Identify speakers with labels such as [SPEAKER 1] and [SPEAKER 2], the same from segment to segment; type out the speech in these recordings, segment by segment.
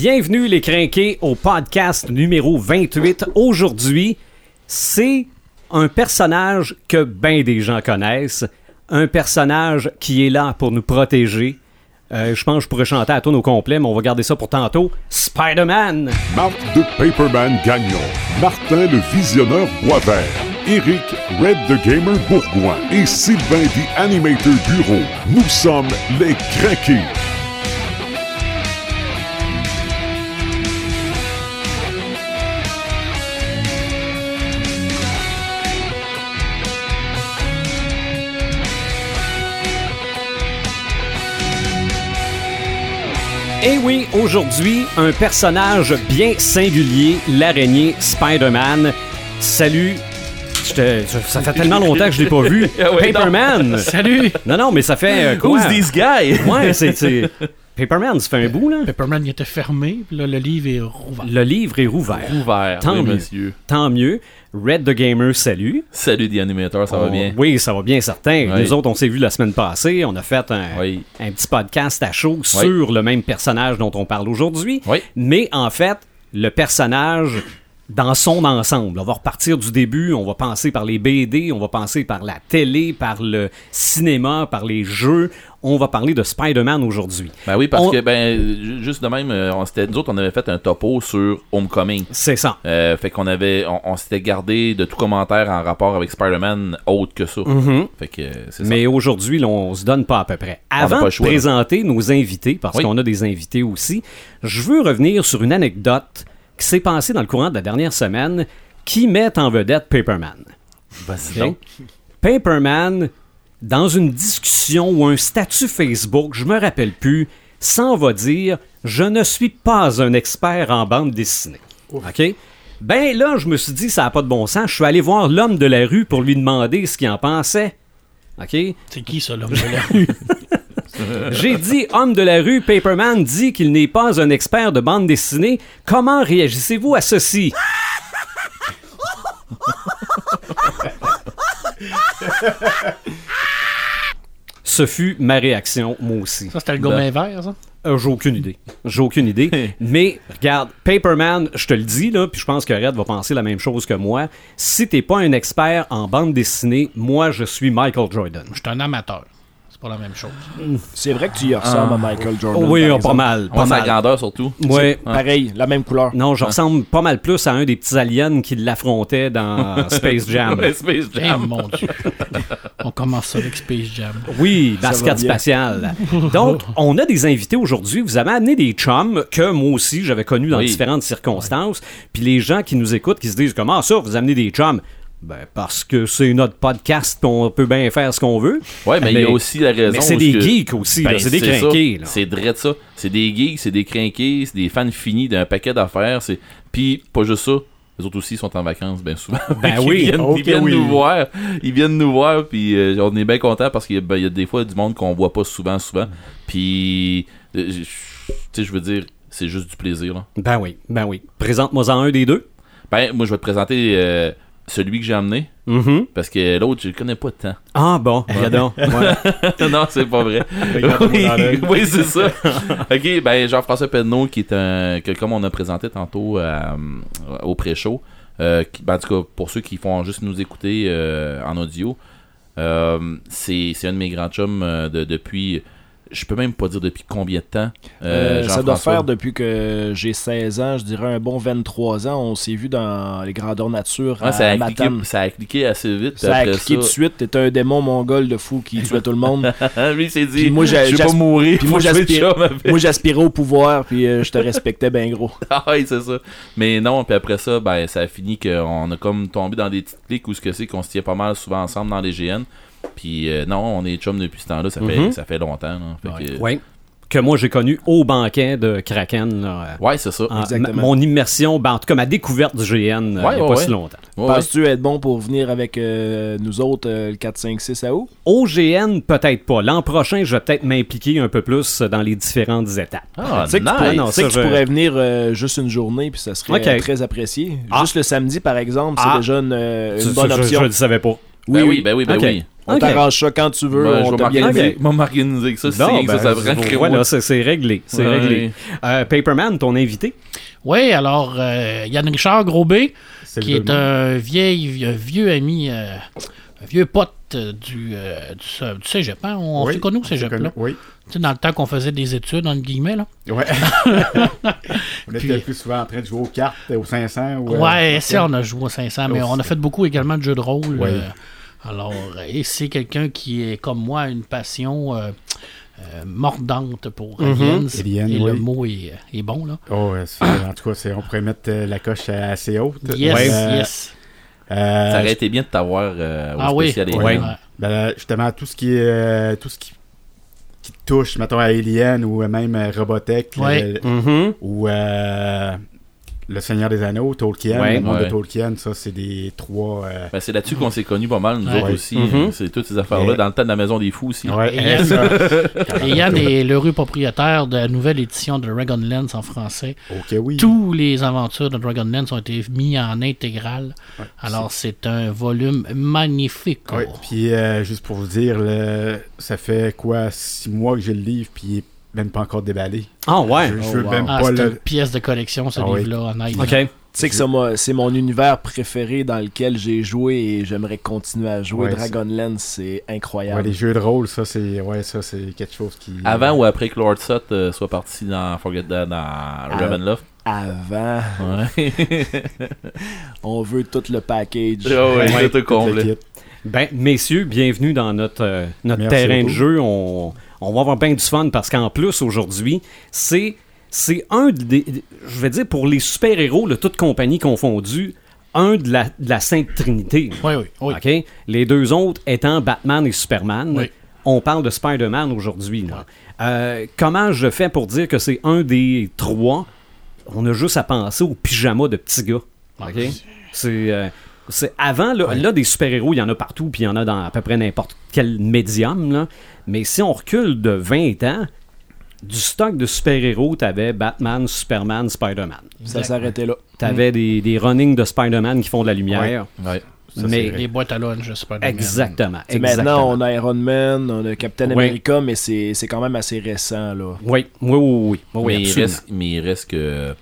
[SPEAKER 1] Bienvenue les crinqués au podcast numéro 28. Aujourd'hui, c'est un personnage que bien des gens connaissent, un personnage qui est là pour nous protéger. Euh, je pense que je pourrais chanter à ton au complet, mais on va garder ça pour tantôt. Spider-Man!
[SPEAKER 2] Marc de Paperman Gagnon, Martin le Visionneur Boisvert, Eric Red the Gamer Bourgoin et Sylvain the Animator Bureau. Nous sommes les craqués.
[SPEAKER 1] Et oui, aujourd'hui, un personnage bien singulier, l'araignée Spider-Man. Salut. Je te- ça fait tellement longtemps que je l'ai pas vu.
[SPEAKER 3] Ah
[SPEAKER 1] Paperman.
[SPEAKER 3] Salut!
[SPEAKER 1] Non, non, mais ça fait euh, quoi?
[SPEAKER 3] Who's these guys?
[SPEAKER 1] Ouais, c'est- Paperman, ça fait un bout là.
[SPEAKER 4] Pepperman il était fermé, puis là, le livre est rouvert.
[SPEAKER 1] Le livre est rouvert.
[SPEAKER 3] Ouvert,
[SPEAKER 1] Tant
[SPEAKER 3] oui,
[SPEAKER 1] mieux.
[SPEAKER 3] monsieur.
[SPEAKER 1] Tant mieux. Red the Gamer, salut.
[SPEAKER 3] Salut, The Animator, ça va
[SPEAKER 1] On-
[SPEAKER 3] bien?
[SPEAKER 1] Oui, ça va bien, certain.
[SPEAKER 3] Oui.
[SPEAKER 1] Nous autres, on s'est vu la semaine passée. On a fait un,
[SPEAKER 3] Oui.
[SPEAKER 1] un petit podcast à chaud sur le même personnage dont on parle aujourd'hui.
[SPEAKER 3] Oui.
[SPEAKER 1] Mais en fait, le personnage dans son ensemble. On va repartir du début, on va passer par les BD, on va passer par la télé, par le cinéma, par les jeux. On va parler de Spider-Man aujourd'hui.
[SPEAKER 3] Ben oui, parce
[SPEAKER 1] On-
[SPEAKER 3] que, ben, ju- juste de même, euh, on nous autres, on avait fait un topo sur Homecoming.
[SPEAKER 1] C'est ça.
[SPEAKER 3] Euh, fait qu'on avait, on, on s'était gardé de tout commentaire en rapport avec Spider-Man autre que ça. Fait que, euh, c'est ça.
[SPEAKER 1] Mais aujourd'hui, on se donne pas à peu près. Avant de présenter nos invités, parce
[SPEAKER 3] Oui.
[SPEAKER 1] qu'on a des invités aussi, je veux revenir sur une anecdote qui s'est passée dans le courant de la dernière semaine qui met en vedette Paperman.
[SPEAKER 3] Vas-y
[SPEAKER 1] OK?
[SPEAKER 3] donc.
[SPEAKER 1] Paperman, dans une discussion ou un statut Facebook, je me rappelle plus, s'en va dire Je ne suis pas un expert en bande dessinée. OK? Ben là, je me suis dit, ça n'a pas de bon sens. Je suis allé voir l'homme de la rue pour lui demander ce qu'il en pensait. OK?
[SPEAKER 4] C'est qui ça, l'homme de la rue?
[SPEAKER 1] J'ai dit, homme de la rue, Paperman dit qu'il n'est pas un expert de bande dessinée. Comment réagissez-vous à ceci? Ce fut ma réaction, moi aussi.
[SPEAKER 4] Ça, c'était le gourmet vert, ça?
[SPEAKER 1] Euh, J'ai aucune idée. J'ai aucune idée. Mais regarde, Paperman, je te le dis, là, puis je pense que Red va penser la même chose que moi. Si t'es pas un expert en bande dessinée, moi, je suis Michael Jordan.
[SPEAKER 4] Je suis un amateur. C'est pas la même chose.
[SPEAKER 5] C'est vrai que tu y ressembles à Michael Jordan.
[SPEAKER 1] oui,
[SPEAKER 5] par
[SPEAKER 1] oh, pas mal. Pas
[SPEAKER 3] Ouais, sa
[SPEAKER 1] mal.
[SPEAKER 3] grandeur surtout.
[SPEAKER 1] Ouais.
[SPEAKER 5] Pareil, la même couleur.
[SPEAKER 1] Non, je ressemble pas mal plus à un des petits aliens qui l'affrontait dans Space Jam.
[SPEAKER 3] Ouais, Space
[SPEAKER 4] Eh
[SPEAKER 3] Jam.
[SPEAKER 4] mon dieu. On commence ça avec Space Jam.
[SPEAKER 1] Oui, basket spatial. Donc, on a des invités aujourd'hui. Vous avez amené des chums que moi aussi j'avais connus dans
[SPEAKER 3] Oui.
[SPEAKER 1] différentes circonstances. Puis les gens qui nous écoutent, qui se disent comment ça, vous amenez des chums? Ben, parce que c'est notre podcast, on peut bien faire ce qu'on veut.
[SPEAKER 3] Ouais, mais il y a aussi la raison.
[SPEAKER 1] Mais c'est des
[SPEAKER 3] que-
[SPEAKER 1] geeks aussi.
[SPEAKER 3] Ben,
[SPEAKER 1] c'est des crinqués.
[SPEAKER 3] C'est vrai de ça. C'est des geeks, c'est des crinqués, c'est des fans finis d'un paquet d'affaires. C'est Puis, pas juste ça. Les autres aussi sont en vacances, bien souvent.
[SPEAKER 1] Ben
[SPEAKER 3] ils
[SPEAKER 1] oui.
[SPEAKER 3] viennent,
[SPEAKER 5] Ok,
[SPEAKER 3] ils viennent
[SPEAKER 5] oui.
[SPEAKER 3] nous voir. Ils viennent nous voir, puis euh, on est bien contents parce qu'il y, a- ben, il y a des fois du monde qu'on voit pas souvent, souvent. Puis, euh, tu sais, je veux dire, c'est juste du plaisir. Là.
[SPEAKER 1] Ben oui, ben oui. Présente-moi-en un des deux.
[SPEAKER 3] Ben, moi, je vais te présenter euh, celui que j'ai amené,
[SPEAKER 1] Mhm.
[SPEAKER 3] parce que l'autre, je le connais pas tant.
[SPEAKER 1] Ah bon, regarde donc. Ouais.
[SPEAKER 3] non, c'est pas vrai. Oui, c'est ça. ok, ben Jean-François Pedneau, qui est un. Que, comme on a présenté tantôt euh, au pré-show, euh, ben, en tout cas, pour ceux qui font juste nous écouter euh, en audio, euh, c'est c'est un de mes grands chums euh, de, depuis. Je peux même pas dire depuis combien de temps.
[SPEAKER 5] Euh, ça doit faire depuis que j'ai 16 ans, je dirais un bon 23 ans. On s'est vu dans les grandeurs nature à
[SPEAKER 3] ça, a cliqué,
[SPEAKER 5] Matane.
[SPEAKER 3] ça a cliqué assez vite.
[SPEAKER 5] Ça a cliqué tout de suite. T'étais un démon mongol de fou qui tuait tout le monde.
[SPEAKER 3] Lui, il s'est dit
[SPEAKER 5] Puis moi, j'ai-
[SPEAKER 3] Je vais pas mourir.
[SPEAKER 5] puis. Moi, j'aspirais au pouvoir, puis euh, je te respectais bien gros.
[SPEAKER 3] Ah oui, c'est ça. Mais non, puis après ça, ben, ça a fini qu'on a comme tombé dans des petites cliques où ce que c'est qu'on se tient pas mal souvent ensemble dans les GN. Puis euh, non, on est chum depuis ce temps-là, ça, fait,
[SPEAKER 1] Mhm.
[SPEAKER 3] ça fait longtemps. là. Fait que-
[SPEAKER 1] Oui. Que moi j'ai connu au banquet de Kraken. là,
[SPEAKER 3] Ouais, c'est ça.
[SPEAKER 1] en-
[SPEAKER 5] Exactement.
[SPEAKER 1] mon immersion, ben, en tout cas ma découverte du GN, euh,
[SPEAKER 3] Ouais,
[SPEAKER 1] il n'y a
[SPEAKER 3] ouais,
[SPEAKER 1] pas
[SPEAKER 3] ouais.
[SPEAKER 1] si longtemps.
[SPEAKER 3] Ouais, ouais.
[SPEAKER 5] Penses-tu être bon pour venir avec euh, nous autres euh, le 4, 5, 6 à août?
[SPEAKER 1] Au GN, peut-être pas. L'an prochain, je vais peut-être m'impliquer un peu plus dans les différentes étapes.
[SPEAKER 3] Ah,
[SPEAKER 5] Tu sais que tu pourrais,
[SPEAKER 1] non,
[SPEAKER 5] tu sais que
[SPEAKER 1] je-
[SPEAKER 5] tu pourrais venir euh, juste une journée, puis ça serait euh, très apprécié.
[SPEAKER 1] Ah.
[SPEAKER 5] Juste le samedi, par exemple, c'est
[SPEAKER 1] Ah.
[SPEAKER 5] déjà une, euh, bonne
[SPEAKER 1] je-
[SPEAKER 5] option.
[SPEAKER 1] Je ne le savais pas.
[SPEAKER 3] Ben oui, ben oui, ben oui.
[SPEAKER 5] On
[SPEAKER 1] Ok.
[SPEAKER 5] t'arrange ça quand tu veux.
[SPEAKER 3] Ben,
[SPEAKER 5] on
[SPEAKER 3] je vais
[SPEAKER 5] t'a bien
[SPEAKER 3] m'organiser- ça, c'est
[SPEAKER 1] Non,
[SPEAKER 3] ça,
[SPEAKER 1] ben,
[SPEAKER 3] ça
[SPEAKER 1] voilà, c'est réglé. C'est
[SPEAKER 3] Ouais.
[SPEAKER 1] réglé. Euh, Paperman, ton invité?
[SPEAKER 4] Oui, alors, euh, Yann Richard Grosbé,
[SPEAKER 6] C'est
[SPEAKER 4] qui est un vieil, un vieux ami, euh, un vieux pote euh, du, euh, du, du cégep. hein? On
[SPEAKER 6] Oui,
[SPEAKER 4] s'est connus au
[SPEAKER 6] on s'est
[SPEAKER 4] cégep,
[SPEAKER 6] connu,
[SPEAKER 4] là.
[SPEAKER 6] Oui.
[SPEAKER 4] Tu sais, dans le temps qu'on faisait des études, entre guillemets, là.
[SPEAKER 6] Ouais. on était
[SPEAKER 4] Puis-
[SPEAKER 6] plus souvent en train de jouer aux cartes, aux 500. Ou, euh,
[SPEAKER 4] Ouais,
[SPEAKER 6] ok.
[SPEAKER 4] ça, on a joué au 500, mais
[SPEAKER 6] Aussi.
[SPEAKER 4] on a fait beaucoup également de jeux de rôle.
[SPEAKER 6] Oui.
[SPEAKER 4] euh, alors, euh, et c'est quelqu'un qui est, comme moi, une passion euh, euh, mordante pour
[SPEAKER 1] Mhm.
[SPEAKER 4] aliens.
[SPEAKER 6] Aliens,
[SPEAKER 4] et le
[SPEAKER 6] oui.
[SPEAKER 4] mot est, est bon, là.
[SPEAKER 6] Oh, en tout cas, on pourrait mettre la coche assez haute.
[SPEAKER 4] Yes,
[SPEAKER 1] Ouais.
[SPEAKER 6] Euh,
[SPEAKER 4] yes.
[SPEAKER 6] euh,
[SPEAKER 3] Ça aurait été bien de t'avoir euh, au
[SPEAKER 4] Ah oui.
[SPEAKER 3] Alien.
[SPEAKER 4] Ouais.
[SPEAKER 6] ben, justement, tout ce qui est. euh, tout ce qui, qui touche, mettons, à Alien ou même Robotech.
[SPEAKER 4] Ouais.
[SPEAKER 1] Mhm.
[SPEAKER 6] ou euh, Le Seigneur des Anneaux, Tolkien.
[SPEAKER 1] Ouais.
[SPEAKER 6] le monde
[SPEAKER 3] Ouais.
[SPEAKER 6] de Tolkien, ça, c'est des trois. euh,
[SPEAKER 3] Ben, c'est là-dessus qu'on s'est connus pas mal, nous
[SPEAKER 4] Ouais.
[SPEAKER 3] autres aussi.
[SPEAKER 1] Mhm.
[SPEAKER 3] C'est toutes ces affaires-là. Dans le temps de la Maison des Fous aussi.
[SPEAKER 6] Ouais,
[SPEAKER 4] Et Yann,
[SPEAKER 6] ça.
[SPEAKER 4] et Yann est l'heureux propriétaire de la nouvelle édition de Dragonlance en français.
[SPEAKER 6] Ok, oui.
[SPEAKER 4] Tous les aventures de Dragonlance ont été mis en intégrale.
[SPEAKER 6] Ouais.
[SPEAKER 4] Alors, c'est un volume magnifique.
[SPEAKER 6] Ouais, Puis, euh, juste pour vous dire, le- ça fait quoi, six mois que j'ai le livre, puis il est même pas encore déballé.
[SPEAKER 1] Ah ouais.
[SPEAKER 6] Je, je
[SPEAKER 5] Oh,
[SPEAKER 6] veux
[SPEAKER 5] wow.
[SPEAKER 6] même
[SPEAKER 4] Ah,
[SPEAKER 6] pas le.
[SPEAKER 4] une pièce de collection, ce
[SPEAKER 6] Ah oui.
[SPEAKER 4] livre-là, honnête.
[SPEAKER 1] OK.
[SPEAKER 5] Tu sais que ça, moi, c'est mon univers préféré dans lequel j'ai joué et j'aimerais continuer à jouer.
[SPEAKER 6] Ouais,
[SPEAKER 5] Dragonlance, c'est
[SPEAKER 6] Ouais,
[SPEAKER 5] incroyable.
[SPEAKER 6] les jeux de rôle, ça, c'est ouais, ça, c'est quelque chose qui.
[SPEAKER 3] Avant ou après que Lord Sut euh, soit parti dans Forget dans, dans Ravenloft.
[SPEAKER 5] Avant,
[SPEAKER 3] Ouais.
[SPEAKER 5] on veut tout le package.
[SPEAKER 3] Ah ouais,
[SPEAKER 6] Ouais,
[SPEAKER 3] tout au
[SPEAKER 6] tout le
[SPEAKER 3] complet.
[SPEAKER 1] Ben, messieurs, bienvenue dans notre, euh, notre
[SPEAKER 6] Merci
[SPEAKER 1] terrain de jeu. On, on va avoir bien du fun parce qu'en plus, aujourd'hui, c'est, c'est un des. Je vais dire, pour les super-héros de toute compagnie confondue, un de la, de la Sainte Trinité.
[SPEAKER 4] Oui, oui?
[SPEAKER 1] Les deux autres étant Batman et Superman.
[SPEAKER 4] Oui.
[SPEAKER 1] On parle de Spider-Man aujourd'hui. là. Euh, comment je fais pour dire que c'est un des trois? On a juste à penser au pyjama de petits gars. OK? C'est... euh, c'est avant, là, là, des super-héros, il y en a partout, puis il y en a dans à peu près n'importe quel médium. Là. Mais si on recule de 20 ans, du stock de super-héros, t'avais Batman, Superman, Spider-Man.
[SPEAKER 5] Ça s'arrêtait là.
[SPEAKER 1] T'avais des, des runnings de Spider-Man qui font de la lumière.
[SPEAKER 3] Ouais.
[SPEAKER 6] Ça,
[SPEAKER 1] mais.
[SPEAKER 4] Les boîtes à lunch, je sais pas.
[SPEAKER 1] exactement. Exactement.
[SPEAKER 5] Maintenant, on a Iron Man, on a Captain. America, mais c'est c'est quand même assez récent. là.
[SPEAKER 1] Oui, oui, oui, oui. oui, oui,
[SPEAKER 3] mais, il reste, mais il reste que,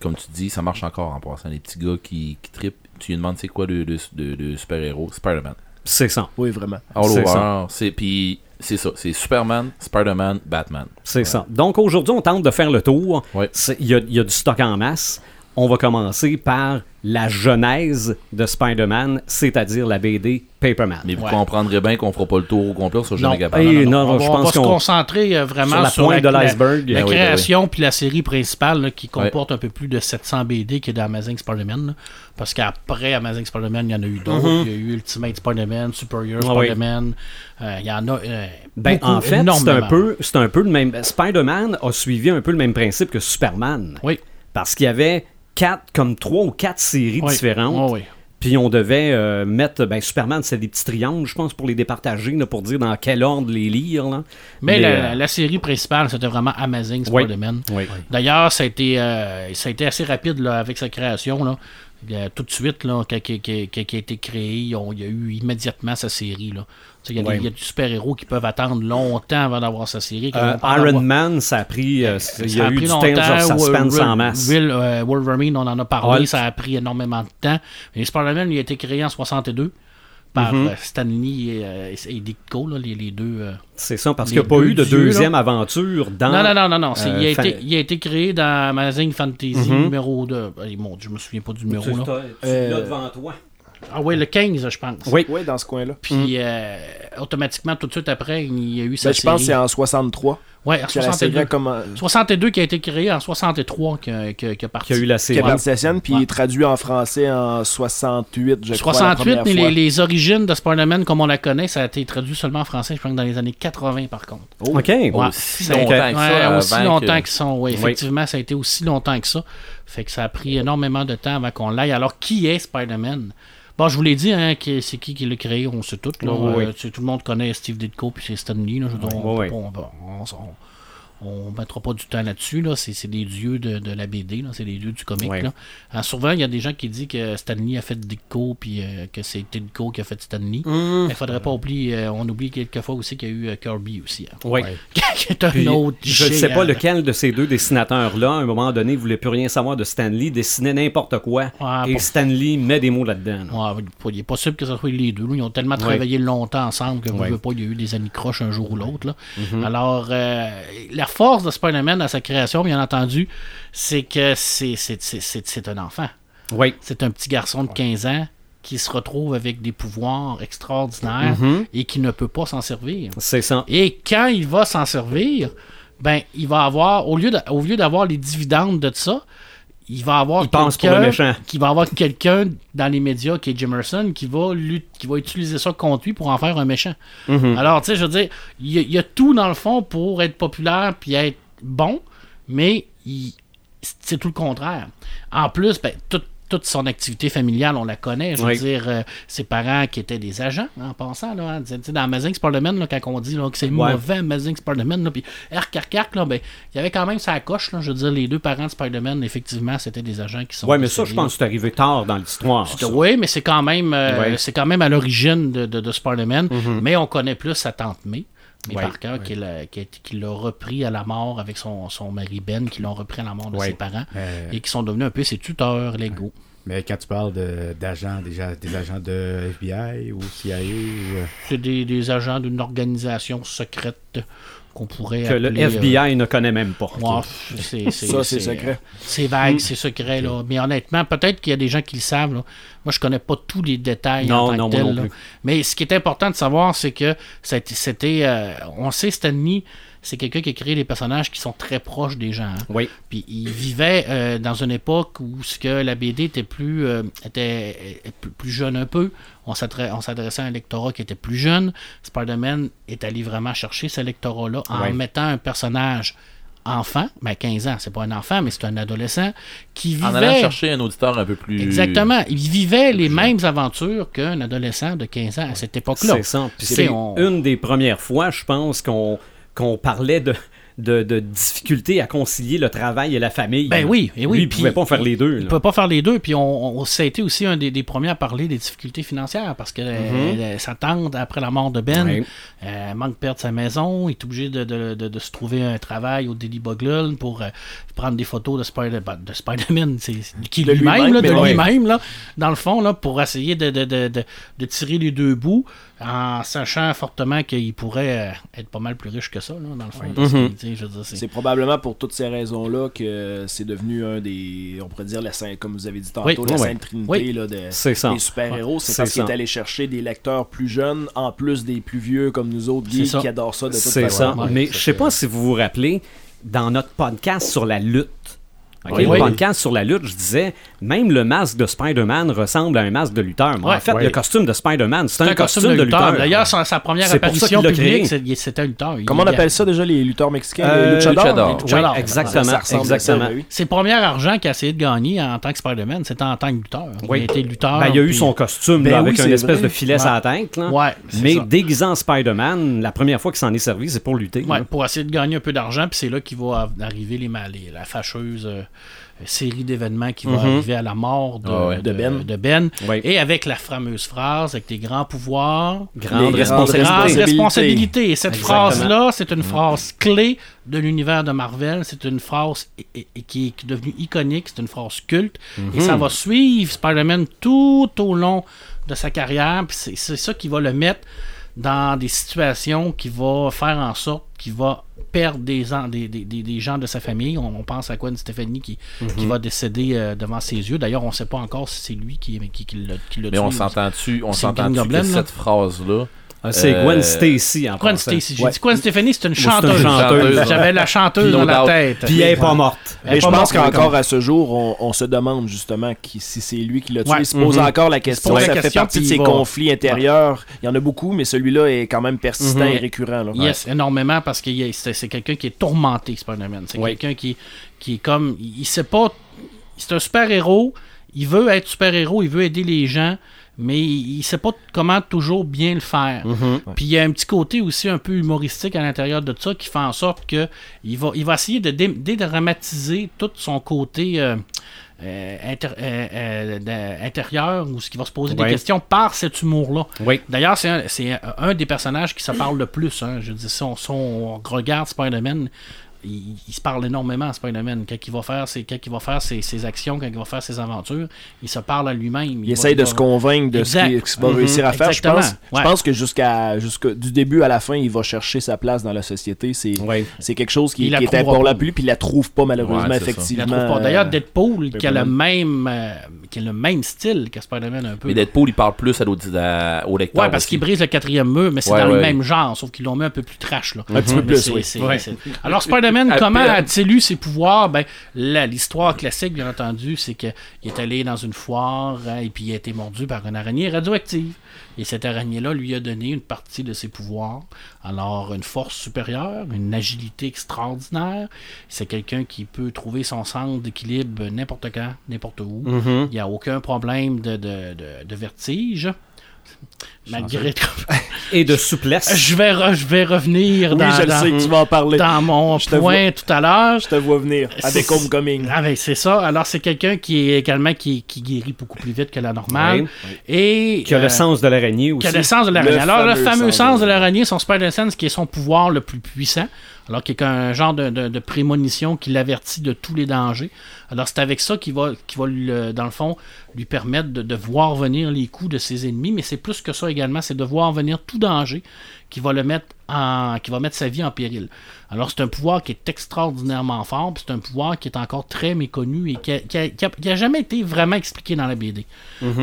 [SPEAKER 3] comme tu dis, ça marche encore en passant. Les petits gars qui, qui trippent, tu lui demandes c'est quoi le, le- le- le super-héros? Spider-Man.
[SPEAKER 1] C'est ça.
[SPEAKER 5] Oui, vraiment.
[SPEAKER 3] All
[SPEAKER 1] C'est
[SPEAKER 3] over.
[SPEAKER 1] ça.
[SPEAKER 3] C'est, puis c'est ça. C'est Superman, Spider-Man, Batman.
[SPEAKER 1] C'est ça. Donc aujourd'hui, on tente de faire le tour.
[SPEAKER 3] Ouais.
[SPEAKER 1] Y, il y a du stock en masse. On va commencer par la genèse de Spider-Man, c'est-à-dire la BD Paperman.
[SPEAKER 3] Mais vous
[SPEAKER 4] Ouais.
[SPEAKER 3] comprendrez bien qu'on fera pas le tour au complet, on sera jamais
[SPEAKER 4] Non.
[SPEAKER 3] capable.
[SPEAKER 1] Et
[SPEAKER 4] Non,
[SPEAKER 1] non,
[SPEAKER 4] on
[SPEAKER 1] je
[SPEAKER 4] va, on
[SPEAKER 1] pense
[SPEAKER 4] va se concentrer euh, vraiment
[SPEAKER 1] sur la
[SPEAKER 4] sur,
[SPEAKER 1] pointe de
[SPEAKER 4] la,
[SPEAKER 1] l'iceberg.
[SPEAKER 4] la
[SPEAKER 3] Ben oui, ben
[SPEAKER 4] création puis la série principale là, qui comporte un peu plus de 700 BD qui est dans Amazing Spider-Man. là. Parce qu'après Amazing Spider-Man, il y en a eu d'autres.
[SPEAKER 1] Mhm.
[SPEAKER 4] Il y a eu Ultimate Spider-Man, Superior
[SPEAKER 1] Ah oui.
[SPEAKER 4] Spider-Man. Euh, il y en a euh,
[SPEAKER 1] Ben,
[SPEAKER 4] beaucoup,
[SPEAKER 1] en fait, c'est un, peu, c'est un peu le même. Spider-Man a suivi un peu le même principe que Superman.
[SPEAKER 4] Oui.
[SPEAKER 1] Parce qu'il y avait quatre, comme trois ou quatre séries
[SPEAKER 4] Oui.
[SPEAKER 1] différentes.
[SPEAKER 4] Oui.
[SPEAKER 1] Puis on devait euh, mettre. Ben, Superman, c'est des petits triangles, je pense, pour les départager, là, pour dire dans quel ordre les lire. Là.
[SPEAKER 4] Mais, la,
[SPEAKER 1] euh,
[SPEAKER 4] la série principale, c'était vraiment Amazing. Spider-Man.
[SPEAKER 1] oui.
[SPEAKER 4] D'ailleurs, ça, a été, euh, ça a été assez rapide là, avec sa création. Là. Euh, tout de suite, là, qui, qui- qui- qui- qui a été créé, il y a eu immédiatement sa série. là. Il y a des-
[SPEAKER 1] Ouais.
[SPEAKER 4] super-héros qui peuvent attendre longtemps avant d'avoir sa série.
[SPEAKER 1] Euh, Iron
[SPEAKER 4] avoir-
[SPEAKER 1] Man, ça a pris. euh,
[SPEAKER 4] Ça
[SPEAKER 1] il y a,
[SPEAKER 4] a
[SPEAKER 1] eu du of
[SPEAKER 4] longtemps,
[SPEAKER 1] Suspense en masse.
[SPEAKER 4] Will, Wolverine, on en a parlé,
[SPEAKER 1] Hulk.
[SPEAKER 4] ça a pris énormément de temps. Mais Spider-Man, il a été créé en 62 par
[SPEAKER 1] Mhm.
[SPEAKER 4] euh, Stan Lee et, euh, et Ditko, là, les, les deux. euh,
[SPEAKER 1] C'est ça, parce qu'il n'y a pas eu de
[SPEAKER 4] dieux,
[SPEAKER 1] deuxième aventure dans.
[SPEAKER 4] Non, non, non, non, non. c'est-
[SPEAKER 1] euh,
[SPEAKER 4] il, a été, il a été créé dans Amazing Fantasy
[SPEAKER 1] Mhm.
[SPEAKER 4] numéro 2. Eh, mon Dieu, je me souviens pas du numéro.
[SPEAKER 1] Tu-
[SPEAKER 4] Là.
[SPEAKER 1] tu
[SPEAKER 5] Euh,
[SPEAKER 1] l'as devant toi.
[SPEAKER 4] Ah oui, le 15, je pense.
[SPEAKER 1] Oui.
[SPEAKER 5] Oui, dans ce coin-là.
[SPEAKER 4] Puis euh, automatiquement, tout de suite après, il y a eu sa
[SPEAKER 5] Ben, je pense que c'est en 63
[SPEAKER 4] Ouais, en
[SPEAKER 5] que la série
[SPEAKER 4] 62.
[SPEAKER 5] a commen-
[SPEAKER 4] 62 qui a été créé en 63 qui a, qui a- qui a parti.
[SPEAKER 1] Qui a eu la série.
[SPEAKER 5] Puis
[SPEAKER 4] Ouais.
[SPEAKER 5] il est traduit en français en 68, je crois. la
[SPEAKER 4] 68,
[SPEAKER 5] première
[SPEAKER 4] mais
[SPEAKER 5] fois.
[SPEAKER 4] les, les origines de Spider-Man, comme on la connaît, ça a été traduit seulement en français, je pense, dans les années 80, par contre.
[SPEAKER 1] OK.
[SPEAKER 4] Ouais.
[SPEAKER 3] Aussi
[SPEAKER 4] C'est-
[SPEAKER 3] longtemps que
[SPEAKER 4] ouais,
[SPEAKER 3] ça.
[SPEAKER 4] aussi longtemps
[SPEAKER 3] que-
[SPEAKER 4] qu'ils sont. Oui, effectivement, ça a été aussi longtemps que ça. Fait que ça a pris énormément de temps avant qu'on l'aille. Alors, qui est Spider-Man? Bon, je vous l'ai dit, hein, que c'est qui qui l'a créé, on sait tout. Là.
[SPEAKER 1] Oui, oui.
[SPEAKER 4] Euh, tout le monde connaît Steve Ditko puis c'est Stan Lee. Là, je veux dire, on,
[SPEAKER 1] oui.
[SPEAKER 4] on- on- on- On mettra pas du temps là-dessus. Là. C'est, c'est des dieux de, de la BD, là. c'est des dieux du comic.
[SPEAKER 1] Ouais.
[SPEAKER 4] Là. Alors, souvent, il y a des gens qui disent que Stanley a fait Ditko puis euh, que c'est Ditko qui a fait Stanley.
[SPEAKER 1] Hum.
[SPEAKER 4] Il faudrait pas oublier, euh, on oublie quelquefois aussi qu'il y a eu euh, Kirby aussi. hein.
[SPEAKER 1] Oui.
[SPEAKER 4] qui est un
[SPEAKER 1] Puis,
[SPEAKER 4] autre
[SPEAKER 1] je ne sais pas lequel de ces deux dessinateurs-là, à un moment donné, voulait plus rien savoir de Stanley, dessinait n'importe quoi,
[SPEAKER 4] Ouais,
[SPEAKER 1] et Stanley met des mots là-dedans. là.
[SPEAKER 4] Ouais, il est possible que ce soit les deux. Ils ont tellement travaillé longtemps ensemble que vous
[SPEAKER 1] Ouais.
[SPEAKER 4] ne pas, il y a eu des amis croches un jour ou l'autre. là.
[SPEAKER 1] Mm-hmm.
[SPEAKER 4] Alors, euh, la force de Spider-Man à sa création, bien entendu, c'est que c'est, c'est, c'est, c'est- c'est un enfant.
[SPEAKER 1] Oui.
[SPEAKER 4] C'est un petit garçon de 15 ans qui se retrouve avec des pouvoirs extraordinaires
[SPEAKER 1] Mm-hmm.
[SPEAKER 4] et qui ne peut pas s'en servir.
[SPEAKER 1] C'est ça.
[SPEAKER 4] Et quand il va s'en servir, ben, il va avoir, au lieu, de- au lieu d'avoir les dividendes de ça, il va avoir quelqu'un qui va avoir quelqu'un dans les médias qui est Jimerson qui va lut- qui va utiliser ça contre lui pour en faire un méchant.
[SPEAKER 1] Mhm.
[SPEAKER 4] Alors, tu sais, je veux dire, il y, y a tout dans le fond pour être populaire puis être bon, mais c'est tout le contraire. En plus, ben, tout- toute son activité familiale, on la connaît. Je veux
[SPEAKER 1] Oui.
[SPEAKER 4] dire, euh, ses parents qui étaient des agents, hein, en passant. Là, hein. Dans Amazing Spider-Man, là, quand on dit là, que c'est
[SPEAKER 1] Ouais.
[SPEAKER 4] mauvais Amazing Spider-Man, puis arc, arc, arc, là, ben, il y avait quand même sa coche. Là, je veux dire, les deux parents de Spider-Man, effectivement, c'était des agents qui sont.
[SPEAKER 1] Oui, mais ça, je pense que c'est arrivé tard dans l'histoire.
[SPEAKER 4] oui, mais c'est quand même euh,
[SPEAKER 1] Ouais.
[SPEAKER 4] c'est quand même à l'origine de, de, de Spider-Man. Mais on connaît plus sa tante May. May
[SPEAKER 1] Ouais,
[SPEAKER 4] Parker, qui, l'a- qui, a- qui l'a repris à la mort avec son, son mari Ben, qui l'ont repris à la mort de
[SPEAKER 1] Ouais.
[SPEAKER 4] ses parents
[SPEAKER 6] Euh,
[SPEAKER 4] et qui sont devenus un peu ses tuteurs légaux.
[SPEAKER 6] Mais quand tu parles de- d'agents, déjà des agents de FBI ou CIA ou. euh,
[SPEAKER 4] C'est des, des agents d'une organisation secrète qu'on pourrait
[SPEAKER 1] Que le
[SPEAKER 4] appeler, euh,
[SPEAKER 1] FBI ne connaît même pas.
[SPEAKER 4] ouais, c'est, c'est-
[SPEAKER 5] Ça, c'est
[SPEAKER 4] c'est-
[SPEAKER 5] secret.
[SPEAKER 4] C'est vague, c'est secret, là. Mais honnêtement, peut-être qu'il y a des gens qui le savent, là. Moi, je connais pas tous les détails
[SPEAKER 1] Non,
[SPEAKER 4] en tant
[SPEAKER 1] non,
[SPEAKER 4] que
[SPEAKER 1] moi
[SPEAKER 4] tel,
[SPEAKER 1] non plus.
[SPEAKER 4] Mais ce qui est important de savoir, c'est que c'était... euh, on sait, Stanley, c'est quelqu'un qui a créé des personnages qui sont très proches des gens. hein.
[SPEAKER 1] Oui.
[SPEAKER 4] Puis il vivait euh, dans une époque où ce que la BD était plus euh, était plus, jeune un peu. On s'adre- on s'adressait à un lectorat qui était plus jeune. Spider-Man est allé vraiment chercher ce lectorat-là en mettant un personnage enfant, ben 15 ans, c'est pas un enfant, mais c'est un adolescent qui
[SPEAKER 3] En allant
[SPEAKER 4] vivait
[SPEAKER 3] chercher un auditeur un peu plus.
[SPEAKER 4] exactement, il vivait les mêmes aventures qu'un adolescent de 15 ans à cette époque-là.
[SPEAKER 1] C'est ça. Puis
[SPEAKER 4] C'est-
[SPEAKER 1] c'est
[SPEAKER 4] on-
[SPEAKER 1] une des premières fois, je pense, qu'on qu'on parlait de, de, de difficulté à concilier le travail et la famille.
[SPEAKER 4] Ben oui, et oui.
[SPEAKER 1] Lui, il
[SPEAKER 4] puis
[SPEAKER 1] pouvait pas faire les deux.
[SPEAKER 4] Il
[SPEAKER 1] là.
[SPEAKER 4] peut pas faire les deux. Puis on, on- ça a été aussi un des, des premiers à parler des difficultés financières parce que euh, sa tante, après la mort de Ben, euh, manque de perdre sa maison, il est obligé de, de- de- de se trouver un travail au Daily Bugle pour euh, prendre des photos de, Spider, ben, de Spider-Man, c'est qui
[SPEAKER 5] De
[SPEAKER 4] lui-même,
[SPEAKER 5] lui-même,
[SPEAKER 4] là, de
[SPEAKER 5] ouais.
[SPEAKER 4] lui-même, là, dans le fond, là, pour essayer de, de- de- de- de tirer les deux bouts en sachant fortement qu'il pourrait euh, être pas mal plus riche que ça, là, dans le fond. Dire, c'est-
[SPEAKER 5] C'est probablement pour toutes ces raisons-là que c'est devenu un des, on pourrait dire, la sainte, comme vous avez dit tantôt,
[SPEAKER 4] Oui,
[SPEAKER 5] la
[SPEAKER 1] oui.
[SPEAKER 5] Sainte Trinité
[SPEAKER 4] Oui.
[SPEAKER 5] là, de-
[SPEAKER 1] C'est ça.
[SPEAKER 5] des super-héros. C'est
[SPEAKER 1] C'est
[SPEAKER 5] parce qu'il
[SPEAKER 1] ça.
[SPEAKER 5] est allé chercher des lecteurs plus jeunes, en plus des plus vieux comme nous autres
[SPEAKER 4] C'est ça.
[SPEAKER 5] qui adorent ça de toute
[SPEAKER 1] C'est
[SPEAKER 5] façon.
[SPEAKER 1] ça.
[SPEAKER 4] Ouais,
[SPEAKER 1] Mais
[SPEAKER 4] ça
[SPEAKER 1] je sais pas si vous vous rappelez, dans notre podcast sur la lutte, ok,
[SPEAKER 4] Oui,
[SPEAKER 1] le podcast sur la lutte, je disais, même le masque de Spider-Man ressemble à un masque de lutteur.
[SPEAKER 4] Ouais.
[SPEAKER 1] en fait, le costume de Spider-Man, c'est un,
[SPEAKER 4] un costume de lutteur. D'ailleurs, sa, sa première
[SPEAKER 1] C'est pour ça
[SPEAKER 4] apparition publique, c'était un lutteur. Il-
[SPEAKER 5] Comment on appelle ça déjà les lutteurs mexicains?
[SPEAKER 1] Euh,
[SPEAKER 5] Les luchadors
[SPEAKER 1] Oui, exactement.
[SPEAKER 5] À
[SPEAKER 1] exactement.
[SPEAKER 5] oui.
[SPEAKER 4] Ses premiers argent qu'il a essayé de gagner en tant que Spider-Man, c'était en tant que lutteur.
[SPEAKER 1] Oui.
[SPEAKER 4] Il a été lutteur.
[SPEAKER 1] Ben, il y a eu
[SPEAKER 4] puis-
[SPEAKER 1] son costume
[SPEAKER 5] Ben
[SPEAKER 1] là,
[SPEAKER 5] oui,
[SPEAKER 1] avec une espèce
[SPEAKER 5] vrai.
[SPEAKER 1] de filet sur la tête. Mais déguisant en Spider-Man, la première fois qu'il s'en est servi, c'est pour lutter.
[SPEAKER 4] Pour essayer de gagner un peu d'argent, puis c'est là qu'il va arriver la fâcheuse euh, série d'événements qui va
[SPEAKER 1] Mhm.
[SPEAKER 4] arriver à la mort de,
[SPEAKER 3] Ah ouais.
[SPEAKER 4] de,
[SPEAKER 5] De Ben.
[SPEAKER 4] de Ben.
[SPEAKER 1] Oui.
[SPEAKER 4] Et avec la fameuse phrase, avec tes grands pouvoirs,
[SPEAKER 1] Grande
[SPEAKER 5] Les
[SPEAKER 1] responsabilité.
[SPEAKER 5] grandes
[SPEAKER 4] grande responsabilité. Et cette phrase-là, c'est une phrase clé de l'univers de Marvel. C'est une phrase qui est devenue iconique. C'est une phrase culte. Et ça va suivre Spider-Man tout au long de sa carrière. C'est ça qui va le mettre dans des situations qui va faire en sorte qu'il va perdre des, des, des, des- gens de sa famille. On, on pense à Gwen Stefani qui, qui va décéder euh, devant ses yeux. D'ailleurs, on ne sait pas encore si c'est lui qui, qui, qui l'a qui l'a
[SPEAKER 3] Mais on s'entend-tu, on que cette phrase-là.
[SPEAKER 1] Ah, c'est
[SPEAKER 3] Euh,
[SPEAKER 1] Gwen Stacy en
[SPEAKER 4] Gwen. Stacy. J'ai
[SPEAKER 5] Ouais.
[SPEAKER 4] dit Gwen Stefani, c'est une chanteuse. J'avais la chanteuse
[SPEAKER 3] Puis
[SPEAKER 4] dans la tête.
[SPEAKER 1] Puis elle est pas morte.
[SPEAKER 5] Mais je pense qu'encore à ce jour, on, on se demande justement qui, si c'est lui qui l'a tué.
[SPEAKER 4] Ouais.
[SPEAKER 5] Il se pose
[SPEAKER 1] Mhm.
[SPEAKER 5] encore la question. Ça fait partie de ses
[SPEAKER 4] va-
[SPEAKER 5] conflits intérieurs. Il y en a beaucoup, mais celui-là est quand même persistant
[SPEAKER 1] Mhm.
[SPEAKER 5] et récurrent. là.
[SPEAKER 4] Yes, énormément parce que c'est quelqu'un qui est tourmenté, Spider-Man. C'est
[SPEAKER 1] Ouais.
[SPEAKER 4] quelqu'un qui, qui est comme. Il, il sait pas. C'est un super-héros. Il veut être super-héros. Il veut aider les gens. Mais il, il sait pas comment toujours bien le faire. Puis il y a un petit côté aussi un peu humoristique à l'intérieur de ça qui fait en sorte que il va, il va essayer de dé- dédramatiser tout son côté euh, euh, inter- euh, euh, intérieur ou ce qui va se poser des questions par cet humour-là.
[SPEAKER 1] Oui.
[SPEAKER 4] D'ailleurs, c'est un, c'est un- un des personnages qui se parle le plus. hein. Je dis, si on, si on regarde Spider-Man, il, il se parle énormément, Spider-Man. Quand il va faire ses, quand il va faire ses, ses actions, quand il va faire ses aventures, il se parle à lui-même.
[SPEAKER 5] Il,
[SPEAKER 4] va-
[SPEAKER 5] essaye de
[SPEAKER 4] va-
[SPEAKER 5] se convaincre de ce
[SPEAKER 4] Exact.
[SPEAKER 5] qu'il ce qu'il va
[SPEAKER 1] Mhm.
[SPEAKER 5] réussir à faire. Je pense, je pense que jusqu'à du début à la fin, il va chercher sa place dans la société. C'est quelque chose qui, est important pour lui, puis il la trouve pas malheureusement,
[SPEAKER 3] Ouais,
[SPEAKER 5] effectivement.
[SPEAKER 4] D'ailleurs, Deadpool, qui a le même, euh, qui a le même style que Spider-Man un peu.
[SPEAKER 3] Mais Deadpool, il parle plus à à- au lecteur.
[SPEAKER 4] Ouais, parce qu'il brise le quatrième mur, mais c'est
[SPEAKER 3] Ouais,
[SPEAKER 4] dans le même genre, sauf qu'ils l'ont mis un peu plus trash. Là.
[SPEAKER 5] Un petit peu plus,
[SPEAKER 4] Alors, Spider-Man,
[SPEAKER 3] À
[SPEAKER 4] comment a-t-il eu ses pouvoirs? Ben, l'histoire classique, bien entendu, c'est qu'il est allé dans une foire hein, et puis il a été mordu par une araignée radioactive. Et cette araignée-là lui a donné une partie de ses pouvoirs. Alors, une force supérieure, une agilité extraordinaire. C'est quelqu'un qui peut trouver son centre d'équilibre n'importe quand, n'importe où.
[SPEAKER 1] Mhm.
[SPEAKER 4] Il n'y a aucun problème de, de, de- de vertige. Malgré
[SPEAKER 1] Et de souplesse.
[SPEAKER 4] je vais, re- je vais revenir
[SPEAKER 5] Oui,
[SPEAKER 4] dans,
[SPEAKER 5] je le
[SPEAKER 4] dans-
[SPEAKER 5] sais que tu vas en parler.
[SPEAKER 4] dans mon
[SPEAKER 5] Je te
[SPEAKER 4] point tout à l'heure.
[SPEAKER 5] Je te vois venir avec Homecoming.
[SPEAKER 4] Ah ben, c'est ça. Alors c'est quelqu'un qui est également qui, qui guérit beaucoup plus vite que la normale.
[SPEAKER 1] Oui.
[SPEAKER 4] Et
[SPEAKER 1] Qui a
[SPEAKER 4] euh,
[SPEAKER 1] le sens de l'araignée
[SPEAKER 4] qui
[SPEAKER 1] aussi.
[SPEAKER 4] a le sens de l'araignée. Alors, le
[SPEAKER 5] fameux sens
[SPEAKER 4] sens
[SPEAKER 5] de
[SPEAKER 4] l'araignée, son Spider-Sense, qui est son pouvoir le plus puissant, alors qui est un genre de, de- de prémonition qui l'avertit de tous les dangers. Alors, c'est avec ça qu'il va, qu'il va le- dans le fond, lui permettre de, de voir venir les coups de ses ennemis, mais c'est plus que ça également, c'est de voir venir tout danger qui va le mettre en, qui va mettre sa vie en péril. Alors, c'est un pouvoir qui est extraordinairement fort, puis c'est un pouvoir qui est encore très méconnu et qui a, qui a- qui a- qui a jamais été vraiment expliqué dans la BD.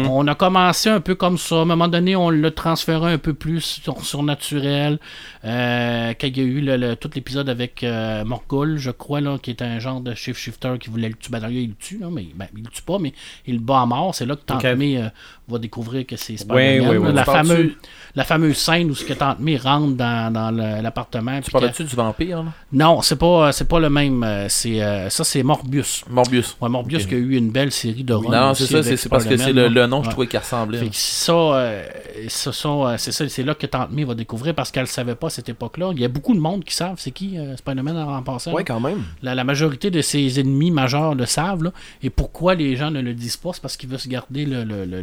[SPEAKER 4] On a commencé un peu comme ça. À un moment donné, on l'a transféré un peu plus sur surnaturel. Euh, quand il y a eu le- le- tout l'épisode avec euh, Morgul, je crois, là, qui est un genre de shift-shifter qui voulait le tuer. Ben, d'ailleurs, il le tue, là, mais ben, il le tue pas, mais il le bat à mort. C'est là que. May euh, va découvrir que c'est Spider-Man.
[SPEAKER 1] ouais, ouais.
[SPEAKER 4] La,
[SPEAKER 3] parles-tu-
[SPEAKER 4] fameuse, la fameuse scène où ce que Tante May rentre dans, dans l'appartement.
[SPEAKER 3] Tu
[SPEAKER 4] que-
[SPEAKER 3] du vampire, là?
[SPEAKER 4] Non, c'est pas, c'est pas le même. euh, C'est, euh, ça, c'est Morbius.
[SPEAKER 3] Morbius.
[SPEAKER 4] Ouais, Morbius qui a eu une belle série de runs
[SPEAKER 3] Non, c'est ça, c'est c'est parce que c'est le, le nom, je
[SPEAKER 4] Ouais.
[SPEAKER 3] trouvais qu'il ressemblait.
[SPEAKER 4] Fait
[SPEAKER 3] là.
[SPEAKER 4] que ça, euh, ce sont, euh, c'est ça, c'est là que Tante May va découvrir parce qu'elle ne savait pas à cette époque-là. Il y a beaucoup de monde qui savent c'est qui euh, Spider-Man en, passant.
[SPEAKER 5] Ouais, quand même.
[SPEAKER 4] La, la majorité de ses ennemis majeurs le savent. là. Et pourquoi les gens ne le disent pas C'est parce qu'ils veulent se garder le, le- le-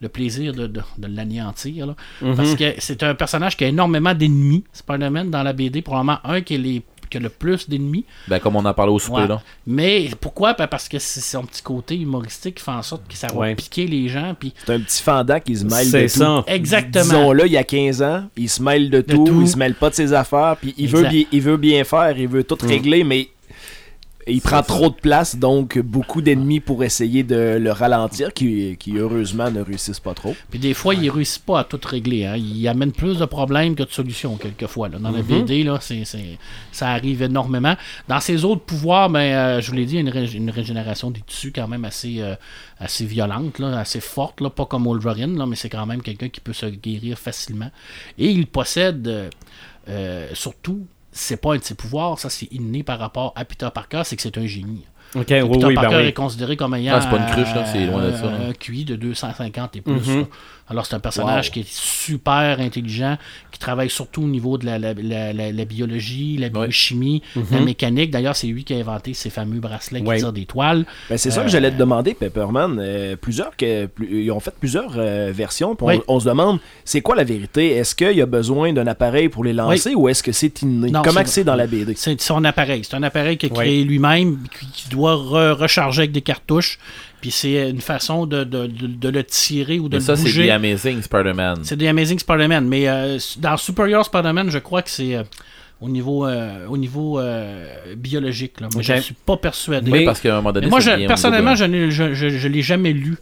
[SPEAKER 4] le- plaisir de, de- de l'anéantir. là. Parce que c'est un personnage qui a énormément d'ennemis, Spider-Man, dans la BD. Probablement un qui, est les, qui a le plus d'ennemis.
[SPEAKER 3] Ben, comme on en parlait au souper,
[SPEAKER 4] Ouais.
[SPEAKER 3] là.
[SPEAKER 4] Mais pourquoi? Ben, Parce que c'est son petit côté humoristique qui fait en sorte que ça va
[SPEAKER 1] Ouais.
[SPEAKER 4] piquer les gens. Puis
[SPEAKER 5] C'est un petit fendant qui se mêle de
[SPEAKER 1] C'est
[SPEAKER 5] tout.
[SPEAKER 1] ça.
[SPEAKER 4] Exactement.
[SPEAKER 5] Disons-le, il y a 15 ans, il se mêle de, tout,
[SPEAKER 4] tout.
[SPEAKER 5] il se mêle pas de ses affaires, puis il veut,
[SPEAKER 4] Exact.
[SPEAKER 5] bien, il veut bien faire, il veut tout régler, mais il prend trop de place, donc beaucoup d'ennemis pour essayer de le ralentir, qui, qui heureusement ne réussissent pas trop.
[SPEAKER 4] Puis des fois, il réussit pas à tout régler. Hein. Il amène plus de problèmes que de solutions, quelquefois. Là. Dans la BD, là, c'est- ça arrive énormément. Dans ses autres pouvoirs, ben, euh, je vous l'ai dit, il y a une, ré- une régénération des tissus quand même assez, euh, assez violente, là, assez forte. Là. Pas comme Wolverine, là, mais c'est quand même quelqu'un qui peut se guérir facilement. Et il possède, euh, surtout, c'est pas un de ses pouvoirs, ça c'est inné par rapport à Peter Parker, c'est que c'est un génie.
[SPEAKER 1] Ok, oui, oui, ben
[SPEAKER 4] Parker
[SPEAKER 1] oui.
[SPEAKER 4] est considéré comme ayant
[SPEAKER 3] Ah, c'est pas une cruche, là, c'est loin de
[SPEAKER 4] euh,
[SPEAKER 3] ça, là.
[SPEAKER 4] un QI de 250 et plus.
[SPEAKER 1] Mhm.
[SPEAKER 4] là. Alors, c'est un personnage
[SPEAKER 5] Wow.
[SPEAKER 4] qui est super intelligent, qui travaille surtout au niveau de la, la- la- la- la biologie, la biochimie, la mécanique. D'ailleurs, c'est lui qui a inventé ces fameux bracelets qui
[SPEAKER 1] Ouais.
[SPEAKER 4] tirent des toiles.
[SPEAKER 5] Ben, c'est ça que j'allais te demander, Pepperman. Euh, plusieurs que, plus- ils ont fait plusieurs euh, versions. on,
[SPEAKER 4] Oui.
[SPEAKER 5] on se demande, c'est quoi la vérité? Est-ce qu'il y a besoin d'un appareil pour les lancer ou est-ce que c'est inné?
[SPEAKER 4] Non,
[SPEAKER 5] Comment
[SPEAKER 4] c'est-
[SPEAKER 5] dans la BD
[SPEAKER 4] C'est son appareil. C'est un appareil qu'il a créé lui-même, qui, qui doit re- recharger avec des cartouches. Puis c'est une façon de, de- de- de le tirer ou de
[SPEAKER 3] Mais
[SPEAKER 4] le
[SPEAKER 3] ça, c'est
[SPEAKER 4] bouger.
[SPEAKER 3] The Amazing Spider-Man.
[SPEAKER 4] C'est des Amazing Spider-Man. Mais euh, dans Superior Spider-Man, je crois que c'est euh, au niveau, euh, au niveau euh, biologique. Là. Moi, je ne suis pas persuadé.
[SPEAKER 3] Oui,
[SPEAKER 1] Mais-
[SPEAKER 3] parce qu'à un moment donné,
[SPEAKER 4] moi, je- personnellement, je ne je, je- je l'ai jamais lu.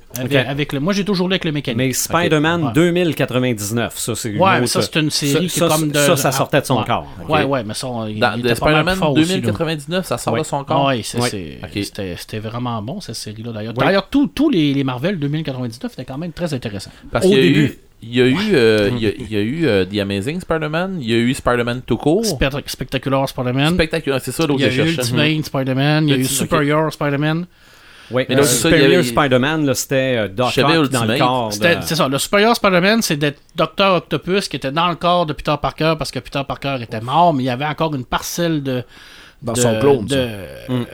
[SPEAKER 4] Avec, le, moi, j'ai toujours lu avec le mécanique.
[SPEAKER 1] Mais Spider-Man
[SPEAKER 4] Ouais.
[SPEAKER 1] 2099, ça c'est une
[SPEAKER 4] ouais, mais
[SPEAKER 1] autre-
[SPEAKER 4] ça, c'est une série
[SPEAKER 1] ça,
[SPEAKER 4] qui est comme de.
[SPEAKER 1] ça, ça sortait de son
[SPEAKER 4] ouais.
[SPEAKER 1] corps.
[SPEAKER 4] Ouais, ouais, mais ça, il,
[SPEAKER 3] Dans
[SPEAKER 4] il
[SPEAKER 3] Spider-Man
[SPEAKER 4] plus fort aussi, là.
[SPEAKER 3] 2099, ça sort
[SPEAKER 1] Ouais.
[SPEAKER 3] de son corps?
[SPEAKER 4] Ouais,
[SPEAKER 3] Ok.
[SPEAKER 4] c'était, c'était vraiment bon cette série-là d'ailleurs.
[SPEAKER 1] Ouais.
[SPEAKER 4] D'ailleurs, tous tous les, les Marvel 2099 étaient quand même très intéressants.
[SPEAKER 3] Parce
[SPEAKER 1] Au
[SPEAKER 3] qu'il y a
[SPEAKER 1] début.
[SPEAKER 3] Il y a eu, euh, il y a, il y a eu euh, The Amazing Spider-Man, il y a eu Spider-Man tout court.
[SPEAKER 4] Spect- Spectacular Spider-Man.
[SPEAKER 3] Spectaculaire, c'est ça
[SPEAKER 4] il
[SPEAKER 3] l'autre
[SPEAKER 4] y a eu
[SPEAKER 3] cherchais.
[SPEAKER 4] Ultimate Spider-Man. Il y a eu
[SPEAKER 3] Ultimate, ok.
[SPEAKER 4] Superior Spider-Man.
[SPEAKER 1] Oui,
[SPEAKER 3] Mais là,
[SPEAKER 1] euh,
[SPEAKER 3] c'est ça, il y
[SPEAKER 1] Superior
[SPEAKER 3] avait-
[SPEAKER 1] Spider-Man, là, c'était euh, Doc Ock dans le
[SPEAKER 3] Ultimate.
[SPEAKER 1] corps. de-
[SPEAKER 4] C'était- C'est ça. Le supérieur Spider-Man, c'est d'être Docteur Octopus qui était dans le corps de Peter Parker parce que Peter Parker était mort, mais il y avait encore une parcelle de.
[SPEAKER 5] Dans
[SPEAKER 4] de-
[SPEAKER 5] son clone, ça.
[SPEAKER 4] de- euh,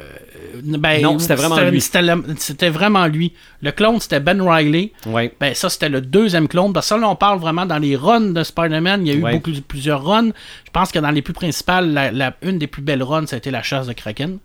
[SPEAKER 4] ben,
[SPEAKER 1] Non, c'était vraiment lui.
[SPEAKER 4] C'était le- c'était vraiment lui. Le clone, c'était Ben Riley.
[SPEAKER 1] Ouais.
[SPEAKER 4] Ben, ça, c'était le deuxième clone. Parce que ça, là, on parle vraiment dans les runs de Spider-Man. Il y a eu
[SPEAKER 1] Ouais.
[SPEAKER 4] beaucoup, plusieurs runs. Je pense que dans les plus principales, la, la- une des plus belles runs, ça a été la chasse de Kraken.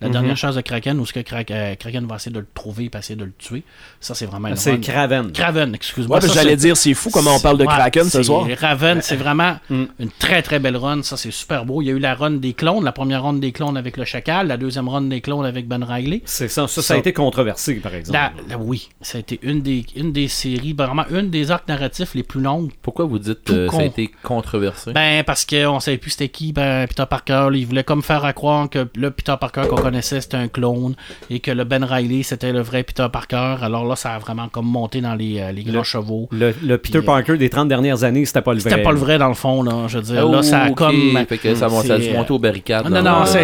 [SPEAKER 4] La
[SPEAKER 1] Mhm.
[SPEAKER 4] dernière chasse de Kraken, où ce que Krak- euh, Kraken va essayer de le trouver et essayer de le tuer. Ça, c'est vraiment
[SPEAKER 1] C'est
[SPEAKER 4] run.
[SPEAKER 1] Craven.
[SPEAKER 4] Craven, excuse-moi.
[SPEAKER 5] Ouais, que j'allais dire, c'est fou comment on parle de
[SPEAKER 4] Ouais,
[SPEAKER 5] Kraken ce soir.
[SPEAKER 4] Raven, c'est vraiment
[SPEAKER 1] Mm.
[SPEAKER 4] une très très belle run. Ça, c'est super beau. Il y a eu la run des clones, la première run des clones avec le Chacal, la deuxième run des clones avec Ben Riley.
[SPEAKER 1] C'est ça, ça, ça,
[SPEAKER 4] Ça.
[SPEAKER 1] a été controversé, par exemple.
[SPEAKER 4] La- la- oui, ça a été une des, une des séries, vraiment une des arcs narratifs les plus longues.
[SPEAKER 3] Pourquoi vous dites
[SPEAKER 4] Tout
[SPEAKER 3] euh, ça a été controversé?
[SPEAKER 4] Ben, parce qu'on savait plus c'était qui, ben, Peter Parker. là, il voulait comme faire à croire que le Peter Parker qu'on connaissait, c'était un clone et que le Ben Riley, c'était le vrai Peter Parker. Alors là, ça a vraiment comme monté dans les, euh, les grands
[SPEAKER 1] Le-
[SPEAKER 4] chevaux.
[SPEAKER 1] Le, le Peter
[SPEAKER 4] Puis, euh,
[SPEAKER 1] Parker des 30 dernières années, c'était pas le vrai.
[SPEAKER 4] C'était pas le vrai dans le fond, là. Je veux dire,
[SPEAKER 3] Oh,
[SPEAKER 4] là, ça a comme.
[SPEAKER 3] Fait que ça, a- monter aux barricades.
[SPEAKER 4] Non,
[SPEAKER 3] là.
[SPEAKER 4] non, ça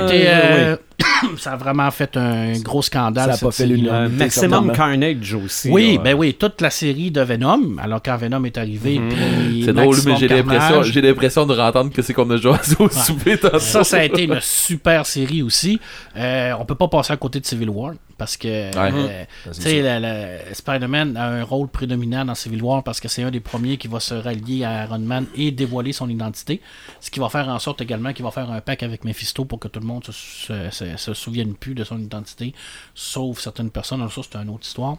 [SPEAKER 4] ça a vraiment fait un gros scandale.
[SPEAKER 5] Ça a pas fait l'unanimité.
[SPEAKER 1] Euh, Maximum. Carnage aussi.
[SPEAKER 4] Oui,
[SPEAKER 1] là.
[SPEAKER 4] ben oui, toute la série de Venom, alors quand Venom est arrivé, puis
[SPEAKER 3] C'est drôle, mais j'ai l'impression, j'ai l'impression de rentendre que c'est qu'on a joué au souper.
[SPEAKER 4] Ça, ça a été une super série aussi. Euh, on peut pas passer à côté de Civil War parce que euh, tu sais, la- la- Spider-Man a un rôle prédominant dans Civil War parce que c'est un des premiers qui va se rallier à Iron Man et dévoiler son identité. Ce qui va faire en sorte également qu'il va faire un pack avec Mephisto pour que tout le monde se, se- se- se souvienne plus de son identité, sauf certaines personnes. Alors ça, c'est une autre histoire.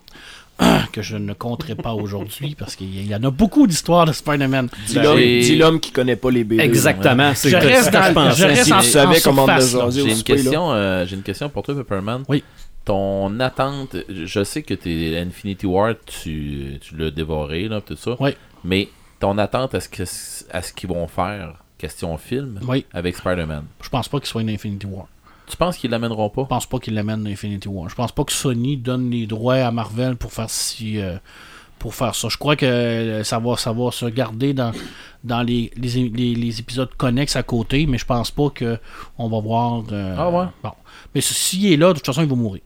[SPEAKER 4] que je ne compterai pas aujourd'hui parce qu'il y en a beaucoup d'histoires de Spider-Man.
[SPEAKER 5] Dis l'homme- qui connaît pas les BD.
[SPEAKER 1] Exactement. C'est
[SPEAKER 4] Je reste
[SPEAKER 1] ce que
[SPEAKER 4] dans-
[SPEAKER 1] je
[SPEAKER 4] je reste
[SPEAKER 5] Si
[SPEAKER 4] en-
[SPEAKER 5] jaser au
[SPEAKER 3] J'ai une question, euh, j'ai une question pour toi, Pepperman.
[SPEAKER 4] Oui.
[SPEAKER 3] Ton attente, je sais que t'es Infinity War, tu, tu l'as dévoré, là, tout ça.
[SPEAKER 4] Oui.
[SPEAKER 3] Mais ton attente à ce que à ce qu'ils vont faire, question film,
[SPEAKER 4] Oui.
[SPEAKER 3] avec Spider-Man.
[SPEAKER 4] Je pense pas qu'il soit une Infinity War.
[SPEAKER 3] Tu penses qu'ils l'amèneront pas?
[SPEAKER 4] Je pense pas qu'ils l'amènent dans Infinity War. Je pense pas que Sony donne les droits à Marvel pour faire si euh, pour faire ça. Je crois que euh, ça va, ça va se garder dans, dans les, les, les- les épisodes connexes à côté, mais je pense pas que on va voir. euh,
[SPEAKER 3] Ah ouais?
[SPEAKER 4] Bon. Mais s'il est là, de toute façon, il va mourir.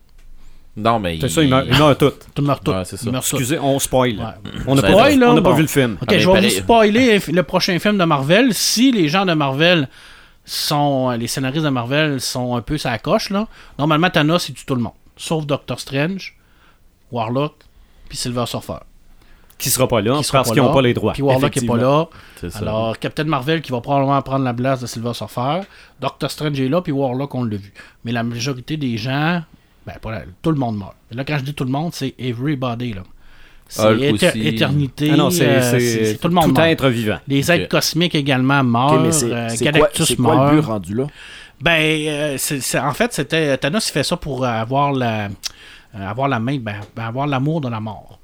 [SPEAKER 3] Non, mais.
[SPEAKER 1] C'est ça, il meurt, il meurt tout.
[SPEAKER 4] Tout meurt tout.
[SPEAKER 3] Ouais, c'est ça.
[SPEAKER 4] Il meurt tout.
[SPEAKER 1] Excusez, on spoil.
[SPEAKER 4] Ouais.
[SPEAKER 1] On n'a pas,
[SPEAKER 4] spoil, là,
[SPEAKER 1] on n'a pas
[SPEAKER 4] bon.
[SPEAKER 1] vu le film.
[SPEAKER 4] Ok,
[SPEAKER 3] Ah,
[SPEAKER 4] je vais
[SPEAKER 3] pareil.
[SPEAKER 4] vous spoiler le prochain film de Marvel. Si les gens de Marvel sont. Les scénaristes de Marvel sont un peu sa coche, là. Normalement, Thanos, il tue tout le monde. Sauf Doctor Strange, Warlock, puis Silver Surfer.
[SPEAKER 1] Qui sera pas là
[SPEAKER 4] Qui sera
[SPEAKER 1] parce qu'ils n'ont pas les droits.
[SPEAKER 4] Puis Warlock est pas là.
[SPEAKER 3] C'est ça.
[SPEAKER 4] Alors, Captain Marvel qui va probablement prendre la place de Silver Surfer. Doctor Strange est là, puis Warlock, on l'a vu. Mais la majorité des gens, ben, pas la- tout le monde meurt. Et là, quand je dis tout le monde, c'est everybody, là. C'est
[SPEAKER 3] Hulk
[SPEAKER 4] éter-
[SPEAKER 3] aussi.
[SPEAKER 4] éternité.
[SPEAKER 1] Ah non, c'est
[SPEAKER 4] euh,
[SPEAKER 1] c'est-
[SPEAKER 4] c'est- c'est tout le monde
[SPEAKER 1] tout
[SPEAKER 4] meurt.
[SPEAKER 1] être vivant.
[SPEAKER 4] Les êtres cosmiques également meurent.
[SPEAKER 5] Ok, mais c'est
[SPEAKER 4] euh,
[SPEAKER 5] c'est quoi,
[SPEAKER 4] Galactus
[SPEAKER 5] c'est quoi
[SPEAKER 4] meurt.
[SPEAKER 5] le but rendu là?
[SPEAKER 4] Ben, euh, c'est- c'est- en fait, c'était Thanos il fait ça pour avoir la, euh, avoir la main, ben, ben, avoir l'amour de la mort.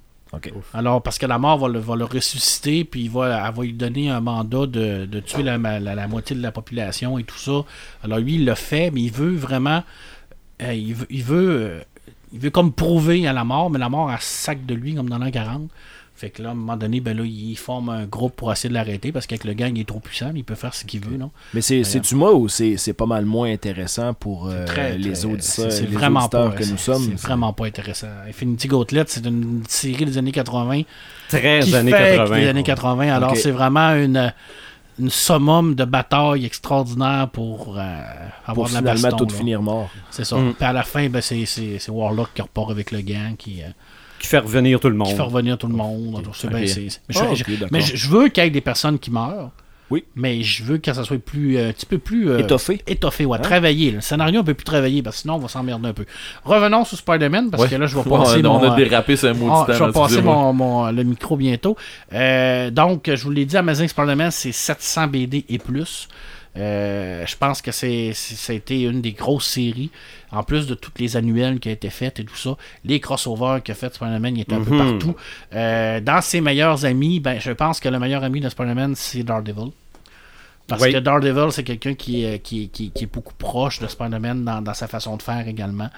[SPEAKER 4] Alors, parce que la mort va le, va le ressusciter, puis il va, elle va lui donner un mandat de, de tuer la, la- la moitié de la population et tout ça. Alors, lui, il le fait, mais il veut vraiment. Euh, il veut. Il veut, euh, il veut comme prouver à la mort, mais la mort, elle sac de lui, comme dans l'an 40. Fait que là, à un moment donné, ben là, il forme un groupe pour essayer de l'arrêter, parce qu'avec le gang, il est trop puissant, mais il peut faire ce qu'il veut, non?
[SPEAKER 5] Mais c'est, c'est-tu moi ou c'est, c'est pas mal moins intéressant pour euh,
[SPEAKER 4] Très,
[SPEAKER 5] les
[SPEAKER 4] très-
[SPEAKER 5] auditeurs,
[SPEAKER 4] c'est- c'est
[SPEAKER 5] les
[SPEAKER 4] vraiment
[SPEAKER 5] auditeurs
[SPEAKER 4] pas,
[SPEAKER 5] que nous sommes?
[SPEAKER 4] C'est vraiment pas intéressant. Infinity Gauntlet, c'est une série des années 80
[SPEAKER 1] 13
[SPEAKER 4] qui
[SPEAKER 1] années
[SPEAKER 4] fait
[SPEAKER 1] 80.
[SPEAKER 4] des années 80. Alors, c'est vraiment une, une summum de bataille extraordinaire pour euh, avoir
[SPEAKER 5] Pour
[SPEAKER 4] de la
[SPEAKER 5] finalement
[SPEAKER 4] baston,
[SPEAKER 5] tout
[SPEAKER 4] là.
[SPEAKER 5] finir mort.
[SPEAKER 4] C'est ça.
[SPEAKER 1] Mm.
[SPEAKER 4] Puis à la fin, ben, c'est, c'est, c'est Warlock qui repart avec le gang, qui, euh,
[SPEAKER 1] Qui fait revenir tout le
[SPEAKER 4] qui
[SPEAKER 1] monde.
[SPEAKER 4] fait revenir tout le monde. Alors, c'est- mais je, mais je, je veux qu'il y ait des personnes qui meurent.
[SPEAKER 5] Oui.
[SPEAKER 4] Mais je veux que ça soit plus, euh, un petit peu plus euh,
[SPEAKER 5] Étoffé.
[SPEAKER 4] étoffé, ouais,
[SPEAKER 5] Hein?
[SPEAKER 4] travaillé. Le scénario, on peut plus travailler parce que sinon, on va s'emmerder un peu. Revenons sur Spider-Man parce
[SPEAKER 3] Ouais.
[SPEAKER 4] que là, je vais passer
[SPEAKER 3] on,
[SPEAKER 4] mon...
[SPEAKER 3] a
[SPEAKER 4] euh,
[SPEAKER 3] dérapé sur un mot
[SPEAKER 4] ah,
[SPEAKER 3] de
[SPEAKER 4] je vais passer mon, mon- le micro bientôt. Euh, donc, je vous l'ai dit, Amazing Spider-Man, c'est 700 BD et plus. Euh, je pense que c'est, c'est- ça a été une des grosses séries, en plus de toutes les annuelles qui ont été faites et tout ça. Les crossovers qu'a fait Spider-Man, il était un peu
[SPEAKER 1] Mhm.
[SPEAKER 4] partout. Euh, dans ses meilleurs amis, ben, je pense que le meilleur ami de Spider-Man, c'est Daredevil. Parce
[SPEAKER 1] Oui.
[SPEAKER 4] que Daredevil, c'est quelqu'un qui, est- qui, qui, qui est beaucoup proche de Spider-Man dans, dans sa façon de faire également.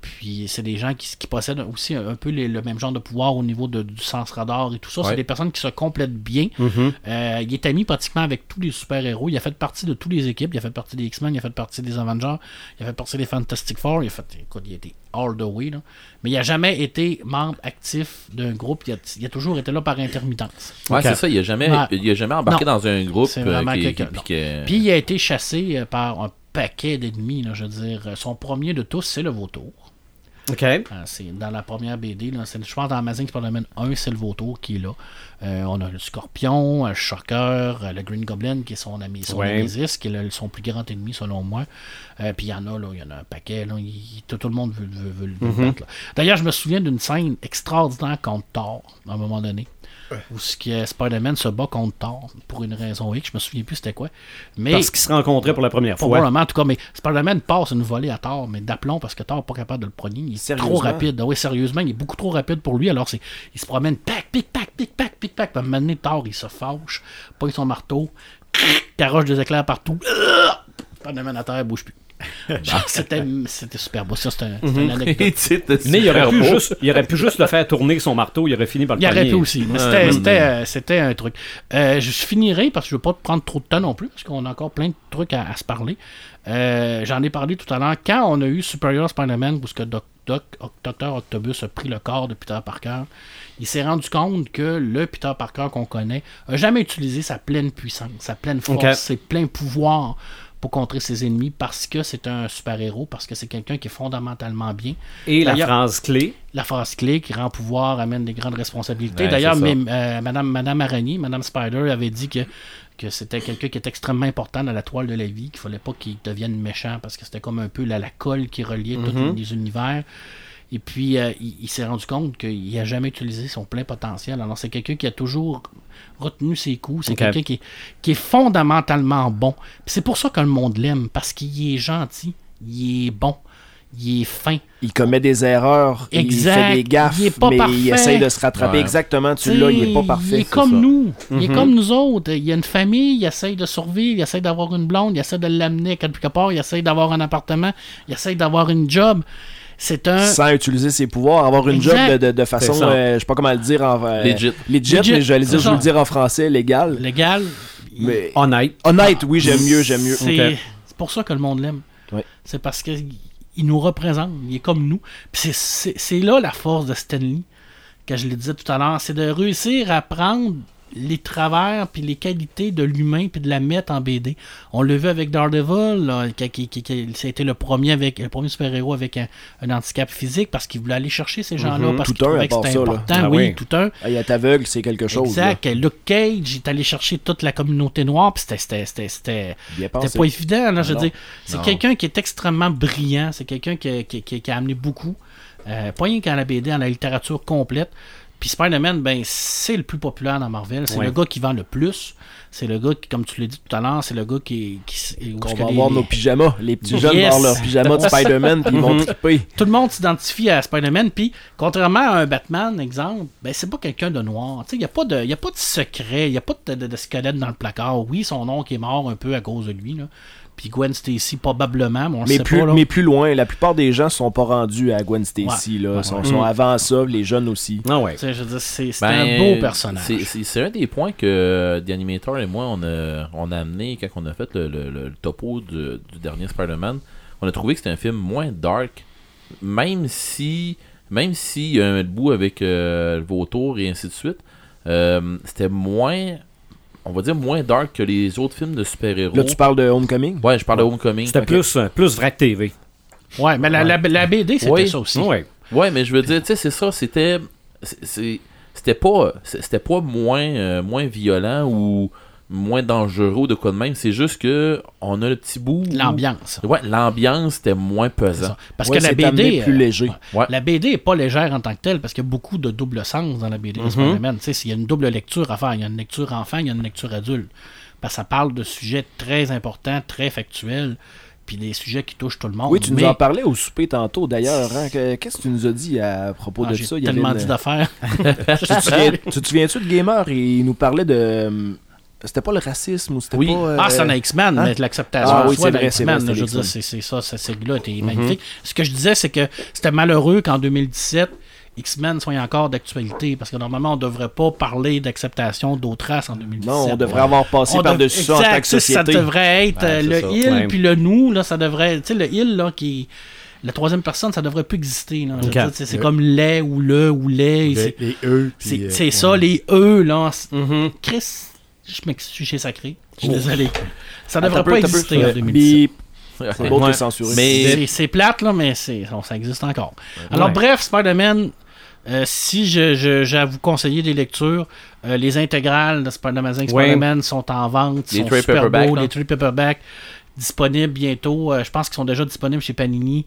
[SPEAKER 4] Puis c'est des gens qui, qui possèdent aussi un, un peu les- le même genre de pouvoir au niveau de- du sens radar et tout ça.
[SPEAKER 3] Ouais.
[SPEAKER 4] C'est des personnes qui se complètent bien.
[SPEAKER 1] Mhm.
[SPEAKER 4] Euh, il est ami pratiquement avec tous les super-héros. Il a fait partie de toutes les équipes. Il a fait partie des X-Men, il a fait partie des Avengers, il a fait partie des Fantastic Four. Il a fait, écoute, il a été all the way. là. Mais il n'a jamais été membre actif d'un groupe. Il a, il a toujours été là par intermittence.
[SPEAKER 3] Ouais, c'est ça. Il a jamais,
[SPEAKER 4] Ouais.
[SPEAKER 3] il a jamais embarqué
[SPEAKER 4] Non.
[SPEAKER 3] dans un groupe
[SPEAKER 4] C'est
[SPEAKER 3] euh,
[SPEAKER 4] vraiment
[SPEAKER 3] qui,
[SPEAKER 4] quelqu'un,
[SPEAKER 3] qui-
[SPEAKER 4] non.
[SPEAKER 3] puis que-
[SPEAKER 4] Puis il a été chassé euh, par un paquet d'ennemis. là, Je veux dire, son premier de tous, c'est le vautour.
[SPEAKER 1] OK.
[SPEAKER 4] Euh, c'est dans la première BD, là, c'est- je pense dans Amazing Spider-Man 1, c'est le vautour qui est là. Euh, on a le scorpion, un shocker, euh, le Green Goblin qui est son ami, son
[SPEAKER 1] Ouais.
[SPEAKER 4] Qui est le- son plus grand ennemi selon moi. Euh, Puis il y en a, là, il y en a un paquet, là, il- tout, tout le monde veut, veut- veut le battre. là. D'ailleurs, je me souviens d'une scène extraordinaire contre Thor, à un moment donné. Où ce qui est Spider-Man se bat contre Thor pour une raison X, je me souviens plus c'était quoi. Mais
[SPEAKER 1] Parce qu'ils se rencontraient pour la première fois.
[SPEAKER 4] Probablement, en tout cas, mais Spider-Man passe une volée à Thor, mais d'aplomb parce que Thor n'est pas capable de le progner. Il est trop rapide. Ah oui, sérieusement, il est beaucoup trop rapide pour lui. Alors, c'est, il se promène, pac, pic, pac, pic, pac, pic, pac. Puis donné, Thor, il se fâche, pogne son marteau, caroche des éclairs partout. Spider-Man à terre, bouge plus. Genre, c'était, super beau. Ça, c'était, un- c'était une anecdote.
[SPEAKER 1] Mais il aurait, pu juste, il aurait pu juste le faire tourner son marteau, il aurait fini par le
[SPEAKER 4] Il aurait pu aussi. c'était, euh, c'était un truc. Euh, je finirai parce que je veux pas te prendre trop de temps non plus, parce qu'on a encore plein de trucs à, à se parler. Euh, j'en ai parlé tout à l'heure. Quand on a eu Superior Spider-Man, parce que Doc, Doc, Docteur Octobus a pris le corps de Peter Parker, il s'est rendu compte que le Peter Parker qu'on connaît a jamais utilisé sa pleine puissance, sa pleine force, ses pleins pouvoirs pour contrer ses ennemis parce que c'est un super-héros, parce que c'est quelqu'un qui est fondamentalement bien
[SPEAKER 1] Et la phrase clé,
[SPEAKER 4] la phrase clé qui rend pouvoir amène des grandes responsabilités.
[SPEAKER 3] Ouais,
[SPEAKER 4] D'ailleurs, euh, Madame, Madame Araignée, Madame Spider avait dit que, que c'était quelqu'un qui est extrêmement important dans la toile de la vie, qu'il fallait pas qu'il devienne méchant parce que c'était comme un peu la, la colle qui reliait tous les univers. Et puis, euh, il, il s'est rendu compte qu'il n'a jamais utilisé son plein potentiel. Alors, c'est quelqu'un qui a toujours retenu ses coups. C'est quelqu'un qui est, qui est fondamentalement bon. Puis c'est pour ça que le monde l'aime, parce qu'il est gentil, il est bon, il est fin.
[SPEAKER 5] Il commet des erreurs,
[SPEAKER 4] Exact.
[SPEAKER 5] il fait des gaffes,
[SPEAKER 4] Il est pas
[SPEAKER 5] mais il
[SPEAKER 4] parfait.
[SPEAKER 5] essaye de se rattraper.
[SPEAKER 3] Ouais.
[SPEAKER 5] Exactement, tu
[SPEAKER 4] T'sais,
[SPEAKER 5] l'as, il est pas parfait.
[SPEAKER 4] Il est comme
[SPEAKER 5] ça.
[SPEAKER 4] nous. Il est comme nous autres. Il a une famille, il essaye de survivre, il essaye d'avoir une blonde, il essaye de l'amener quelque part, il essaye d'avoir un appartement, il essaye d'avoir une job. C'est un.
[SPEAKER 5] Sans utiliser ses pouvoirs, avoir une
[SPEAKER 4] Exact.
[SPEAKER 5] job de, de- de façon, euh, je sais pas comment le dire en euh,
[SPEAKER 3] Legit.
[SPEAKER 5] legit,
[SPEAKER 4] Legit,
[SPEAKER 5] mais j'allais dire,
[SPEAKER 4] c'est
[SPEAKER 5] je veux le dire en français, légal.
[SPEAKER 4] légal.
[SPEAKER 5] Mais
[SPEAKER 1] honnête.
[SPEAKER 5] honnête, oui, j'aime mieux, j'aime mieux.
[SPEAKER 4] C'est
[SPEAKER 1] Ok.
[SPEAKER 4] c'est pour ça que le monde l'aime. C'est parce qu'il il nous représente, il est comme nous. C'est là la force de Stanley, que je le disais tout à l'heure, c'est de réussir à prendre les travers puis les qualités de l'humain puis de la mettre en BD. On l'a vu avec Daredevil, là, qui, qui, qui- été le premier avec le premier super-héros avec un, un handicap physique parce qu'il voulait aller chercher ces gens-là parce
[SPEAKER 5] Tout
[SPEAKER 4] qu'il
[SPEAKER 5] un,
[SPEAKER 4] trouvait que c'était important.
[SPEAKER 1] Ah
[SPEAKER 4] oui,
[SPEAKER 1] oui.
[SPEAKER 4] tout un.
[SPEAKER 5] Il est aveugle, c'est quelque chose. là.
[SPEAKER 4] Exact. Luke Cage est allé chercher toute la communauté noire, puis c'était- c'était- c'était c'était- c'était pas évident. Là, je veux dire, c'est quelqu'un qui est extrêmement brillant, c'est quelqu'un qui, qui- qui- qui a amené beaucoup, euh, pas rien qu'en la BD, en la littérature complète. Puis Spider-Man, ben, c'est le plus populaire dans Marvel. C'est
[SPEAKER 1] Ouais.
[SPEAKER 4] le gars qui vend le plus. C'est le gars qui, comme tu l'as dit tout à l'heure, c'est le gars qui. qui où
[SPEAKER 5] On
[SPEAKER 4] ce que
[SPEAKER 5] va
[SPEAKER 4] les-
[SPEAKER 5] avoir
[SPEAKER 4] les-
[SPEAKER 5] nos pyjamas. Les petits jeunes
[SPEAKER 4] Yes.
[SPEAKER 5] vont avoir leurs pyjamas de Spider-Man, puis ils vont triper.
[SPEAKER 4] Tout le monde s'identifie à Spider-Man, puis contrairement à un Batman, exemple, ben c'est pas quelqu'un de noir. Il n'y a, pas de- y a pas de secret, il n'y a pas de, de- de squelette dans le placard. Oui, son oncle est mort un peu à cause de lui. Là. Puis Gwen Stacy, probablement, mais on
[SPEAKER 5] Mais
[SPEAKER 4] sait
[SPEAKER 5] plus,
[SPEAKER 4] pas. Là.
[SPEAKER 5] mais plus loin, la plupart des gens sont pas rendus à Gwen Stacy. Là.
[SPEAKER 4] Ouais,
[SPEAKER 5] sont,
[SPEAKER 4] ouais.
[SPEAKER 5] sont avant ça, les jeunes aussi.
[SPEAKER 1] Ah ouais.
[SPEAKER 4] C'est
[SPEAKER 3] Ben,
[SPEAKER 4] un beau personnage.
[SPEAKER 3] c'est- un des points que The Animator et moi, on a, on a amené quand on a fait le, le- le topo du, du dernier Spider-Man. On a trouvé que c'était un film moins dark, même si même s'il y a un bout avec euh, le vautour et ainsi de suite. euh, c'était moins, on va dire, moins dark que les autres films de super-héros.
[SPEAKER 5] Là, tu parles de Homecoming?
[SPEAKER 3] Ouais, je parle de Homecoming.
[SPEAKER 1] C'était plus, euh, plus vrac TV.
[SPEAKER 4] Ouais, mais la, la, la BD, c'était ça aussi.
[SPEAKER 1] Ouais.
[SPEAKER 3] Ouais, mais je veux dire, tu sais, c'est ça, c'était. C'était pas. C'était pas moins, euh, moins violent ou moins dangereux ou de quoi de même. C'est juste que on a le petit bout.
[SPEAKER 4] L'ambiance.
[SPEAKER 3] Ouais, l'ambiance était moins pesant.
[SPEAKER 4] Parce
[SPEAKER 5] Ouais,
[SPEAKER 4] que la BD.
[SPEAKER 5] plus
[SPEAKER 4] euh,
[SPEAKER 5] léger.
[SPEAKER 3] Ouais.
[SPEAKER 4] La BD est pas légère en tant que telle parce qu'il y a beaucoup de double sens dans la BD Spider-Man. Tu sais, Il y a une double lecture à faire. Il y a une lecture enfant, il y a une lecture adulte. Parce que ça parle de sujets très importants, très factuels, puis des sujets qui touchent tout le monde.
[SPEAKER 5] Oui, tu nous
[SPEAKER 4] Mais-
[SPEAKER 5] en parlais au souper tantôt d'ailleurs. hein, que- Qu'est-ce que tu nous as dit à propos
[SPEAKER 4] Ah,
[SPEAKER 5] de ça? Il y avait
[SPEAKER 4] tellement
[SPEAKER 5] une-
[SPEAKER 4] dit d'affaires.
[SPEAKER 5] tu, te souviens, tu te souviens-tu de Gamer? Il nous parlait de, C'était pas le racisme ou c'était
[SPEAKER 3] Oui.
[SPEAKER 5] pas. euh,
[SPEAKER 4] Ah, c'est un X-Men,
[SPEAKER 5] hein?
[SPEAKER 4] mais l'acceptation
[SPEAKER 5] Ah oui, c'est
[SPEAKER 4] de X-Men, là, je veux dire, c'est ça, ce sigle-là était magnifique. Ce que je disais, c'est que c'était malheureux qu'en 2017, X-Men soit encore d'actualité, parce que normalement, on devrait pas parler d'acceptation d'autres races en 2017.
[SPEAKER 5] Non, on devrait avoir passé
[SPEAKER 4] On dev-
[SPEAKER 5] par-dessus ça en tant que
[SPEAKER 4] ça,
[SPEAKER 5] société.
[SPEAKER 4] Ça devrait être
[SPEAKER 3] Ouais,
[SPEAKER 4] euh, le
[SPEAKER 3] ça.
[SPEAKER 4] il
[SPEAKER 1] Ouais.
[SPEAKER 4] puis le nous, là, ça devrait. Tu sais, le il, là, qui est. La troisième personne, ça devrait plus exister. là. C'est comme les ou le ou les.
[SPEAKER 6] Les,
[SPEAKER 4] c'est-
[SPEAKER 6] les eux.
[SPEAKER 4] C'est
[SPEAKER 6] euh,
[SPEAKER 4] c'est
[SPEAKER 6] ouais.
[SPEAKER 4] ça, les eux, là.
[SPEAKER 1] Mhm.
[SPEAKER 4] Chris, je m'excuse, j'ai sacré. Je suis désolé. Ça devrait pas
[SPEAKER 5] peu.
[SPEAKER 4] exister en
[SPEAKER 5] Euh,
[SPEAKER 4] 2017.
[SPEAKER 5] bip. C'est beau,
[SPEAKER 1] Ouais.
[SPEAKER 5] t'es censuré.
[SPEAKER 3] Mais-
[SPEAKER 4] C'est- plate, là, mais bon, ça existe encore. Alors, bref, Spider-Man, euh, si je, je- j'ai à vous conseiller des lectures, euh, les intégrales de Spider-Man, Spider-Man sont en vente,
[SPEAKER 3] Les
[SPEAKER 4] sont
[SPEAKER 3] trade
[SPEAKER 4] super
[SPEAKER 3] paperback,
[SPEAKER 4] beaux, les trade paperback disponibles bientôt. Euh, je pense qu'ils sont déjà disponibles chez Panini.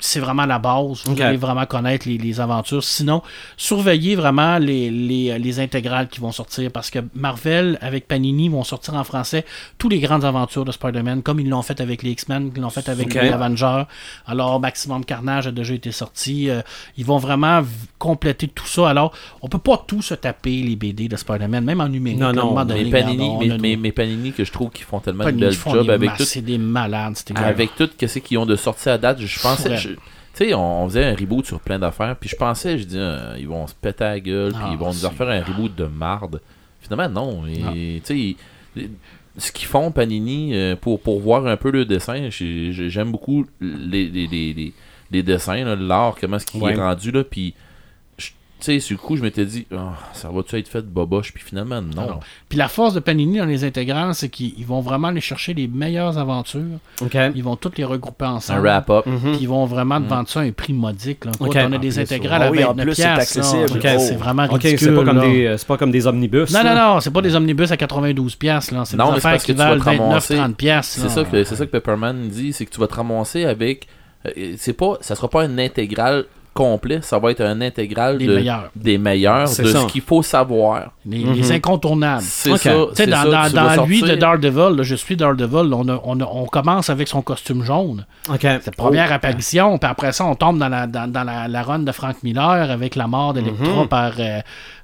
[SPEAKER 4] Euh, c'est vraiment la base. Vous allez vraiment connaître les, les aventures. Sinon, surveillez vraiment les, les, les intégrales qui vont sortir parce que Marvel, avec Panini, vont sortir en français tous les grandes aventures de Spider-Man, comme ils l'ont fait avec les X-Men, qu'ils l'ont fait avec
[SPEAKER 1] Ok.
[SPEAKER 4] les Avengers. Alors, Maximum Carnage a déjà été sorti. Euh, ils vont vraiment compléter tout ça. Alors, on peut pas tout se taper, les BD de Spider-Man, même en numérique.
[SPEAKER 1] Non, non,
[SPEAKER 3] Mais Panini, mais, mais- Panini que je trouve qu'ils font tellement
[SPEAKER 4] Panini
[SPEAKER 3] belle
[SPEAKER 4] font
[SPEAKER 3] job avec tout,
[SPEAKER 4] C'est des malades.
[SPEAKER 3] avec tout ce qu'ils ont de sorti à date. Je
[SPEAKER 4] Ouais.
[SPEAKER 3] je- tu sais, on, on faisait un reboot sur plein d'affaires, puis je pensais, je dis, euh, ils vont se péter la gueule, puis
[SPEAKER 4] Ah,
[SPEAKER 3] ils vont nous refaire un reboot de marde. Finalement, non. Et, tu sais, ce qu'ils font, Panini, euh, pour, pour voir un peu le dessin, j'ai- j'ai- j'aime beaucoup les, les, les, les- dessins, l'art, comment est-ce qu'il
[SPEAKER 1] Ouais.
[SPEAKER 3] est rendu, là, puis, tu sais, sur le coup, je m'étais dit, Ah, ça va-tu être fait de boboche, puis finalement, non.
[SPEAKER 4] Puis la force de Panini dans les intégrales, c'est qu'ils ils vont vraiment aller chercher les meilleures aventures. Ils vont toutes les regrouper
[SPEAKER 3] Un
[SPEAKER 4] ensemble.
[SPEAKER 3] wrap-up.
[SPEAKER 1] Mhm.
[SPEAKER 4] Puis ils vont vraiment te vendre ça à un prix modique. Là. On a
[SPEAKER 1] En
[SPEAKER 4] des
[SPEAKER 6] plus,
[SPEAKER 4] intégrales
[SPEAKER 5] ah
[SPEAKER 4] à
[SPEAKER 5] oui, en
[SPEAKER 4] 29
[SPEAKER 5] plus, c'est accessible.
[SPEAKER 4] C'est vraiment
[SPEAKER 1] OK,
[SPEAKER 4] ridicule.
[SPEAKER 1] c'est pas, comme
[SPEAKER 4] là.
[SPEAKER 1] des, euh, c'est pas comme des omnibus.
[SPEAKER 4] Non, non,
[SPEAKER 1] là.
[SPEAKER 4] non, c'est pas des omnibus à 92 piastres. là. C'est
[SPEAKER 3] Non,
[SPEAKER 4] des
[SPEAKER 3] mais c'est
[SPEAKER 4] affaires
[SPEAKER 3] parce
[SPEAKER 4] qui
[SPEAKER 3] que tu vas
[SPEAKER 4] valent
[SPEAKER 3] te ramasser-
[SPEAKER 4] 29-30 piastres.
[SPEAKER 3] C'est ça que c'est ça que Pepperman dit, c'est que tu vas te ramasser avec euh, c'est pas ça sera pas un intégral complet, ça va être un intégral
[SPEAKER 4] Les
[SPEAKER 3] de-
[SPEAKER 4] meilleurs.
[SPEAKER 3] des meilleurs
[SPEAKER 1] C'est
[SPEAKER 3] de
[SPEAKER 1] ça.
[SPEAKER 3] ce qu'il faut savoir.
[SPEAKER 4] Les, les incontournables.
[SPEAKER 3] C'est ça,
[SPEAKER 4] Tu sais,
[SPEAKER 3] c'est
[SPEAKER 4] dans,
[SPEAKER 3] ça,
[SPEAKER 4] dans, dans lui de Daredevil, là, je suis Daredevil, on, a- on, a- on commence avec son costume jaune.
[SPEAKER 1] OK.
[SPEAKER 4] Cette première apparition, puis après ça, on tombe dans la, dans, dans la, la run de Frank Miller avec la mort d'Electra par, euh,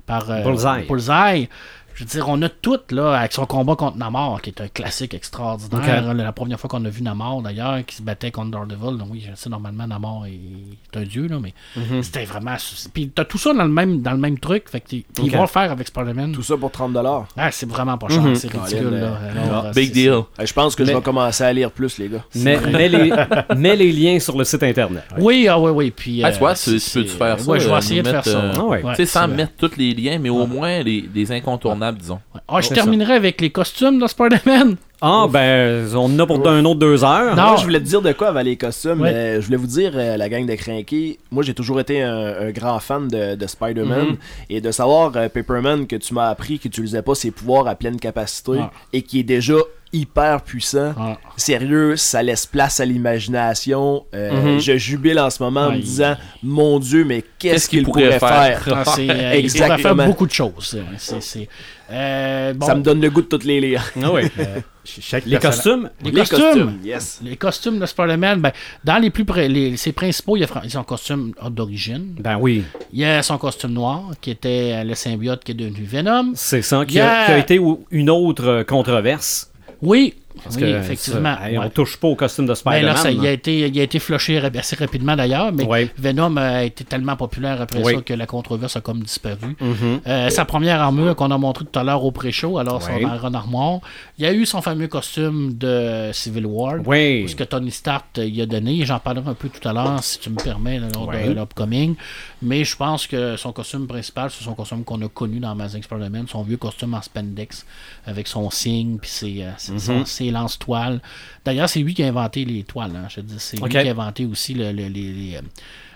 [SPEAKER 4] par euh,
[SPEAKER 1] Bullseye.
[SPEAKER 4] Bullseye. Je veux dire, on a tout, là, avec son combat contre Namor, qui est un classique extraordinaire. La première fois qu'on a vu Namor, d'ailleurs, qui se battait contre Daredevil. Donc, oui, je sais, normalement, Namor est, un dieu, là, mais
[SPEAKER 1] Mhm.
[SPEAKER 4] c'était vraiment... Puis t'as tout ça dans le même, dans le même truc, fait que ils vont le faire avec Spider-Man.
[SPEAKER 5] Tout ça pour 30$.
[SPEAKER 4] Ah, c'est vraiment pas cher,
[SPEAKER 1] Mhm.
[SPEAKER 4] c'est ridicule,
[SPEAKER 5] Colin,
[SPEAKER 4] là.
[SPEAKER 5] euh,
[SPEAKER 4] Alors, euh,
[SPEAKER 3] Big deal.
[SPEAKER 5] Je pense que je
[SPEAKER 1] Mais-
[SPEAKER 5] vais commencer à lire plus, les gars.
[SPEAKER 1] Mets, mets les, mets les liens sur le site internet.
[SPEAKER 4] Oui, ah oui, oui. Puis,
[SPEAKER 3] Ah, tu vois,
[SPEAKER 4] euh,
[SPEAKER 3] tu- peux-tu faire ça,
[SPEAKER 4] Ouais, je vais essayer de faire ça.
[SPEAKER 1] Ah
[SPEAKER 3] tu sais, sans mettre tous les liens, mais au moins les, les disons.
[SPEAKER 4] Ah, je terminerai avec les costumes de Spider-Man.
[SPEAKER 1] Ah, ben, on en a pour un autre deux heures.
[SPEAKER 4] Non.
[SPEAKER 5] Moi, je voulais te dire de quoi avant les costumes, je voulais vous dire, euh, la gang de Crinky, moi j'ai toujours été un, un grand fan de, de Spider-Man,
[SPEAKER 1] Mhm.
[SPEAKER 5] et de savoir, euh, Paperman, que tu m'as appris qu'il n'utilisait pas ses pouvoirs à pleine capacité,
[SPEAKER 4] Ah.
[SPEAKER 5] et qui est déjà hyper puissant.
[SPEAKER 4] Ah.
[SPEAKER 5] Sérieux, ça laisse place à l'imagination. Euh,
[SPEAKER 1] Mhm.
[SPEAKER 5] Je jubile en ce moment en me disant, mon Dieu, mais qu'est-ce
[SPEAKER 3] qu'il
[SPEAKER 5] qu'il pourrait,
[SPEAKER 3] pourrait
[SPEAKER 5] faire?
[SPEAKER 4] Ah, euh, il pourrait faire
[SPEAKER 5] Exactement.
[SPEAKER 4] beaucoup de choses. c'est- euh, bon,
[SPEAKER 5] Ça me donne le goût de toutes les lire.
[SPEAKER 1] Ah oui.
[SPEAKER 6] Chaque
[SPEAKER 1] Les costumes?
[SPEAKER 4] les,
[SPEAKER 5] Les
[SPEAKER 4] costumes.
[SPEAKER 5] costumes, yes.
[SPEAKER 4] Les costumes de Spider-Man, ben, dans les plus près, les, ses principaux, il y a son costume d'origine.
[SPEAKER 1] Ben oui.
[SPEAKER 4] Il y a son costume noir, qui était euh, le symbiote qui est devenu Venom.
[SPEAKER 1] C'est ça qui, a, qui a été une autre euh, controverse.
[SPEAKER 4] Oui,
[SPEAKER 1] Parce
[SPEAKER 4] oui,
[SPEAKER 1] que
[SPEAKER 4] effectivement.
[SPEAKER 1] ça, hey,
[SPEAKER 4] ouais.
[SPEAKER 1] On touche pas au costume de
[SPEAKER 4] Ben
[SPEAKER 1] Spider-Man.
[SPEAKER 4] il, a été, il a été flushé assez rapidement d'ailleurs, mais
[SPEAKER 1] Ouais.
[SPEAKER 4] Venom a été tellement populaire après ça que la controverse a comme disparu.
[SPEAKER 1] Mhm.
[SPEAKER 4] Euh, sa première armure qu'on a montrée tout à l'heure au pré-show, alors son armoire. Il y a eu son fameux costume de Civil War. Ce que Tony Stark euh, y a donné, j'en parlerai un peu tout à l'heure si tu me permets lors de l'upcoming. Mais je pense que son costume principal, c'est son costume qu'on a connu dans Amazing Spider-Man, son vieux costume en spandex avec son signe puis ses, euh, ses,
[SPEAKER 1] Mhm.
[SPEAKER 4] ses lance-toiles. D'ailleurs, c'est lui qui a inventé les toiles. hein, je dis, c'est lui qui a inventé aussi le, le- les- les, euh,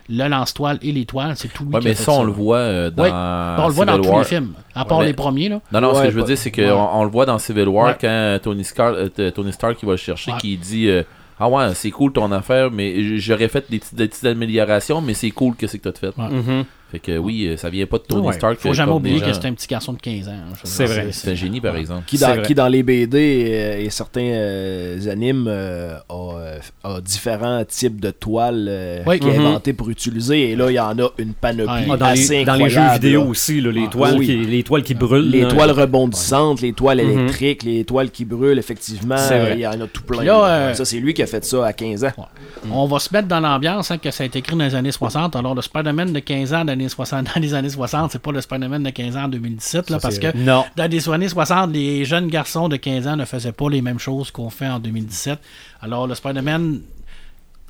[SPEAKER 4] le lance-toile et les toiles. C'est tout lui
[SPEAKER 3] Ouais,
[SPEAKER 4] qui a
[SPEAKER 3] mais
[SPEAKER 4] fait
[SPEAKER 3] ça, on le voit euh, dans
[SPEAKER 4] Ouais. on le voit dans tous les films, à part
[SPEAKER 3] Ouais.
[SPEAKER 4] les premiers. Là.
[SPEAKER 3] Non, non, ce que je veux dire, c'est qu'on
[SPEAKER 4] Ouais.
[SPEAKER 3] on le voit dans Civil War
[SPEAKER 4] Ouais.
[SPEAKER 3] quand Tony Stark, euh, t- Tony Stark qui va le chercher,
[SPEAKER 4] Ouais.
[SPEAKER 3] qui dit euh, Ah ouais, c'est cool ton affaire, mais j'aurais fait des petites, améliorations, mais c'est cool que c'est que t'as fait.
[SPEAKER 4] Ouais.
[SPEAKER 1] Mhm.
[SPEAKER 3] Fait que oui, euh, ça vient pas de Tony
[SPEAKER 1] Ouais.
[SPEAKER 3] Stark.
[SPEAKER 4] Faut
[SPEAKER 3] euh,
[SPEAKER 4] jamais oublier que c'est un petit garçon de 15 ans. hein.
[SPEAKER 1] C'est vrai.
[SPEAKER 3] C'est un génie, par exemple.
[SPEAKER 5] Qui dans, qui dans les BD euh, et certains euh, animes euh, a, a différents types de toiles euh,
[SPEAKER 4] Oui.
[SPEAKER 5] qu'il a
[SPEAKER 1] Mhm.
[SPEAKER 5] inventé pour utiliser et là il y en a une panoplie
[SPEAKER 4] Ouais.
[SPEAKER 1] Ah, dans,
[SPEAKER 5] assez
[SPEAKER 1] les, dans les jeux vidéo
[SPEAKER 5] là.
[SPEAKER 1] aussi, là, les,
[SPEAKER 4] Ah,
[SPEAKER 1] toiles
[SPEAKER 5] oui.
[SPEAKER 1] qui, les toiles qui brûlent.
[SPEAKER 5] Les
[SPEAKER 1] là.
[SPEAKER 5] toiles rebondissantes, les toiles
[SPEAKER 1] Mhm.
[SPEAKER 5] électriques, les toiles qui brûlent, effectivement, il y en a tout plein.
[SPEAKER 4] Là, euh,
[SPEAKER 5] Ça, c'est lui qui a fait ça à 15 ans.
[SPEAKER 4] On va se mettre dans l'ambiance hein, que ça a été écrit dans les années 60. Alors, le Spider-Man de 15 ans dans les, 60, dans les années 60, c'est pas le Spider-Man de 15 ans en 2017, là,
[SPEAKER 6] Ça,
[SPEAKER 4] parce que
[SPEAKER 1] Non.
[SPEAKER 4] dans les années 60, les jeunes garçons de 15 ans ne faisaient pas les mêmes choses qu'on fait en 2017. Alors, le Spider-Man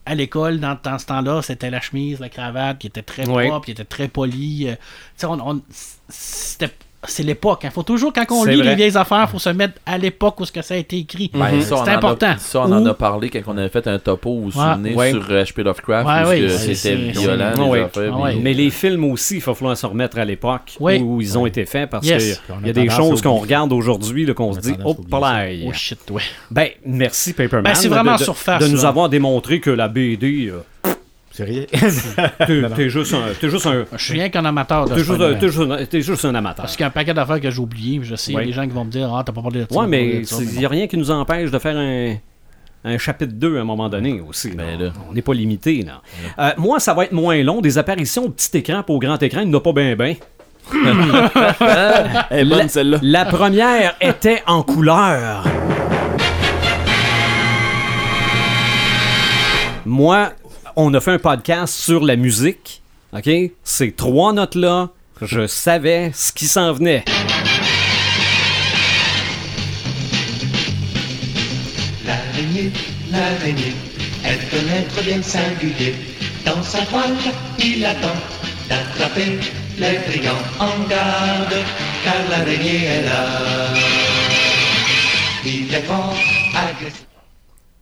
[SPEAKER 4] à l'école, dans, dans ce temps-là, c'était la chemise, la cravate, qui était très
[SPEAKER 1] Oui.
[SPEAKER 4] propre, qui était très poli. euh, tu sais, on- on- c'était- c'est l'époque. Il faut toujours, quand on lit
[SPEAKER 1] vrai.
[SPEAKER 4] les vieilles affaires, il faut se mettre à l'époque où ce que ça a été écrit.
[SPEAKER 3] Ben,
[SPEAKER 4] c'est
[SPEAKER 3] a-
[SPEAKER 4] important.
[SPEAKER 3] ça, on en
[SPEAKER 4] Ou-
[SPEAKER 3] a parlé quand on avait fait un topo, vous vous
[SPEAKER 4] Ouais.
[SPEAKER 3] souvenez,
[SPEAKER 1] Ouais.
[SPEAKER 3] sur euh, HP Lovecraft,
[SPEAKER 4] Ouais,
[SPEAKER 3] c'était violent,
[SPEAKER 1] c'est-
[SPEAKER 3] les
[SPEAKER 1] ouais.
[SPEAKER 3] affaires.
[SPEAKER 4] Ah ouais.
[SPEAKER 3] puis-
[SPEAKER 1] Mais les films aussi, il va falloir se remettre à l'époque où ils ont été faits parce
[SPEAKER 4] Yes.
[SPEAKER 1] qu'il y a des choses qu'on regarde aujourd'hui qu'on
[SPEAKER 6] On
[SPEAKER 1] se dit, oh.
[SPEAKER 4] Oh shit, ouais.
[SPEAKER 1] Ben, merci Paperman.
[SPEAKER 4] Ben, c'est vraiment
[SPEAKER 1] de, de-
[SPEAKER 4] surface,
[SPEAKER 1] De nous avoir démontré que la BD, euh,
[SPEAKER 6] C'est rien.
[SPEAKER 1] t'es juste un. T'es juste un.
[SPEAKER 4] Je suis rien qu'un amateur de
[SPEAKER 1] T'es juste, un- t'es juste un- t'es juste un amateur.
[SPEAKER 4] Parce qu'il y a un paquet d'affaires que j'ai oublié. Je sais, il y a
[SPEAKER 1] Ouais.
[SPEAKER 4] des gens qui vont me dire Ah, t'as pas parlé de ça.
[SPEAKER 1] Ouais, mais il n'y a rien qui nous empêche de faire un, un chapitre 2 à un moment donné aussi.
[SPEAKER 3] Ben là.
[SPEAKER 1] On n'est pas limité. Là. Euh, moi, ça va être moins long. Des apparitions au petit écran pour au grand écran, il n'y en a pas bien, bien.
[SPEAKER 5] Elle est bonne celle-là.
[SPEAKER 1] La première était en couleur. Moi, on a fait un podcast sur la musique. OK? Ces trois notes-là, je savais ce qui s'en venait.
[SPEAKER 7] L'araignée, l'araignée est un être bien singulier. Dans sa toile, il attend d'attraper les brigands en garde, car l'araignée est là. Il est grand, agressif.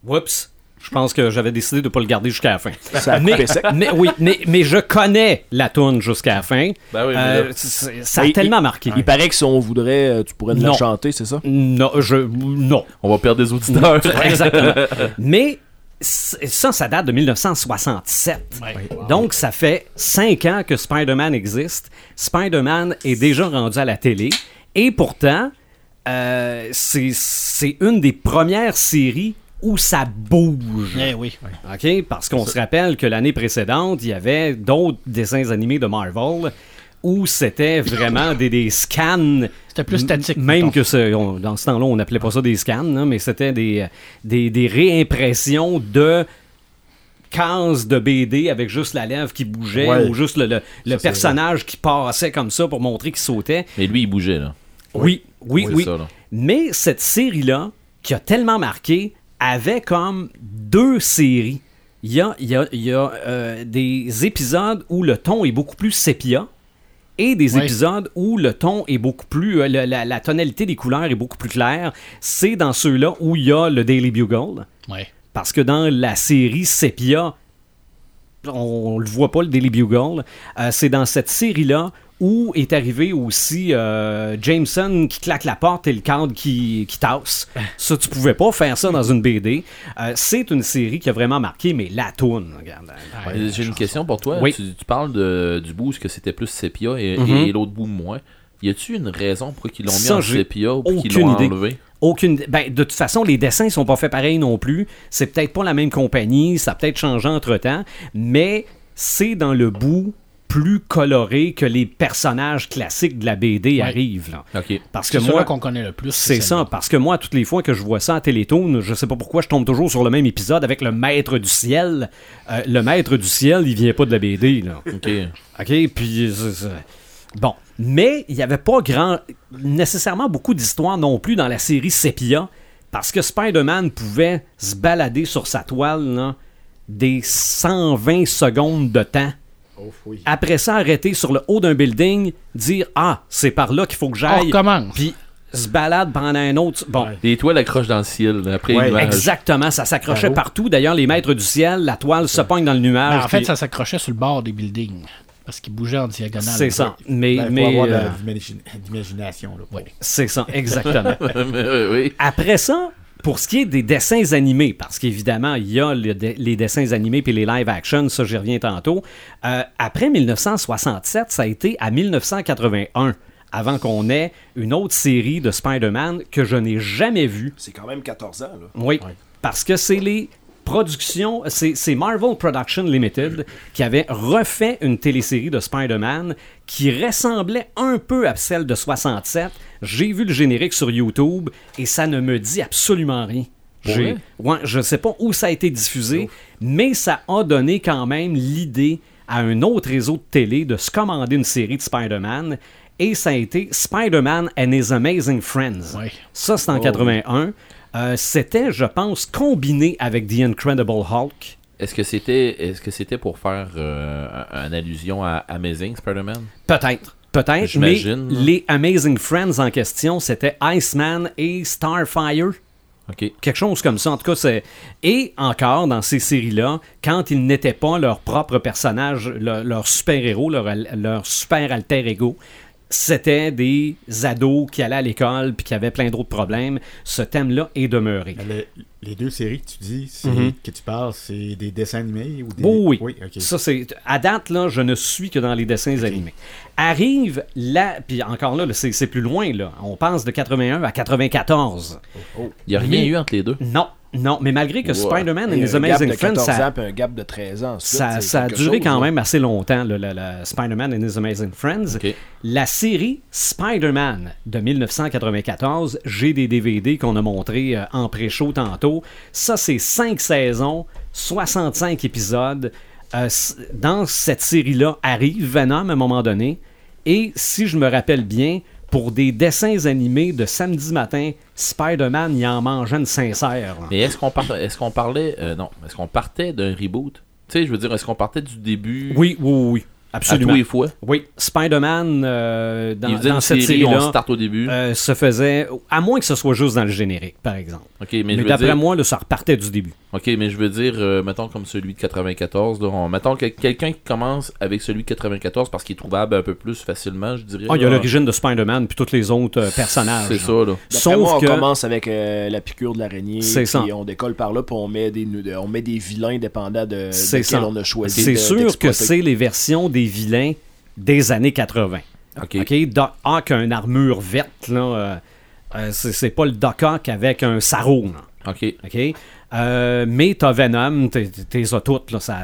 [SPEAKER 1] Oups. Je pense que j'avais décidé de ne pas le garder jusqu'à la fin.
[SPEAKER 5] Ça a
[SPEAKER 1] mais,
[SPEAKER 5] coupé sec.
[SPEAKER 1] mais oui, mais, mais je connais la toune jusqu'à la fin.
[SPEAKER 3] Ben oui, mais
[SPEAKER 1] Euh, ça a tellement
[SPEAKER 5] il-
[SPEAKER 1] marqué.
[SPEAKER 5] Il paraît que si on voudrait, euh, tu pourrais nous la chanter, c'est ça?
[SPEAKER 1] Non, je non.
[SPEAKER 3] On va perdre des auditeurs.
[SPEAKER 1] Exactement. Mais ça, ça date de 1967.
[SPEAKER 4] Ouais.
[SPEAKER 1] Donc, ça fait cinq ans que Spider-Man existe. Spider-Man est déjà rendu à la télé. Et pourtant, euh, c'est c'est une des premières séries où ça bouge.
[SPEAKER 4] Eh oui.
[SPEAKER 1] OK? Parce qu'on se rappelle que l'année précédente, il y avait d'autres dessins animés de Marvel où c'était vraiment des, des scans.
[SPEAKER 4] C'était plus statique,
[SPEAKER 1] Même que ce- on- dans ce temps-là, on n'appelait pas ça des scans, là, mais c'était des, des, des réimpressions de cases de BD avec juste la lèvre qui bougeait
[SPEAKER 6] Ouais.
[SPEAKER 1] ou juste le, le- personnage qui passait comme ça pour montrer qu'il sautait.
[SPEAKER 3] Mais lui, il bougeait, là.
[SPEAKER 1] Oui, oui, oui.
[SPEAKER 3] ça, là.
[SPEAKER 1] Mais cette série-là, qui a tellement marqué, avait comme deux séries. Il y a, il y a- il y a, euh, des épisodes où le ton est beaucoup plus sépia et des
[SPEAKER 4] Oui.
[SPEAKER 1] épisodes où le ton est beaucoup plus. euh, la, la tonalité des couleurs est beaucoup plus claire. C'est dans ceux-là où il y a le Daily Bugle. Parce que dans la série Sepia, on, le voit pas, le Daily Bugle. Euh, c'est dans cette série-là où est arrivé aussi euh, Jameson qui claque la porte et le cadre qui, qui tasse. Ça, tu pouvais pas faire ça dans une BD. Euh, c'est une série qui a vraiment marqué, mais la toune.
[SPEAKER 3] Euh, J'ai une question pour toi.
[SPEAKER 1] Oui.
[SPEAKER 3] Tu, tu parles de, du bout où que c'était plus sépia et,
[SPEAKER 1] Mhm.
[SPEAKER 3] et l'autre bout moins. Y a-tu une raison pour qu'ils l'ont mis en sépia ou qu'ils l'ont
[SPEAKER 1] idée.
[SPEAKER 3] enlevé?
[SPEAKER 1] Aucune. Ben, de toute façon, les dessins sont pas faits pareil non plus. C'est peut-être pas la même compagnie, ça a peut-être changé entre temps, mais c'est dans le bout plus coloré que les personnages classiques de la BD arrivent. Là. Parce que
[SPEAKER 4] C'est
[SPEAKER 1] moi,
[SPEAKER 4] qu'on connaît le plus.
[SPEAKER 1] c'est ça, parce que moi, toutes les fois que je vois ça à Télétoon, je sais pas pourquoi je tombe toujours sur le même épisode avec le maître du ciel. Euh, le maître du ciel, il vient pas de la BD, là.
[SPEAKER 3] Ok.
[SPEAKER 1] OK, puis... c'est- Bon. Mais il n'y avait pas grand... nécessairement beaucoup d'histoires non plus dans la série Sepia, parce que Spider-Man pouvait se balader sur sa toile là, des 120 secondes de temps.
[SPEAKER 6] Oh, oui.
[SPEAKER 1] Après ça, arrêter sur le haut d'un building, dire « Ah, c'est par là qu'il faut que
[SPEAKER 4] On
[SPEAKER 1] j'aille. »
[SPEAKER 4] recommence.
[SPEAKER 1] Puis se balade pendant un autre... Bon,
[SPEAKER 6] Ouais.
[SPEAKER 3] Les toiles accrochent dans le ciel après
[SPEAKER 6] Ouais,
[SPEAKER 1] exactement, ça s'accrochait partout. D'ailleurs, les maîtres du ciel, la toile se pogne dans le
[SPEAKER 4] Ben,
[SPEAKER 1] nuage.
[SPEAKER 4] en fait,
[SPEAKER 1] puis-
[SPEAKER 4] ça s'accrochait sur le bord des buildings. Parce qu'il bougeait en diagonale.
[SPEAKER 1] C'est ça. Mais,
[SPEAKER 6] Ben, faut
[SPEAKER 1] mais
[SPEAKER 6] avoir de
[SPEAKER 1] euh, c'est ça, exactement.
[SPEAKER 3] Mais.
[SPEAKER 1] Après ça, Pour ce qui est des dessins animés, parce qu'évidemment, il y a le les dessins animés puis les live action, ça j'y reviens tantôt. euh, après 1967, ça a été à 1981, avant qu'on ait une autre série de Spider-Man que je n'ai jamais vue.
[SPEAKER 5] C'est quand même 14 ans, là.
[SPEAKER 1] Oui, parce que c'est les productions, c'est Marvel Production Limited qui avait refait une télésérie de Spider-Man qui ressemblait un peu à celle de 67. J'ai vu le générique sur YouTube et ça ne me dit absolument rien. Ouais, je ne sais pas où ça a été diffusé, mais ça a donné quand même l'idée à un autre réseau de télé de se commander une série de Spider-Man et ça a été Spider-Man and His Amazing Friends.
[SPEAKER 4] Ouais.
[SPEAKER 1] Ça, c'est en 81. Euh, c'était, je pense, combiné avec The Incredible Hulk.
[SPEAKER 3] Est-ce que c'était est-ce que c'était pour faire euh, un- une allusion à Amazing Spider-Man?
[SPEAKER 1] Peut-être. Peut-être, mais les Amazing Friends en question, c'était Iceman et Starfire.
[SPEAKER 3] Ok.
[SPEAKER 1] Quelque chose comme ça, en tout cas, c'est... Et encore, dans ces séries-là, quand ils n'étaient pas leur propre personnage, leur, leur super-héros, leur, leur super alter ego, c'était des ados qui allaient à l'école puis qui avaient plein d'autres problèmes. Ce thème-là est demeuré.
[SPEAKER 6] Le- les deux séries que tu dis, c'est-
[SPEAKER 1] Mhm.
[SPEAKER 6] que tu parles, c'est des dessins animés ou des.
[SPEAKER 1] Oh oui. Ça, c'est. À date, là, je ne suis que dans les dessins animés. Arrive là, puis encore là, là, c'est c'est plus loin, là. On passe de 81 à 94.
[SPEAKER 3] Il n'y a rien
[SPEAKER 1] Mais-
[SPEAKER 3] eu entre les deux?
[SPEAKER 1] Non, non, mais malgré que
[SPEAKER 3] Ouais.
[SPEAKER 1] Spider-Man
[SPEAKER 5] Et
[SPEAKER 1] His
[SPEAKER 5] un gap
[SPEAKER 1] Amazing Friends,
[SPEAKER 5] 14
[SPEAKER 1] ça,
[SPEAKER 5] ans puis un gap de 13 ans. ensuite,
[SPEAKER 1] ça, a duré
[SPEAKER 5] chose,
[SPEAKER 1] quand même assez longtemps, le, le- le Spider-Man and His Amazing Friends. La série Spider-Man de 1994, j'ai des DVD qu'on a montrés euh, en pré-show tantôt. Ça, c'est 5 saisons, 65 épisodes. Euh, dans cette série-là arrive Venom à un moment donné. Et si je me rappelle bien, pour des dessins animés de samedi matin, Spider-Man, il en mangeait une sincère. là.
[SPEAKER 3] Mais est-ce qu'on par- est-ce qu'on parlait euh, non, est-ce qu'on partait d'un reboot? Tu sais, je veux dire, est-ce qu'on partait du début?
[SPEAKER 1] Oui, oui, oui,
[SPEAKER 3] à
[SPEAKER 1] absolument.
[SPEAKER 3] tous les fois?
[SPEAKER 1] Oui, Spider-Man, euh, dans, cette
[SPEAKER 3] série, on
[SPEAKER 1] série-là,
[SPEAKER 3] start au début.
[SPEAKER 1] euh, se faisait, à moins que ce soit juste dans le générique, par exemple.
[SPEAKER 3] Ok, mais,
[SPEAKER 1] d'après
[SPEAKER 3] dire,
[SPEAKER 1] moi, là, ça repartait du début.
[SPEAKER 3] ok, mais je veux dire, euh, mettons comme celui de 94. Là, on- mettons que quelqu'un qui commence avec celui de 94 parce qu'il est trouvable un peu plus facilement, je dirais.
[SPEAKER 1] Ah, il y a l'origine de Spider-Man puis tous les autres euh, personnages.
[SPEAKER 3] C'est ça là.
[SPEAKER 5] D'après
[SPEAKER 1] Sauf
[SPEAKER 5] moi, on
[SPEAKER 1] que
[SPEAKER 5] commence avec euh, la piqûre de l'araignée.
[SPEAKER 1] C'est ça.
[SPEAKER 5] puis on décolle par là, puis on met des, on met des vilains dépendant de, de
[SPEAKER 1] c'est
[SPEAKER 5] quel
[SPEAKER 1] ça.
[SPEAKER 5] on a choisi.
[SPEAKER 1] C'est sûr que c'est les versions des vilains des années 80.
[SPEAKER 3] Ok.
[SPEAKER 1] OK, Doc Ock a une armure verte là, euh, c'est pas le Doc Ock avec un sarrau. là.
[SPEAKER 3] Ok.
[SPEAKER 1] OK? Euh, mais t'as Venom, t'es toutes. Là, ça...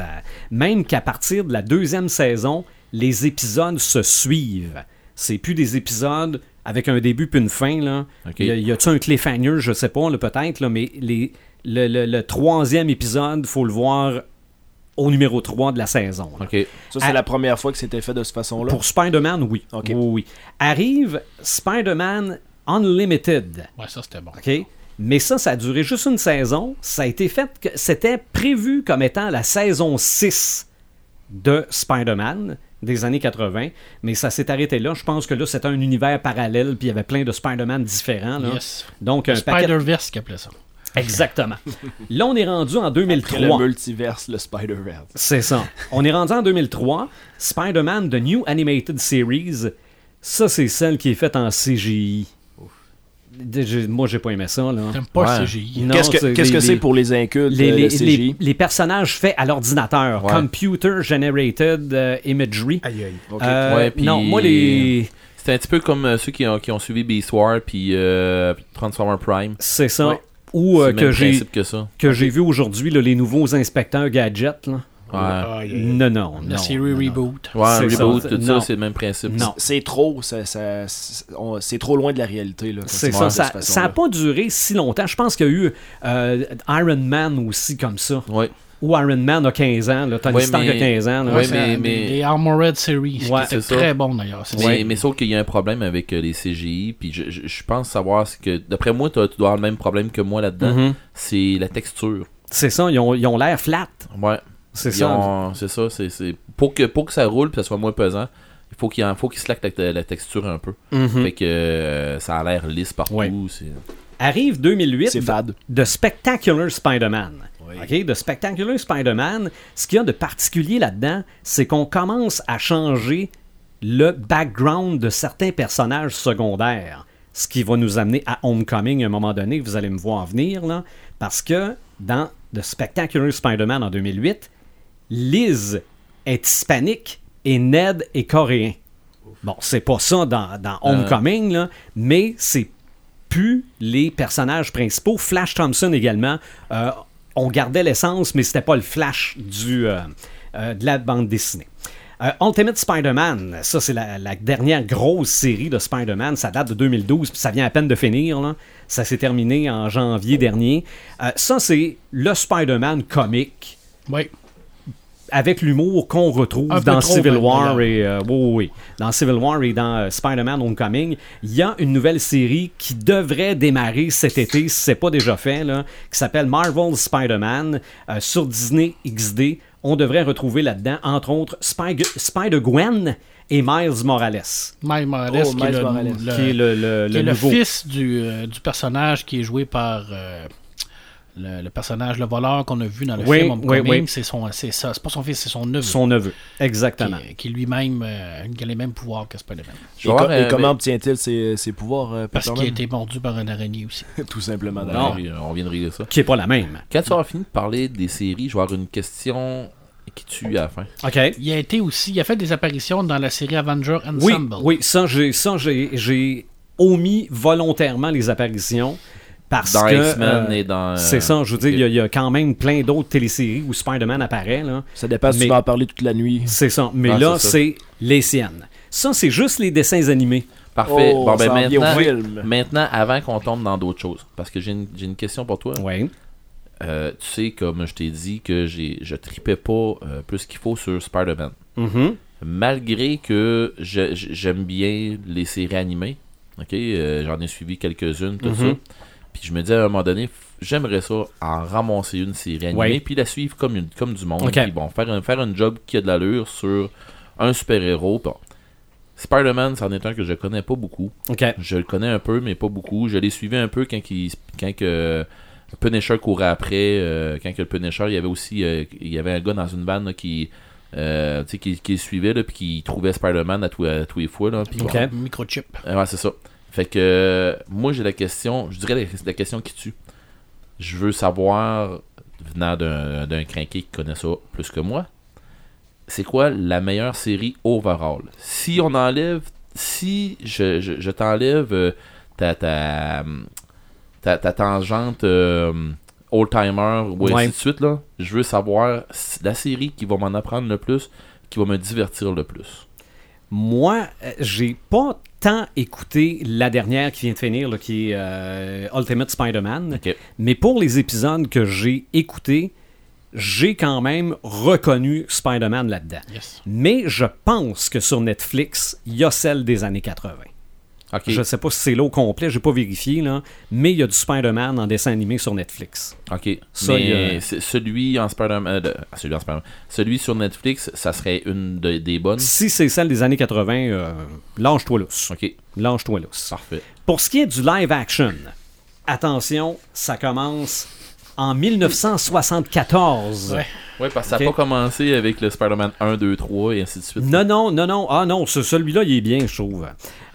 [SPEAKER 1] Même qu'à partir de la deuxième saison, les épisodes se suivent. C'est plus des épisodes avec un début puis une fin. Là.
[SPEAKER 3] Ok.
[SPEAKER 1] Y a- y a-tu un cliffhanger? Je sais pas, peut-être, là, mais les, le, le- le troisième épisode, faut le voir au numéro 3 de la saison. là.
[SPEAKER 3] Ok.
[SPEAKER 5] Ça, c'est la première fois que c'était fait de cette façon-là?
[SPEAKER 1] Pour Spider-Man, oui.
[SPEAKER 5] Ok.
[SPEAKER 1] Oui, oui. Arrive Spider-Man Unlimited.
[SPEAKER 4] Ouais, ça c'était bon.
[SPEAKER 1] OK? Mais ça, ça a duré juste une saison. Ça a été fait que c'était prévu comme étant la saison 6 de Spider-Man des années 80, mais ça s'est arrêté là. Je pense que là, c'était un univers parallèle, puis il y avait plein de Spider-Man différents. là.
[SPEAKER 4] Yes.
[SPEAKER 1] Donc, un paquet...
[SPEAKER 4] Spider-Verse qui appelait ça.
[SPEAKER 1] Exactement. là, on est rendu en
[SPEAKER 5] Après le
[SPEAKER 1] 2003.
[SPEAKER 5] multiverse, le Spider-Verse.
[SPEAKER 1] C'est ça. On est rendu en 2003. Spider-Man, The New Animated Series. Ça, c'est celle qui est faite en CGI. Moi, j'ai pas aimé ça. Là.
[SPEAKER 4] T'aimes pas
[SPEAKER 3] Ouais.
[SPEAKER 4] le CGI.
[SPEAKER 1] Non,
[SPEAKER 5] Qu'est-ce que
[SPEAKER 1] c'est
[SPEAKER 5] que c'est pour les incultes,
[SPEAKER 1] les,
[SPEAKER 5] euh,
[SPEAKER 1] les-
[SPEAKER 5] le CGI?
[SPEAKER 1] les- les personnages faits à l'ordinateur,
[SPEAKER 3] Ouais.
[SPEAKER 1] computer generated euh, imagery.
[SPEAKER 6] Aïe, aïe.
[SPEAKER 1] Euh,
[SPEAKER 3] Ouais, puis-
[SPEAKER 1] Non, moi les,
[SPEAKER 3] C'était un petit peu comme ceux qui ont, qui ont suivi Beast War puis euh, Transformer Prime.
[SPEAKER 1] c'est ça.
[SPEAKER 5] Ouais.
[SPEAKER 1] Ou euh,
[SPEAKER 3] C'est le
[SPEAKER 1] que
[SPEAKER 3] même
[SPEAKER 1] j'ai
[SPEAKER 3] principe que ça.
[SPEAKER 1] que j'ai vu aujourd'hui les nouveaux inspecteurs gadgets. Là.
[SPEAKER 3] Ouais.
[SPEAKER 6] Aïe.
[SPEAKER 1] Non, non,
[SPEAKER 4] La
[SPEAKER 1] non.
[SPEAKER 4] série
[SPEAKER 1] non, non.
[SPEAKER 4] Reboot.
[SPEAKER 3] Ouais, reboot,
[SPEAKER 1] ça.
[SPEAKER 3] tout ça, c'est le même principe.
[SPEAKER 1] Non.
[SPEAKER 5] C'est trop, ça, ça- c'est trop loin de la réalité.
[SPEAKER 1] C'est ça. Ça n'a pas duré si longtemps. Je pense qu'il y a eu euh, Iron Man aussi comme ça.
[SPEAKER 3] Ouais.
[SPEAKER 1] Ou Iron Man a 15 ans. Là. Tony
[SPEAKER 3] Ouais,
[SPEAKER 1] Stark a
[SPEAKER 3] mais-
[SPEAKER 1] 15 ans. là.
[SPEAKER 3] Ouais, mais-
[SPEAKER 4] un-
[SPEAKER 3] mais-
[SPEAKER 4] Les Armored Series.
[SPEAKER 1] Ouais,
[SPEAKER 3] c'est
[SPEAKER 4] très bon d'ailleurs.
[SPEAKER 3] Mais, mais sauf qu'il y a un problème avec euh, les CGI, puis je, je- je pense savoir ce que. D'après moi, t'as- tu dois avoir le même problème que moi là-dedans.
[SPEAKER 1] Mhm.
[SPEAKER 3] C'est la texture.
[SPEAKER 1] C'est ça. Ils ont ils ont l'air flat.
[SPEAKER 3] Ouais.
[SPEAKER 1] C'est ça.
[SPEAKER 3] C'est ça. C'est, Pour, que, pour que ça roule, puis ça soit moins pesant, il faut qu'il, faut qu'il slack la, la texture un peu.
[SPEAKER 1] Mhm.
[SPEAKER 3] Fait que euh, ça a l'air lisse partout.
[SPEAKER 1] Ouais. Arrive 2008.
[SPEAKER 5] C'est fade.
[SPEAKER 1] de Spectacular Spider-Man.
[SPEAKER 5] Oui.
[SPEAKER 1] OK? De Spectacular Spider-Man, ce qu'il y a de particulier là-dedans, c'est qu'on commence à changer le background de certains personnages secondaires. ce qui va nous amener à Homecoming à un moment donné, vous allez me voir venir, là, parce que dans The Spectacular Spider-Man en 2008, Liz est hispanique et Ned est coréen. Bon, c'est pas ça dans, dans Homecoming, là, mais c'est plus les personnages principaux. Flash Thompson également, euh, on gardait l'essence, mais c'était pas le Flash du, euh, euh, de la bande dessinée. Euh, Ultimate Spider-Man, ça c'est la, la dernière grosse série de Spider-Man, ça date de 2012, puis ça vient à peine de finir, là. ça s'est terminé en janvier dernier. Euh, ça c'est le Spider-Man comique
[SPEAKER 4] Oui.
[SPEAKER 1] Avec l'humour qu'on retrouve
[SPEAKER 4] Un
[SPEAKER 1] dans Civil War et euh, oui, oui, oui. dans Civil War et dans euh, Spider-Man Homecoming, il y a une nouvelle série qui devrait démarrer cet été si c'est pas déjà fait là, qui s'appelle Marvel Spider-Man euh, sur Disney XD. On devrait retrouver là-dedans entre autres Spy- Spider-Gwen et Miles Morales,
[SPEAKER 4] Miles Morales,
[SPEAKER 5] Oh,
[SPEAKER 4] qui, est le,
[SPEAKER 5] Morales.
[SPEAKER 4] le-
[SPEAKER 1] qui est le, le-
[SPEAKER 4] qui
[SPEAKER 1] le
[SPEAKER 4] est le
[SPEAKER 1] nouveau.
[SPEAKER 4] fils du, euh, du personnage qui est joué par euh, le, le personnage, le voleur qu'on a vu dans le
[SPEAKER 1] Oui,
[SPEAKER 4] film Homecoming.
[SPEAKER 1] oui, oui.
[SPEAKER 4] C'est son, c'est ça. C'est pas son fils, c'est son neveu.
[SPEAKER 1] Son neveu, exactement.
[SPEAKER 4] Qui, qui lui-même euh, qui a les mêmes pouvoirs que Spider-Man.
[SPEAKER 5] Et, co-
[SPEAKER 3] euh,
[SPEAKER 5] comment
[SPEAKER 3] mais-
[SPEAKER 5] obtient-il ses, ses pouvoirs, euh,
[SPEAKER 4] Parce qu'il a été mordu par une araignée aussi.
[SPEAKER 5] Tout simplement.
[SPEAKER 3] Non,
[SPEAKER 5] d'ailleurs.
[SPEAKER 3] oui, on vient de régler ça.
[SPEAKER 1] Qui est pas la même.
[SPEAKER 3] Quand tu auras fini de parler des séries, je vais avoir une question qui tue à la fin.
[SPEAKER 1] OK.
[SPEAKER 4] Il a été aussi, il a fait des apparitions dans la série Avenger
[SPEAKER 1] Oui,
[SPEAKER 4] Ensemble.
[SPEAKER 1] oui, ça, j'ai, ça, j'ai, j'ai omis volontairement les apparitions parce
[SPEAKER 3] Dans
[SPEAKER 1] que.
[SPEAKER 3] X-Men
[SPEAKER 1] euh,
[SPEAKER 3] et dans. euh,
[SPEAKER 1] c'est ça, je veux dire, il y a- il y, a quand même plein d'autres téléséries où Spider-Man apparaît. Là.
[SPEAKER 5] Ça dépend si
[SPEAKER 1] Mais-
[SPEAKER 5] tu vas en parler toute la nuit.
[SPEAKER 1] C'est ça. Mais
[SPEAKER 3] Ah,
[SPEAKER 1] là,
[SPEAKER 3] c'est
[SPEAKER 1] les siennes. Ça, c'est juste les dessins animés.
[SPEAKER 3] Parfait.
[SPEAKER 5] Oh,
[SPEAKER 3] bon, ben maintenant, maintenant, avant qu'on tombe dans d'autres choses, parce que j'ai une, j'ai une question pour toi.
[SPEAKER 1] Oui.
[SPEAKER 3] Euh, tu sais, comme je t'ai dit, que j'ai, je tripais pas euh, plus qu'il faut sur Spider-Man.
[SPEAKER 1] Mhm.
[SPEAKER 3] Malgré que j'aime bien les séries animées, ok, euh, j'en ai suivi quelques-unes, tout
[SPEAKER 1] Mhm.
[SPEAKER 3] ça. Puis je me dis à un moment donné, j'aimerais ça en ramasser une série animée,
[SPEAKER 1] Ouais.
[SPEAKER 3] puis la suivre comme, une, comme du monde.
[SPEAKER 1] Ok.
[SPEAKER 3] Puis bon, faire un, faire un job qui a de l'allure sur un super-héros. Bon. Spider-Man, c'en est un que je connais pas beaucoup.
[SPEAKER 1] OK.
[SPEAKER 3] Je le connais un peu, mais pas beaucoup. Je l'ai suivi un peu quand, il, quand que Punisher courait après. euh, quand que le Punisher, il y avait aussi euh, il y avait un gars dans une bande là, qui, euh, tu sais, qui, qui le suivait, là, puis qui trouvait Spider-Man à, tous- à tous les fois. Là, bon.
[SPEAKER 4] Microchip.
[SPEAKER 3] Euh, ouais, c'est ça. Fait que moi, j'ai la question, je dirais la, la question qui tue. Je veux savoir, venant d'un d'un crinqué qui connaît ça plus que moi, c'est quoi la meilleure série overall? Si on enlève, si je, je, je t'enlève euh, ta, ta, ta, ta tangente euh, old-timer ou
[SPEAKER 1] Ouais.
[SPEAKER 3] ainsi de suite, là, je veux savoir la série qui va m'en apprendre le plus, qui va me divertir le plus.
[SPEAKER 1] Moi, euh, j'ai pas tant écouté la dernière qui vient de finir, là, qui est euh, Ultimate Spider-Man. Mais pour les épisodes que j'ai écoutés, j'ai quand même reconnu Spider-Man là-dedans.
[SPEAKER 4] Yes.
[SPEAKER 1] Mais je pense que sur Netflix, il y a celle des années 80.
[SPEAKER 3] Ok.
[SPEAKER 1] Je sais pas si c'est là au complet, j'ai pas vérifié, là, mais il y a du Spider-Man en dessin animé sur Netflix.
[SPEAKER 3] Ok.
[SPEAKER 1] Ça,
[SPEAKER 3] mais
[SPEAKER 1] a-
[SPEAKER 3] celui en Spider-Man. euh, ah, celui en Spider-Man. Celui sur Netflix, ça serait une de- des bonnes?
[SPEAKER 1] Si c'est celle des années 80, euh, lâche-toi lousse.
[SPEAKER 3] Ok.
[SPEAKER 1] Lâche-toi lousse.
[SPEAKER 3] Parfait.
[SPEAKER 1] Pour ce qui est du live action, attention, ça commence en 1974.
[SPEAKER 4] Ouais.
[SPEAKER 3] Ouais, parce que ça n'a pas commencé avec le Spider-Man 1, 2, 3 et ainsi de suite.
[SPEAKER 1] Non, non, non, non. Ah non, ce- celui-là, il est bien, je trouve.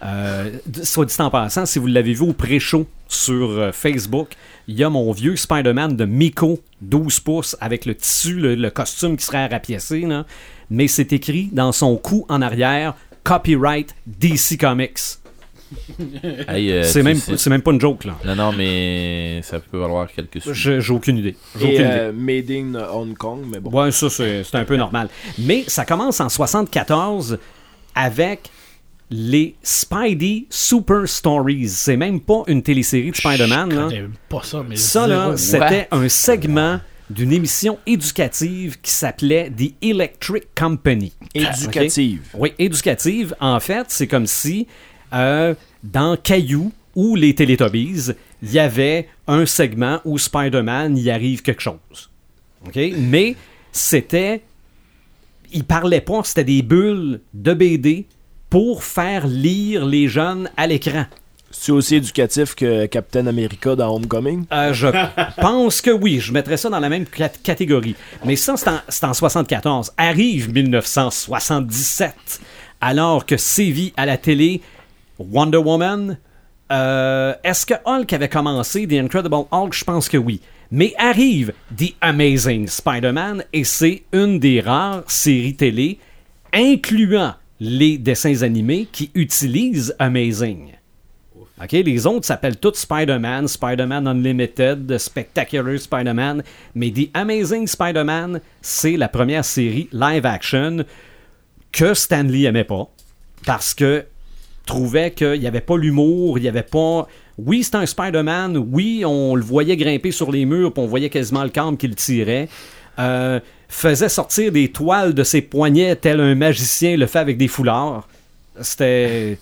[SPEAKER 1] Euh, soit dit en passant, si vous l'avez vu au pré-show sur euh, Facebook, il y a mon vieux Spider-Man de Miko, 12 pouces, avec le tissu, le, le costume qui serait à rapiécer, là. Mais c'est écrit dans son cou en arrière, copyright DC Comics.
[SPEAKER 3] Hey, euh,
[SPEAKER 1] c'est même,
[SPEAKER 3] sais-
[SPEAKER 1] c'est même pas une joke, là.
[SPEAKER 3] Non, non, mais ça peut valoir quelques sous.
[SPEAKER 1] J'ai aucune idée. J'ai
[SPEAKER 5] Et
[SPEAKER 1] aucune idée.
[SPEAKER 5] euh, Made in Hong Kong, mais bon.
[SPEAKER 1] Ouais, ça, c'est c'est un peu normal. Mais ça commence en 74 avec les Spidey Super Stories. C'est même pas une télésérie de Spider-Man. Là.
[SPEAKER 4] pas ça, mais
[SPEAKER 1] Ça, là, c'était un segment d'une émission éducative qui s'appelait The Electric Company.
[SPEAKER 5] Éducative.
[SPEAKER 1] Oui, éducative. En fait, c'est comme si euh, dans Caillou ou les Teletubbies, il y avait un segment où Spider-Man y arrive quelque chose. Mais c'était. Il parlait pas, c'était des bulles de BD pour faire lire les jeunes à l'écran.
[SPEAKER 5] C'est aussi éducatif que Captain America dans Homecoming?
[SPEAKER 1] Euh, je pense que oui, je mettrais ça dans la même cat- catégorie. Mais ça, c'est en, en 74. Arrive 1977, alors que sévit à la télé Wonder Woman, Euh, Est-ce que Hulk avait commencé The Incredible Hulk? Je pense que oui. Mais arrive The Amazing Spider-Man et c'est une des rares séries télé, incluant les dessins animés, qui utilisent Amazing. OK, les autres s'appellent tous Spider-Man, Spider-Man Unlimited, Spectacular Spider-Man, mais The Amazing Spider-Man, c'est la première série live action que Stanley aimait pas parce que trouvait qu'il n'y avait pas l'humour, il n'y avait pas. Oui, c'était un Spider-Man, oui, on le voyait grimper sur les murs, puis on voyait quasiment le camp qu'il tirait. Euh, faisait sortir des toiles de ses poignets tel un magicien le fait avec des foulards. C'était.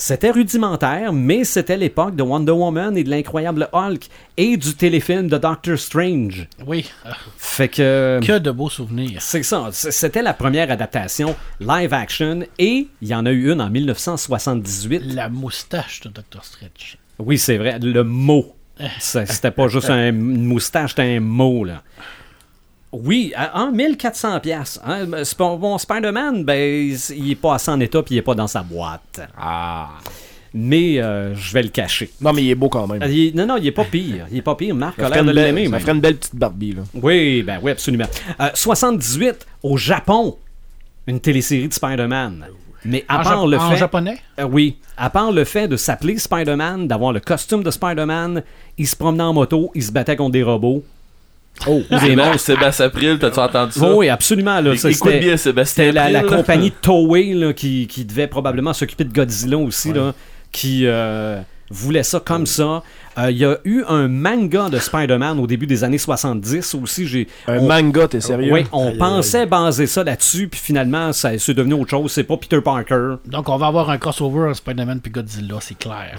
[SPEAKER 1] C'était rudimentaire, mais c'était l'époque de Wonder Woman et de l'incroyable Hulk et du téléfilm de Doctor Strange.
[SPEAKER 4] Oui, euh,
[SPEAKER 1] Fait que.
[SPEAKER 4] que de beaux souvenirs.
[SPEAKER 1] C'est ça. C'était la première adaptation live action et il y en a eu une en 1978.
[SPEAKER 4] La moustache de Dr. Stretch.
[SPEAKER 1] Oui, c'est vrai. Le mot. Ça- C'était pas juste un- une moustache, c'était un mot, là. Oui, à- en 1400 pièces. Bon, Spider-Man, ben, il est pas assez en état puis il est pas dans sa boîte.
[SPEAKER 3] Ah.
[SPEAKER 1] Mais euh, je vais le cacher.
[SPEAKER 5] Non, mais il est beau quand même.
[SPEAKER 1] Euh, il non, non, il est pas pire. Il est pas pire. Marc
[SPEAKER 5] Ça
[SPEAKER 1] a
[SPEAKER 5] ferait
[SPEAKER 1] l'air de
[SPEAKER 5] une, belle,
[SPEAKER 1] l'aimer.
[SPEAKER 5] ça
[SPEAKER 1] même.
[SPEAKER 5] ferait une belle petite Barbie, là.
[SPEAKER 1] Oui, ben oui, absolument. Euh, 78, au Japon, une télésérie de Spider-Man. Mais à
[SPEAKER 4] en,
[SPEAKER 1] part le
[SPEAKER 4] en
[SPEAKER 1] fait...
[SPEAKER 4] japonais?
[SPEAKER 1] Euh, oui, à part le fait de s'appeler Spider-Man, d'avoir le costume de Spider-Man, il se promenait en moto, il se battait contre des robots. Oh,
[SPEAKER 3] C'est bon, Sébastien April, t'as-tu entendu ça?
[SPEAKER 1] Oui, absolument. Là, Ça,
[SPEAKER 3] Écoute bien Sébastien
[SPEAKER 1] C'était la, la
[SPEAKER 3] April,
[SPEAKER 1] compagnie Toei là, qui, qui devait probablement s'occuper de Godzilla aussi, là, qui euh, voulait ça comme ça. Euh, Il y a eu un manga de Spider-Man au début des années 70 aussi. J'ai,
[SPEAKER 5] Un
[SPEAKER 1] on-
[SPEAKER 5] manga, t'es sérieux?
[SPEAKER 1] Oui, on pensait baser ça là-dessus, puis finalement, ça c'est devenu autre chose. C'est pas Peter Parker.
[SPEAKER 4] Donc, on va avoir un crossover Spider-Man puis Godzilla, c'est clair.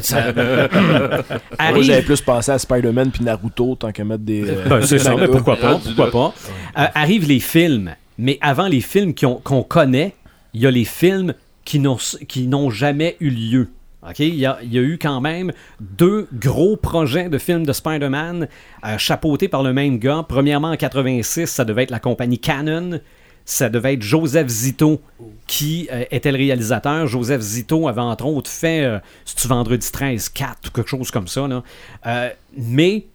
[SPEAKER 1] Ça-
[SPEAKER 5] Moi,
[SPEAKER 1] Arrive-
[SPEAKER 5] j'avais plus pensé à Spider-Man puis Naruto tant qu'à mettre des. euh,
[SPEAKER 1] Ben, c'est ça, mais pourquoi pas, pourquoi pas. Euh, arrivent les films, mais avant les films qu'on connaît, il y a les films qui n'ont qui n'ont jamais eu lieu. OK? Il y, a, il y a eu quand même deux gros projets de films de Spider-Man euh, chapeautés par le même gars. Premièrement, en 86, ça devait être la compagnie Canon. Ça devait être Joseph Zito qui euh, était le réalisateur. Joseph Zito avait entre autres fait euh, C'est-tu vendredi 13 4 ou quelque chose comme ça. Euh, mais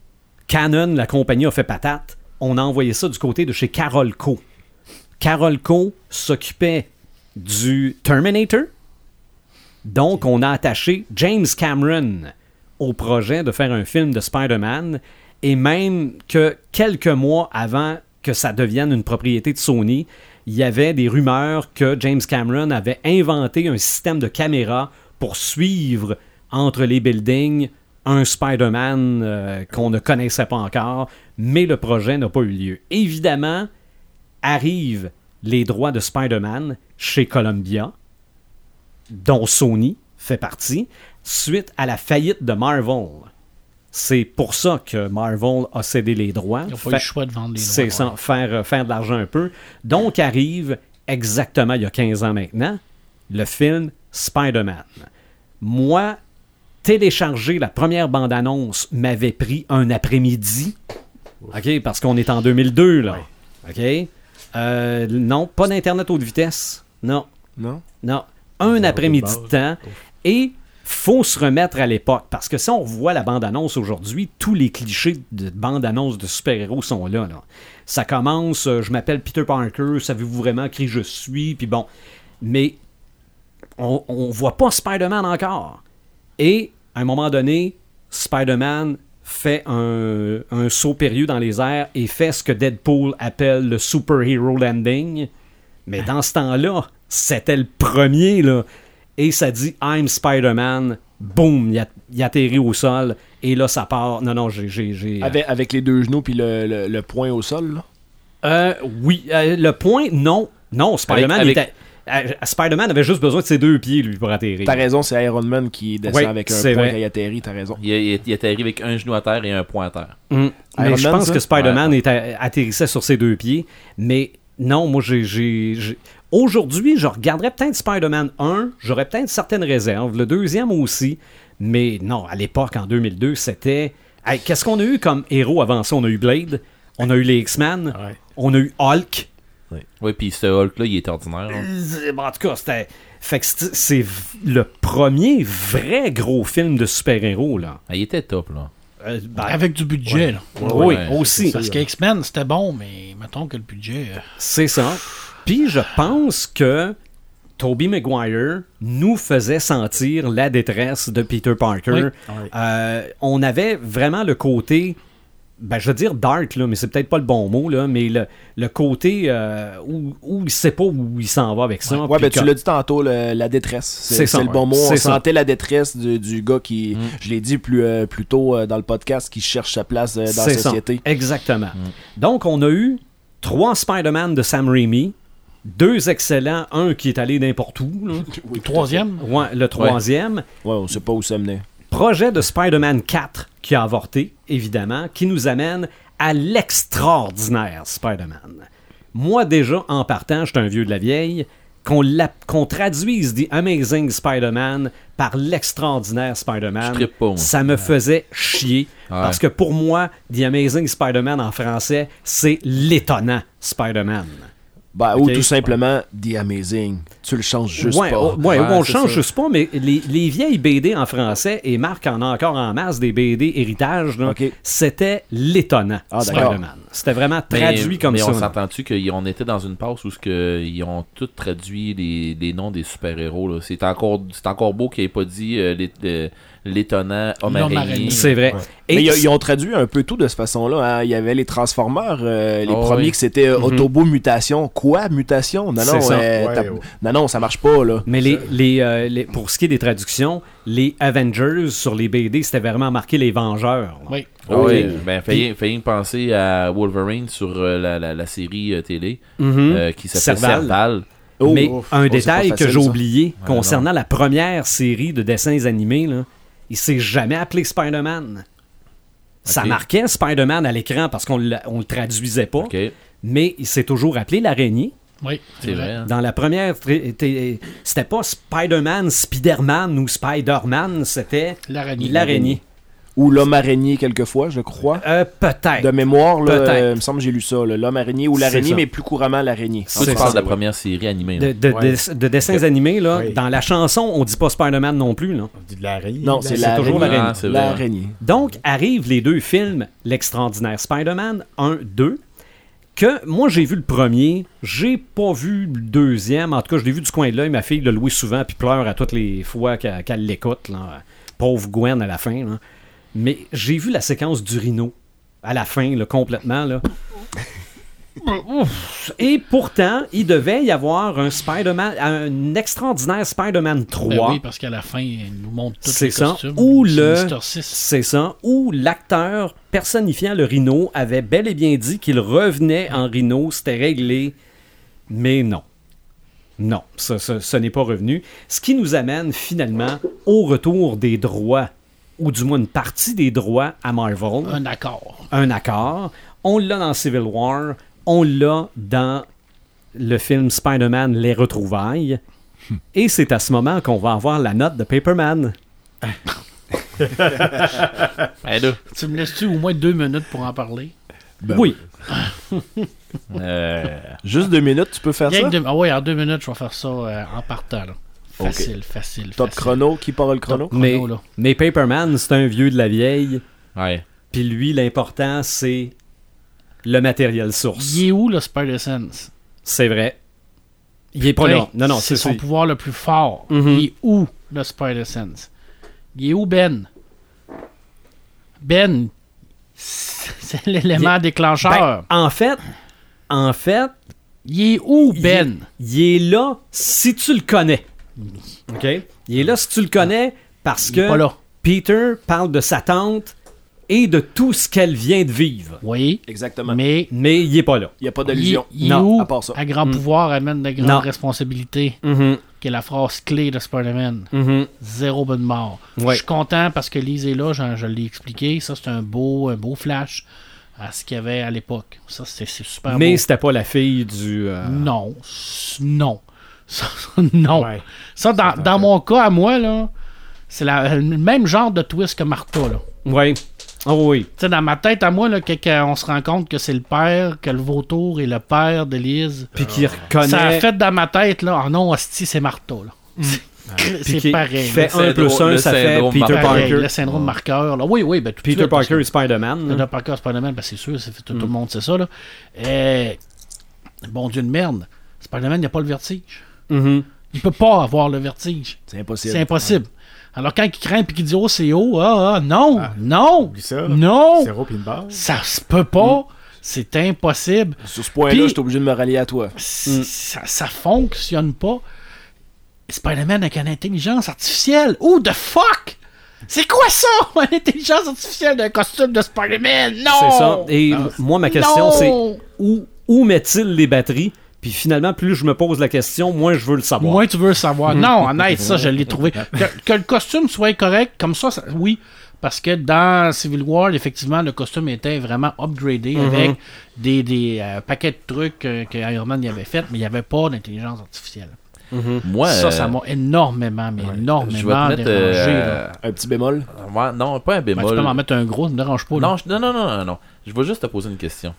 [SPEAKER 1] Canon, la compagnie, a fait patate. On a envoyé ça du côté de chez Carolco. Carolco s'occupait du Terminator. Donc, on a attaché James Cameron au projet de faire un film de Spider-Man. Et même que quelques mois avant que ça devienne une propriété de Sony, il y avait des rumeurs que James Cameron avait inventé un système de caméra pour suivre entre les buildings un Spider-Man euh, qu'on ne connaissait pas encore, mais le projet n'a pas eu lieu. Évidemment, arrivent les droits de Spider-Man chez Columbia, dont Sony fait partie, suite à la faillite de Marvel. C'est pour ça que Marvel a cédé les droits.
[SPEAKER 4] Ils n'ont pas eu le choix de vendre les
[SPEAKER 1] c'est
[SPEAKER 4] droits.
[SPEAKER 1] ça, faire, euh, faire de l'argent un peu. Donc arrive exactement il y a 15 ans maintenant, le film Spider-Man. Moi, télécharger la première bande-annonce m'avait pris un après-midi. OK, parce qu'on est en 2002, là. OK? Euh, non, pas d'Internet haute vitesse. Non.
[SPEAKER 5] Non?
[SPEAKER 1] Non, un après-midi de temps. Et faut se remettre à l'époque. Parce que si on revoit la bande-annonce aujourd'hui, tous les clichés de bande-annonce de super-héros sont là. Ça commence, euh, je m'appelle Peter Parker, savez-vous vraiment qui je suis? Puis bon. Mais on, voit pas Spider-Man encore. Et à un moment donné, Spider-Man fait un, un saut périlleux dans les airs et fait ce que Deadpool appelle le superhero landing. Mais dans ce temps-là, c'était le premier, là. Et ça dit I'm Spider-Man. Boum, il, atterrit au sol. Et là, ça part. Non, non, j'ai. j'ai- j'ai, euh,
[SPEAKER 5] Avec, avec les deux genoux puis le, le, le poing au sol, là?
[SPEAKER 1] euh, oui, euh, le point, non. Non, Spider-Man
[SPEAKER 3] Avec-
[SPEAKER 1] était. euh, Spider-Man avait juste besoin de ses deux pieds, lui, pour atterrir.
[SPEAKER 5] T'as raison, c'est Iron Man qui descend
[SPEAKER 1] Oui,
[SPEAKER 5] avec un
[SPEAKER 1] c'est
[SPEAKER 5] poing
[SPEAKER 1] vrai.
[SPEAKER 5] quand il atterrit, t'as raison.
[SPEAKER 3] Il, il, il est arrivé avec un genou à terre et un poing à terre.
[SPEAKER 1] Mm. Mais je pense
[SPEAKER 5] ça?
[SPEAKER 1] que Spider-Man atterrissait sur ses deux pieds. Mais non, moi, j'ai. Aujourd'hui, je regarderais peut-être Spider-Man 1, j'aurais peut-être certaines réserves. Le deuxième aussi. Mais non, à l'époque, en 2002, c'était. Hey, Qu'est-ce qu'on a eu comme héros avant ça? On a eu Blade, on a eu les X-Men,
[SPEAKER 6] Ouais.
[SPEAKER 1] on a eu Hulk.
[SPEAKER 3] Oui, puis ce Hulk-là, il est ordinaire. hein.
[SPEAKER 1] Euh, En tout cas, c'était. Fait que c'est le premier vrai gros film de super-héros, là.
[SPEAKER 3] Ah, il était top, là.
[SPEAKER 1] Euh, ben,
[SPEAKER 4] Avec du budget, là.
[SPEAKER 1] oui,
[SPEAKER 3] ouais,
[SPEAKER 1] aussi.
[SPEAKER 4] Parce que X-Men, c'était bon, mais mettons que le budget. euh,
[SPEAKER 1] C'est ça. Puis je pense que Tobey Maguire nous faisait sentir la détresse de Peter Parker.
[SPEAKER 4] Oui.
[SPEAKER 6] Oui.
[SPEAKER 1] Euh, on avait vraiment le côté, ben, je veux dire dark, là, mais c'est peut-être pas le bon mot, là, mais le, le côté euh, où, où il sait pas où il s'en va avec ça.
[SPEAKER 5] Ouais, ben tu l'as dit tantôt, le- la détresse.
[SPEAKER 1] C'est ça,
[SPEAKER 5] le bon
[SPEAKER 1] ouais.
[SPEAKER 5] mot. On
[SPEAKER 1] ça.
[SPEAKER 5] sentait la détresse du, du gars qui, je l'ai dit plus, euh, plus tôt euh, dans le podcast, qui cherche sa place dans la
[SPEAKER 1] ça.
[SPEAKER 5] société.
[SPEAKER 1] Exactement. Donc, on a eu trois Spider-Man de Sam Raimi, deux excellents, un qui est allé n'importe où. là.
[SPEAKER 4] le troisième?
[SPEAKER 1] Ouais, le troisième.
[SPEAKER 5] Ouais, on sait pas où ça menait.
[SPEAKER 1] Projet de Spider-Man 4 qui a avorté, évidemment, qui nous amène à l'extraordinaire Spider-Man. Moi, déjà, en partant, j'étais un vieux de la vieille, qu'on traduise The Amazing Spider-Man par l'extraordinaire Spider-Man,
[SPEAKER 3] Je
[SPEAKER 1] ça me faisait chier.
[SPEAKER 3] Ouais.
[SPEAKER 1] Parce que pour moi, The Amazing Spider-Man en français, c'est l'étonnant Spider-Man.
[SPEAKER 5] Ben. Ou tout simplement The Amazing. Tu le changes juste
[SPEAKER 1] ouais,
[SPEAKER 5] pas.
[SPEAKER 1] oh, ouais,
[SPEAKER 3] Ouais,
[SPEAKER 1] on le change
[SPEAKER 3] ça.
[SPEAKER 1] juste pas, mais les, les vieilles BD en français, et Marc en a encore en masse des BD héritage, là,
[SPEAKER 5] Ok.
[SPEAKER 1] c'était l'étonnant
[SPEAKER 5] Ah, d'accord.
[SPEAKER 1] Spider-Man. C'était vraiment
[SPEAKER 3] Mais-
[SPEAKER 1] traduit comme
[SPEAKER 3] mais
[SPEAKER 1] ça.
[SPEAKER 3] on s'entend-tu qu'on était dans une passe où ce que ils ont tous traduit les, les noms des super-héros. C'est encore, beau qu'ils n'aient pas dit euh, l'é- euh, l'étonnant homme araignée.
[SPEAKER 1] C'est vrai. Et
[SPEAKER 5] Mais ils, ils ont traduit un peu tout de cette façon-là. hein. Il y avait les Transformers, euh, les
[SPEAKER 3] Oh,
[SPEAKER 5] premiers
[SPEAKER 3] oui.
[SPEAKER 5] que c'était euh, Autobo Mutation. Quoi, Mutation? Non, non,
[SPEAKER 1] ça.
[SPEAKER 5] euh,
[SPEAKER 6] Ouais,
[SPEAKER 5] t'as-
[SPEAKER 6] ouais.
[SPEAKER 5] non, non, ça marche pas, là.
[SPEAKER 1] Mais les, les, euh, les- pour ce qui est des traductions, les Avengers sur les BD, c'était vraiment marqué les Vengeurs. là.
[SPEAKER 4] Oui.
[SPEAKER 3] Ouais,
[SPEAKER 1] Ok.
[SPEAKER 3] ben, failli, failli penser à Wolverine sur euh, la, la, la série euh, télé
[SPEAKER 1] Mhm.
[SPEAKER 3] euh, qui s'appelle
[SPEAKER 1] Serval.
[SPEAKER 3] Serval.
[SPEAKER 5] Oh,
[SPEAKER 1] Mais
[SPEAKER 6] ouf.
[SPEAKER 1] un
[SPEAKER 5] Oh, c'est
[SPEAKER 1] détail que j'ai oublié
[SPEAKER 3] Ouais,
[SPEAKER 1] concernant la première série de dessins animés, là, il s'est jamais appelé Spider-Man. Ça marquait Spider-Man à l'écran parce qu'on on le traduisait pas, mais il s'est toujours appelé l'araignée.
[SPEAKER 4] Oui,
[SPEAKER 3] c'est vrai. hein.
[SPEAKER 1] Dans la première, c'était pas Spider-Man, Spider-Man ou Spider-Man, c'était
[SPEAKER 4] L'araignée.
[SPEAKER 5] Ou l'homme araignée, quelquefois, je crois.
[SPEAKER 1] Euh, Peut-être.
[SPEAKER 5] De mémoire, là,
[SPEAKER 1] Peut-être.
[SPEAKER 5] euh, il me semble que j'ai lu ça. là. L'homme araignée ou l'araignée,
[SPEAKER 1] ça.
[SPEAKER 5] mais plus couramment l'araignée.
[SPEAKER 1] C'est
[SPEAKER 3] tu parles
[SPEAKER 1] ça.
[SPEAKER 3] de la première série animée.
[SPEAKER 1] De, de-
[SPEAKER 6] Ouais.
[SPEAKER 1] de- de dessins animés, là,
[SPEAKER 6] Oui.
[SPEAKER 1] dans la chanson, on dit pas Spider-Man non plus. Là.
[SPEAKER 6] On dit de l'araignée.
[SPEAKER 5] Non, c'est
[SPEAKER 1] c'est toujours
[SPEAKER 5] l'araignée.
[SPEAKER 1] l'araignée.
[SPEAKER 3] Ah.
[SPEAKER 5] L'araignée.
[SPEAKER 1] Donc, arrivent les deux films, L'extraordinaire Spider-Man 1, 2, que moi j'ai vu le premier, j'ai pas vu le deuxième, en tout cas je l'ai vu du coin de l'œil, ma fille le loué souvent puis pleure à toutes les fois qu'elle qu'elle l'écoute, là. pauvre Gwen à la fin. là. Mais j'ai vu la séquence du rhino à la fin, là, complètement. Là. Et pourtant, il devait y avoir un Spider-Man, un extraordinaire Spider-Man 3.
[SPEAKER 4] Ben oui, parce qu'à la fin, il nous montre tous
[SPEAKER 1] C'est
[SPEAKER 4] les
[SPEAKER 1] ça.
[SPEAKER 4] costumes.
[SPEAKER 1] Ou le-. C'est ça. Où l'acteur personnifiant le rhino avait bel et bien dit qu'il revenait en rhino, c'était réglé. Mais non. Non, ça- ça- ce n'est pas revenu. Ce qui nous amène finalement au retour des droits, ou du moins une partie des droits à Marvel.
[SPEAKER 4] Un accord.
[SPEAKER 1] Un accord. On l'a dans Civil War, on l'a dans le film Spider-Man Les Retrouvailles. Et c'est à ce moment qu'on va avoir la note de Paperman.
[SPEAKER 3] Ben
[SPEAKER 4] Tu me laisses-tu au moins deux minutes pour en parler?
[SPEAKER 1] oui.
[SPEAKER 3] euh,
[SPEAKER 5] Juste deux minutes, tu peux faire
[SPEAKER 4] Rien
[SPEAKER 5] ça?
[SPEAKER 4] deux- Ah oui, en deux minutes, je vais faire ça euh, en partant. Là. Facile, facile.
[SPEAKER 5] Top
[SPEAKER 4] facile.
[SPEAKER 5] chrono, qui part le chrono?
[SPEAKER 1] Mais,
[SPEAKER 4] chrono, là.
[SPEAKER 1] mais Paperman, c'est un vieux de la vieille.
[SPEAKER 3] ouais.
[SPEAKER 1] Puis lui, l'important, c'est le matériel source.
[SPEAKER 4] Il est où le Spider-Sense?
[SPEAKER 1] C'est vrai. Il est pas là. Non, non,
[SPEAKER 4] c'est son pouvoir le plus fort.
[SPEAKER 1] Mhm.
[SPEAKER 4] Il est où le Spider-Sense? Il est où Ben? Ben, c'est l'élément
[SPEAKER 1] Ben,
[SPEAKER 4] déclencheur.
[SPEAKER 1] en fait, en fait,
[SPEAKER 4] il est où
[SPEAKER 1] il-
[SPEAKER 4] Ben?
[SPEAKER 1] il est là si tu le connais. OK? Il est là si tu le connais parce
[SPEAKER 4] Il est
[SPEAKER 1] que
[SPEAKER 4] pas là.
[SPEAKER 1] Peter parle de sa tante et de tout ce qu'elle vient de vivre.
[SPEAKER 4] Oui,
[SPEAKER 5] Exactement.
[SPEAKER 4] mais
[SPEAKER 1] Mais il est pas là.
[SPEAKER 5] Il n'y a pas d'allusion.
[SPEAKER 4] il
[SPEAKER 1] Non,
[SPEAKER 4] où
[SPEAKER 5] à part ça.
[SPEAKER 4] à grand
[SPEAKER 1] Mm.
[SPEAKER 4] pouvoir amène de grandes
[SPEAKER 1] Non.
[SPEAKER 4] responsabilités,
[SPEAKER 1] Mhm,
[SPEAKER 4] qui est la phrase clé de Spider-Man.
[SPEAKER 1] mhm.
[SPEAKER 4] Zéro bonne mort.
[SPEAKER 1] Ouais.
[SPEAKER 4] Je suis content parce que Lise est là, je, je l'ai expliqué. Ça, c'est un beau, un beau flash à ce qu'il y avait à l'époque. Ça, c'est super
[SPEAKER 1] Mais c'était pas la fille du. euh,
[SPEAKER 4] Non. Non. Ça, ça, non.
[SPEAKER 6] Ouais.
[SPEAKER 4] Ça, dans,
[SPEAKER 6] C'est
[SPEAKER 4] dans mon cas, à moi, là, c'est le même genre de twist que Martha, là.
[SPEAKER 1] Ouais. Oh oui.
[SPEAKER 4] Tu sais, dans ma tête à moi, là, que- que on se rend compte que c'est le père, que le vautour est le père d'Élise.
[SPEAKER 1] Puis qui reconnaît.
[SPEAKER 4] Ça a fait dans ma tête, là, oh non, hostie, c'est Martha, là.
[SPEAKER 1] puis
[SPEAKER 4] C'est
[SPEAKER 1] qui
[SPEAKER 4] pareil.
[SPEAKER 1] fait
[SPEAKER 3] Le
[SPEAKER 1] un plus
[SPEAKER 3] syndrome-
[SPEAKER 1] un,
[SPEAKER 3] le
[SPEAKER 1] ça fait
[SPEAKER 3] syndrome
[SPEAKER 1] Peter.
[SPEAKER 4] Pareil,
[SPEAKER 1] Parker.
[SPEAKER 4] le syndrome marqueur. Là. Oui, oui, ben, tout
[SPEAKER 1] Peter
[SPEAKER 4] suite,
[SPEAKER 1] Parker et Spider-Man.
[SPEAKER 4] Peter. Parker, Spider-Man, ben, c'est sûr, c'est fait- tout, tout le monde sait ça. Là. Bon Dieu de merde. Spider-Man, il n'a pas le vertige.
[SPEAKER 1] Mhm.
[SPEAKER 4] Il peut pas avoir le vertige.
[SPEAKER 5] C'est impossible.
[SPEAKER 4] C'est impossible. Alors quand il craint et qu'il dit oh c'est haut, ah, ah, non,
[SPEAKER 6] Ah.
[SPEAKER 4] non,
[SPEAKER 6] ça.
[SPEAKER 4] non,
[SPEAKER 6] puis
[SPEAKER 4] ça se peut pas. C'est impossible.
[SPEAKER 5] Sur ce point-là,
[SPEAKER 4] Puis-
[SPEAKER 5] je suis obligé de me rallier à toi.
[SPEAKER 4] C- Ça, ça fonctionne pas. Spider-Man avec une intelligence artificielle. Who the fuck? C'est quoi ça? Une intelligence artificielle d'un costume de Spider-Man? Non!
[SPEAKER 1] C'est ça. Et moi, ma question, c'est où, où met-il les batteries? Puis finalement, plus je me pose la question, moins je veux le savoir.
[SPEAKER 4] Moi, tu veux le savoir. Non, honnête, ça, je l'ai trouvé. Que, que le costume soit correct, comme ça, ça- oui. Parce que dans Civil War, effectivement, le costume était vraiment upgradé avec des, des euh, paquets de trucs euh, que Iron Man y avait fait, mais il n'y avait pas d'intelligence artificielle.
[SPEAKER 3] Moi,
[SPEAKER 4] Ça,
[SPEAKER 3] euh,
[SPEAKER 4] ça m'a énormément, mais
[SPEAKER 3] je vais te
[SPEAKER 4] énormément
[SPEAKER 3] mettre.
[SPEAKER 4] dérangé.
[SPEAKER 3] euh.
[SPEAKER 5] Un petit bémol?
[SPEAKER 3] ouais, non, pas un
[SPEAKER 4] Ben, tu
[SPEAKER 3] bémol.
[SPEAKER 4] peux m'en mettre un gros, ça me dérange pas.
[SPEAKER 3] Non, je- non, non, non, non, non. Je vais juste te poser une question.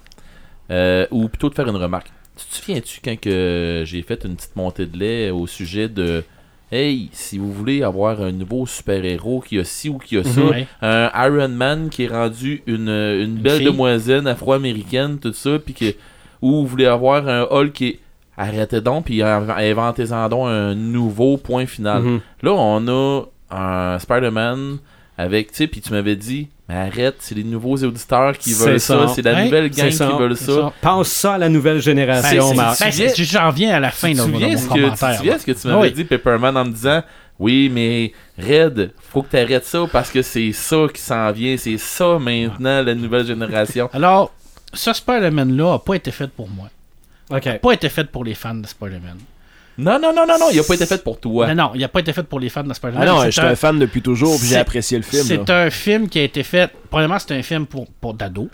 [SPEAKER 3] Euh, ou plutôt te faire une remarque. Tu te souviens-tu quand que j'ai fait une petite montée de lait au sujet de Hey, si vous voulez avoir un nouveau super-héros qui a ci ou qui a ça,
[SPEAKER 4] Ouais.
[SPEAKER 3] un Iron Man qui est rendu une, une belle demoiselle afro-américaine, tout ça, puis que ou vous voulez avoir un Hulk qui est arrêtez donc, puis inv- inventez-en donc un nouveau point final.
[SPEAKER 1] Mhm.
[SPEAKER 3] Là, on a un Spider-Man avec, tu sais, puis tu m'avais dit, mais arrête, c'est les nouveaux auditeurs qui veulent ça,
[SPEAKER 1] ça.
[SPEAKER 3] c'est la nouvelle gang
[SPEAKER 1] ça,
[SPEAKER 3] qui veulent ça.
[SPEAKER 4] ça.
[SPEAKER 1] Passe ça à la nouvelle génération,
[SPEAKER 4] Ben,
[SPEAKER 1] Marc.
[SPEAKER 4] ben, J'en viens à la fin de mon
[SPEAKER 3] que, tu te
[SPEAKER 4] commentaire.
[SPEAKER 3] souviens ce que tu m'avais
[SPEAKER 4] Oui.
[SPEAKER 3] dit, Pepperman, en me disant Oui, mais Red, faut que tu arrêtes ça parce que c'est ça qui s'en vient, c'est ça maintenant, la nouvelle génération.
[SPEAKER 4] Alors, ce Spider-Man-là n'a pas été fait pour moi.
[SPEAKER 1] OK.
[SPEAKER 4] Pas été fait pour les fans de Spider-Man.
[SPEAKER 3] Non, non, non, non, non, il a pas été fait pour toi.
[SPEAKER 4] Non, non, il n'a pas été fait pour les fans de Spider-Man.
[SPEAKER 5] Ah non, je suis
[SPEAKER 4] un-
[SPEAKER 5] un fan depuis toujours, puis j'ai apprécié le film.
[SPEAKER 4] C'est un film qui a été fait. Premièrement, c'est un film pour, pour d'ados.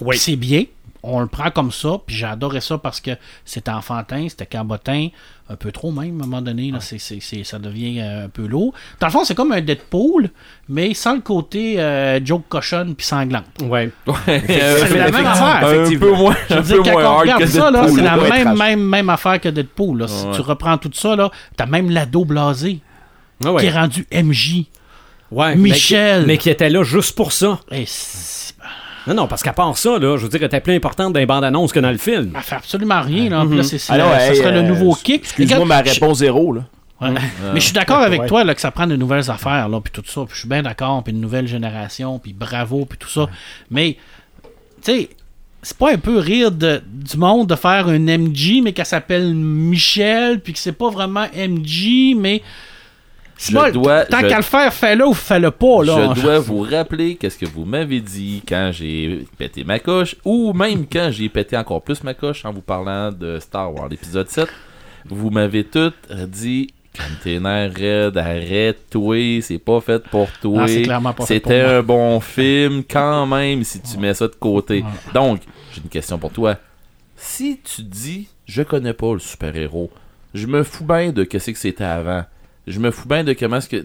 [SPEAKER 1] Oui.
[SPEAKER 4] C'est bien. On le prend comme ça. Puis j'ai adoré ça parce que c'était enfantin, c'était cabotin. Un peu trop même, à un moment donné. Là, c'est, c'est- c'est- ça devient euh, un peu lourd. Dans le fond, c'est comme un Deadpool, mais sans le côté euh, joke cochonne puis sanglante.
[SPEAKER 1] Ouais.
[SPEAKER 4] C'est la même affaire.
[SPEAKER 3] un peu moins,
[SPEAKER 4] Je
[SPEAKER 3] un
[SPEAKER 4] veux dire,
[SPEAKER 3] peu
[SPEAKER 4] quand
[SPEAKER 3] moins
[SPEAKER 4] on
[SPEAKER 3] hard
[SPEAKER 4] regarde
[SPEAKER 3] que
[SPEAKER 4] ça, c'est la même, même, même affaire que Deadpool. Là. Si
[SPEAKER 3] Ouais.
[SPEAKER 4] tu reprends tout ça, là, t'as même l'ado blasé
[SPEAKER 1] Ah ouais.
[SPEAKER 4] qui est rendu MJ.
[SPEAKER 1] Ouais,
[SPEAKER 4] Michel.
[SPEAKER 1] Mais, qui- mais qui était là juste pour ça.
[SPEAKER 4] Et
[SPEAKER 1] Non, non, parce qu'à part ça, là, je veux dire, elle était plus importante dans les bandes annonces que dans le film.
[SPEAKER 4] Elle fait absolument rien. Là. Puis là, c'est, ça
[SPEAKER 5] hey,
[SPEAKER 4] serait le
[SPEAKER 5] euh,
[SPEAKER 4] nouveau kick.
[SPEAKER 5] Excuse-moi, ma
[SPEAKER 4] je-
[SPEAKER 5] réponse zéro, là.
[SPEAKER 4] Ouais. Mais je suis d'accord avec
[SPEAKER 6] Ouais.
[SPEAKER 4] toi là, que ça prend de nouvelles affaires, là, puis tout ça. Puis je suis bien d'accord, puis une nouvelle génération, puis bravo, puis tout ça. Mais, tu sais, c'est pas un peu rire de- du monde de faire une MJ, mais qu'elle s'appelle Michel, puis que c'est pas vraiment MJ, mais.
[SPEAKER 3] Je dois-
[SPEAKER 4] tant
[SPEAKER 3] je-
[SPEAKER 4] qu'à le faire, fais-le ou fais-le pas, là.
[SPEAKER 3] Je dois vous rappeler qu'est-ce que vous m'avez dit quand j'ai pété ma coche, ou même quand j'ai pété encore plus ma coche en vous parlant de Star Wars l'épisode 7. Vous m'avez tout dit Container Red, arrête-toi, c'est pas fait pour toi.
[SPEAKER 4] Non, c'est clairement pas fait pour
[SPEAKER 3] C'était
[SPEAKER 4] moi.
[SPEAKER 3] un bon film quand même si tu mets ça de côté. Donc, j'ai une question pour toi. Si tu dis je connais pas le super-héros, je me fous bien de qu'est-ce que c'était avant. Je me fous bien de comment est-ce que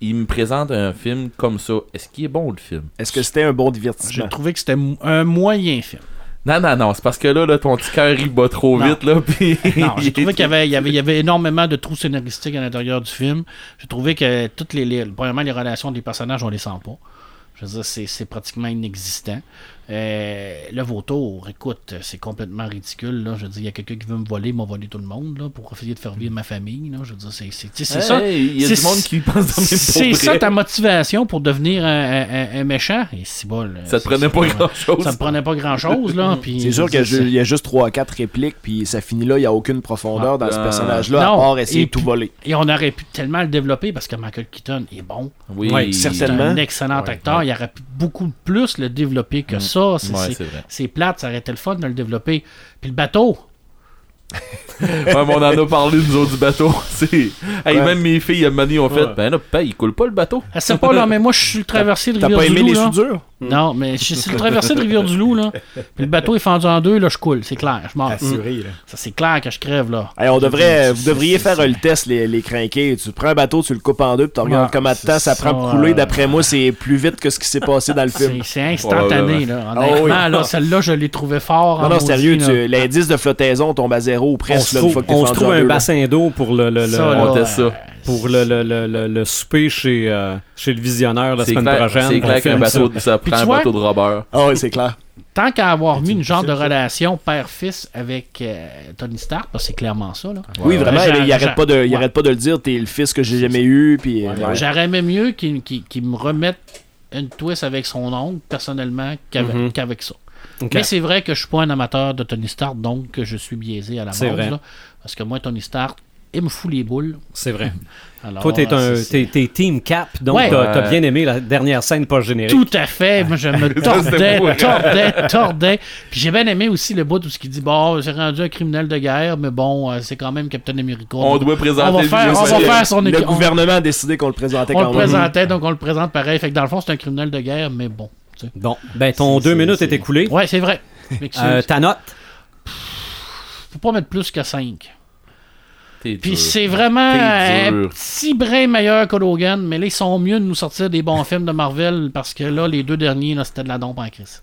[SPEAKER 3] il me présente un film comme ça. Est-ce qu'il est bon le film?
[SPEAKER 5] Est-ce que c'était un bon
[SPEAKER 4] J'ai
[SPEAKER 5] divertissement?
[SPEAKER 4] trouvé que c'était un moyen film.
[SPEAKER 3] Non non non, c'est parce que là, là ton petit cœur il bat trop
[SPEAKER 4] Non.
[SPEAKER 3] vite là puis
[SPEAKER 4] Non, j'ai trouvé qu'il y avait, il y, avait, il y avait énormément de trous scénaristiques à l'intérieur du film. J'ai trouvé que toutes les, les premièrement les relations des personnages on les sent pas. Je veux dire, c'est, c'est pratiquement inexistant. Euh, le vautour, écoute, c'est complètement ridicule. Là. Je veux dire, il y a quelqu'un qui veut me voler, il m'a volé tout le monde là, pour essayer de faire vivre ma famille. Là. Je veux dire, c'est, ça.
[SPEAKER 3] Hey, Il y a
[SPEAKER 4] c'est-
[SPEAKER 3] du monde qui pense dans
[SPEAKER 4] C'est ça ta motivation pour devenir un, un- un méchant? Et bol.
[SPEAKER 3] Ça te prenait pas grand-chose.
[SPEAKER 4] Ça me prenait pas grand chose, là. puis
[SPEAKER 5] C'est sûr qu'il y a juste 3-4 répliques, puis ça finit là, il n'y a aucune profondeur dans ce
[SPEAKER 3] Ah.
[SPEAKER 5] personnage-là, à
[SPEAKER 4] Non,
[SPEAKER 5] part essayer
[SPEAKER 4] et
[SPEAKER 5] de tout voler.
[SPEAKER 4] Et on aurait pu tellement le développer parce que Michael Keaton est bon.
[SPEAKER 3] Oui,
[SPEAKER 5] certainement.
[SPEAKER 4] C'est un excellent acteur. Il aurait pu beaucoup plus le développer que ça. C'est,
[SPEAKER 3] Ouais,
[SPEAKER 4] plate, ça aurait été le fun de le développer. Puis le bateau,
[SPEAKER 3] Ouais, mais on en a parlé nous autres du bateau. C'est hey,
[SPEAKER 5] Ouais.
[SPEAKER 3] même mes filles à Mani ont fait
[SPEAKER 4] Ouais.
[SPEAKER 3] ben là, ben, il coule pas le bateau.
[SPEAKER 4] elle sait pas, là, mais moi je suis le traversé de
[SPEAKER 5] T'as
[SPEAKER 4] rivière
[SPEAKER 5] pas aimé
[SPEAKER 4] du
[SPEAKER 5] les soudures?
[SPEAKER 4] Non, mais je- c'est le traversée de Rivière-du-Loup, là. Puis le bateau est fendu en deux, là, je coule, c'est clair, je
[SPEAKER 6] là.
[SPEAKER 4] Ça, c'est clair que je crève, là.
[SPEAKER 5] Hey, on devrait,
[SPEAKER 4] C'est-
[SPEAKER 5] vous devriez
[SPEAKER 4] c'est-
[SPEAKER 5] faire
[SPEAKER 4] c'est-
[SPEAKER 5] le test, les, les crinqués. Tu prends un bateau, tu le coupes en deux, puis tu regardes
[SPEAKER 4] Ouais,
[SPEAKER 5] combien de temps ça
[SPEAKER 4] c'est
[SPEAKER 5] prend pour couler. D'après moi, c'est plus vite que ce qui s'est passé dans le film.
[SPEAKER 4] C'est c'est instantané, là.
[SPEAKER 5] Ah.
[SPEAKER 4] Honnêtement, là, celle-là, je l'ai trouvé fort.
[SPEAKER 5] Non, non, sérieux, l'indice de flottaison tombe à zéro ou
[SPEAKER 1] On
[SPEAKER 5] presque là,
[SPEAKER 1] on se trouve un bassin d'eau pour le, le, le-
[SPEAKER 4] Ça,
[SPEAKER 3] on
[SPEAKER 4] là,
[SPEAKER 3] teste ça.
[SPEAKER 1] pour le, le, le, le, le souper chez, euh, chez le visionneur la
[SPEAKER 3] C'est
[SPEAKER 1] semaine
[SPEAKER 3] clair,
[SPEAKER 1] prochaine.
[SPEAKER 3] c'est clair qu'un
[SPEAKER 1] filme ça.
[SPEAKER 3] bateau, ça prend un
[SPEAKER 4] vois-
[SPEAKER 3] bateau de Robert.
[SPEAKER 5] Ah oui, c'est clair.
[SPEAKER 4] Tant qu'à avoir mis une genre de relation père-fils avec euh, Tony Stark, parce que c'est clairement ça, là.
[SPEAKER 5] oui, vraiment, il, il
[SPEAKER 4] j'a-
[SPEAKER 5] arrête pas de, il arrête pas de le dire. T'es le fils que j'ai jamais eu. Puis, ouais.
[SPEAKER 4] J'aurais aimé mieux qu'il me remette une twist avec son oncle, personnellement, qu'avec
[SPEAKER 1] Mhm.
[SPEAKER 4] qu'avec ça. Mais c'est vrai que je suis pas un amateur de Tony Stark, donc que je suis biaisé à la
[SPEAKER 1] C'est
[SPEAKER 4] base.
[SPEAKER 1] vrai.
[SPEAKER 4] là. parce que moi, Tony Stark, il me fout les boules.
[SPEAKER 1] C'est vrai.
[SPEAKER 4] Alors,
[SPEAKER 1] Toi, t'es
[SPEAKER 4] euh,
[SPEAKER 1] un, t'es, t'es Team Cap, donc
[SPEAKER 4] Ouais.
[SPEAKER 1] t'as, bien aimé la dernière scène pas générique.
[SPEAKER 4] Tout à fait. Moi, je me tordais, tordais, tordais. Puis j'ai bien aimé aussi le bout où ce qui dit Bon, c'est rendu un criminel de guerre, mais bon, euh, c'est quand même Captain America.
[SPEAKER 3] On doit présenter
[SPEAKER 4] On va
[SPEAKER 3] le
[SPEAKER 4] faire,
[SPEAKER 3] vidéo
[SPEAKER 4] on va faire son
[SPEAKER 5] Le
[SPEAKER 4] équipe. On,
[SPEAKER 5] gouvernement a décidé qu'on le présentait
[SPEAKER 4] on
[SPEAKER 5] quand
[SPEAKER 4] le
[SPEAKER 5] même.
[SPEAKER 4] présentait, donc on le présente pareil. Fait que dans le fond, c'est un criminel de guerre, mais bon. Tu sais.
[SPEAKER 1] Bon, ben ton deux minutes est écoulé.
[SPEAKER 4] Ouais, c'est vrai.
[SPEAKER 1] Euh, ta note?
[SPEAKER 4] Faut pas mettre plus que 5.
[SPEAKER 3] T'es
[SPEAKER 4] Puis c'est vraiment un petit brin meilleur que Logan, mais là, ils sont mieux de nous sortir des bons films de Marvel parce que là, les deux derniers, là, c'était de la dompe en crise.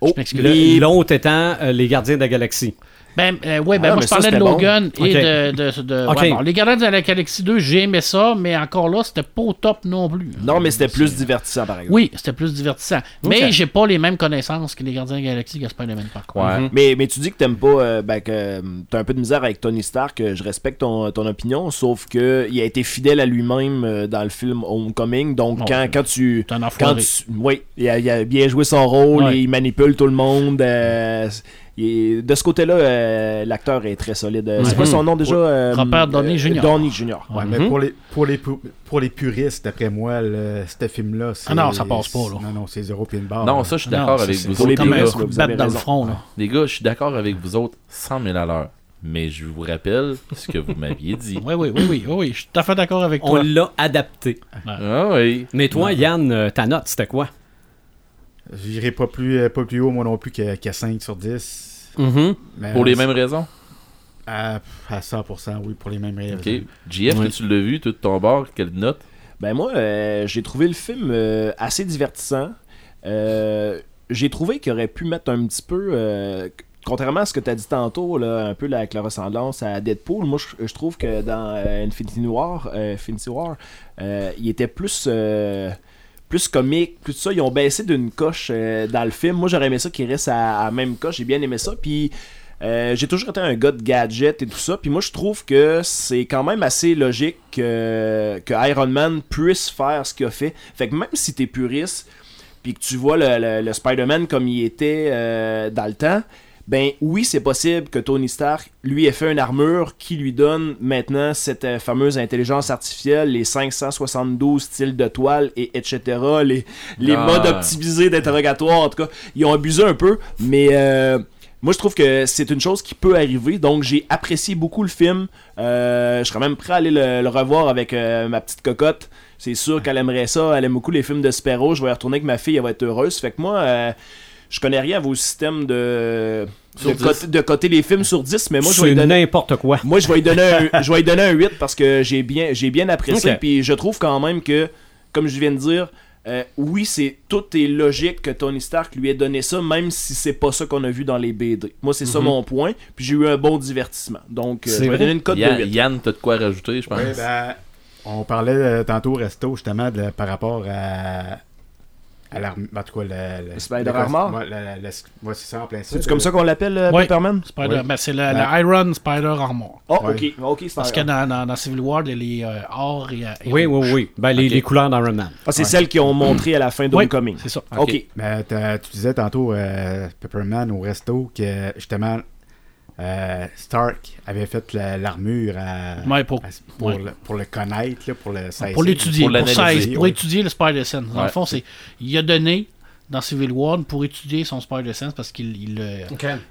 [SPEAKER 5] Oh,
[SPEAKER 4] Je m'excuse.
[SPEAKER 1] Le- L'autre étant euh, Les Gardiens de la Galaxie.
[SPEAKER 4] Ben, euh, ouais, ben
[SPEAKER 5] Ah,
[SPEAKER 4] moi, je
[SPEAKER 5] ça,
[SPEAKER 4] parlais de
[SPEAKER 5] bon.
[SPEAKER 4] Logan et de. de, de-
[SPEAKER 1] Ok.
[SPEAKER 4] ouais, bon, les Gardiens de la Galaxie 2, j'ai aimé ça, mais encore là, c'était pas au top non plus.
[SPEAKER 5] Non, mais c'était plus divertissant, par exemple.
[SPEAKER 4] Oui, c'était plus divertissant. Mais j'ai pas les mêmes connaissances que les Gardiens de la Galaxie que Spider-Man, par contre.
[SPEAKER 3] Ouais.
[SPEAKER 5] Mais, mais tu dis que t'aimes pas, euh, ben, que euh, t'as un peu de misère avec Tony Stark. euh, Je respecte ton, ton opinion, sauf que il a été fidèle à lui-même dans le film Homecoming. Donc quand, quand tu, quand tu, oui, il a, il a bien joué son rôle,
[SPEAKER 4] Ouais.
[SPEAKER 5] il manipule tout le monde. euh, il est- de ce côté-là, euh, l'acteur est très solide. Euh, C'est quoi son nom déjà euh,
[SPEAKER 4] Robert Downey Jr.
[SPEAKER 5] Downey Jr.
[SPEAKER 6] Ouais, mais pour les, pour, les, pour les puristes, d'après moi, le, ce film-là, c'est...
[SPEAKER 4] Ah non, ça passe pas, là.
[SPEAKER 6] Non, non, c'est zéro pied de barre.
[SPEAKER 3] Non, ça, je suis d'accord avec vous
[SPEAKER 5] pour les
[SPEAKER 3] autres.
[SPEAKER 4] comme
[SPEAKER 3] les
[SPEAKER 4] un
[SPEAKER 3] gars.
[SPEAKER 5] vous avez
[SPEAKER 4] dans le front, là.
[SPEAKER 3] Les gars, je suis d'accord avec vous autres 100 000 à l'heure. Mais je vous rappelle ce que vous m'aviez dit.
[SPEAKER 4] Oui, oui, oui, oui, oui, je suis tout à fait d'accord avec
[SPEAKER 1] On
[SPEAKER 4] toi.
[SPEAKER 1] l'a adapté.
[SPEAKER 3] Ah oui.
[SPEAKER 1] Mais toi, Yann, ta note, c'était quoi?
[SPEAKER 6] J'irai pas plus, euh, pas plus haut, moi non plus, qu'à qu'à 5 sur 10.
[SPEAKER 1] Mhm.
[SPEAKER 6] Mais,
[SPEAKER 3] Pour les mêmes raisons?
[SPEAKER 6] À, à 100%, oui, pour les mêmes raisons.
[SPEAKER 3] Ok. JF,
[SPEAKER 1] Oui.
[SPEAKER 3] que tu l'as vu, tout de ton bord, quelle note?
[SPEAKER 5] Ben moi, euh, j'ai trouvé le film euh, assez divertissant. Euh, j'ai trouvé qu'il aurait pu mettre un petit peu, euh, contrairement à ce que tu as dit tantôt, là, un peu là, avec la ressemblance à Deadpool, moi je, je trouve que dans euh, Infinity War, euh, Infinity War euh, il était plus... plus comique, plus ça, ils ont baissé d'une coche euh, dans le film. Moi, j'aurais aimé ça qu'il reste à, la même coche. J'ai bien aimé ça. Puis, euh, j'ai toujours été un gars de gadget et tout ça. Puis moi, je trouve que c'est quand même assez logique que, que Iron Man puisse faire ce qu'il a fait. Fait que même si t'es puriste, puis que tu vois le, le- le Spider-Man comme il était euh, dans le temps, ben oui, c'est possible que Tony Stark lui ait fait une armure qui lui donne maintenant cette euh, fameuse intelligence artificielle, les 572 styles de toile et etc. Les, les
[SPEAKER 3] Ah.
[SPEAKER 5] modes optimisés d'interrogatoire, en tout cas, ils ont abusé un peu, mais euh, moi je trouve que c'est une chose qui peut arriver, donc j'ai apprécié beaucoup le film. Euh, je serais même prêt à aller le, le revoir avec ma petite cocotte. C'est sûr qu'elle aimerait ça, elle aime beaucoup les films de super-héros. Je vais y retourner avec ma fille, elle va être heureuse. Fait que moi, je connais rien à vos systèmes de, de,
[SPEAKER 3] 10.
[SPEAKER 5] coter, de coter les films sur 10, mais moi je vais lui donner.
[SPEAKER 1] n'importe quoi.
[SPEAKER 5] Moi, je vais lui donner un, je vais lui donner un 8 parce que j'ai bien, j'ai bien apprécié.
[SPEAKER 1] Ok.
[SPEAKER 5] Puis je trouve quand même que, comme je viens de dire, euh, oui, c'est tout est logique que Tony Stark lui ait donné ça, même si c'est pas ça qu'on a vu dans les BD. Moi, c'est ça
[SPEAKER 1] Mhm.
[SPEAKER 5] mon point. Puis j'ai eu un bon divertissement. Donc, euh,
[SPEAKER 1] C'est
[SPEAKER 5] je vais
[SPEAKER 1] vrai?
[SPEAKER 5] donner une cote de
[SPEAKER 3] Yann,
[SPEAKER 5] 8.
[SPEAKER 3] Yann t'as de quoi rajouter, je pense.
[SPEAKER 6] Ouais, ben, on parlait euh, tantôt au resto, justement, de- par rapport à. L'arme. En tout cas, le. le-
[SPEAKER 5] Spider
[SPEAKER 6] le-
[SPEAKER 5] Armor?
[SPEAKER 6] Ouais, c'est ça, en plein ça.
[SPEAKER 5] C'est comme ça qu'on l'appelle, euh,
[SPEAKER 4] Ouais.
[SPEAKER 5] Pepperman
[SPEAKER 4] Spider-
[SPEAKER 6] Oui.
[SPEAKER 4] ben, c'est le,
[SPEAKER 6] Ben-
[SPEAKER 4] le Iron Spider Armor.
[SPEAKER 5] Oh,
[SPEAKER 6] Ouais.
[SPEAKER 5] ok. Ok, c'est
[SPEAKER 4] Parce que dans, dans, dans Civil War, il y a les euh, or et, et
[SPEAKER 1] Oui, oui, oui. Ben, les, les couleurs d'Iron Man.
[SPEAKER 5] Ah, c'est celles qui ont montré à la fin d'Homecoming.
[SPEAKER 4] c'est ça.
[SPEAKER 5] Ok.
[SPEAKER 6] Mais t'as- tu disais tantôt, euh, Pepperman au resto, que justement, euh, Stark avait fait la- l'armure
[SPEAKER 4] Ouais, pour-
[SPEAKER 6] à- pour,
[SPEAKER 4] ouais.
[SPEAKER 6] le, pour le connaître, là, pour le saisir.
[SPEAKER 4] Pour l'étudier,
[SPEAKER 3] pour
[SPEAKER 4] étudier le Spider-Sense. Dans
[SPEAKER 3] Ouais.
[SPEAKER 4] le fond, c'est il a donné dans Civil War pour étudier son Spider-Sense parce qu'il il, le-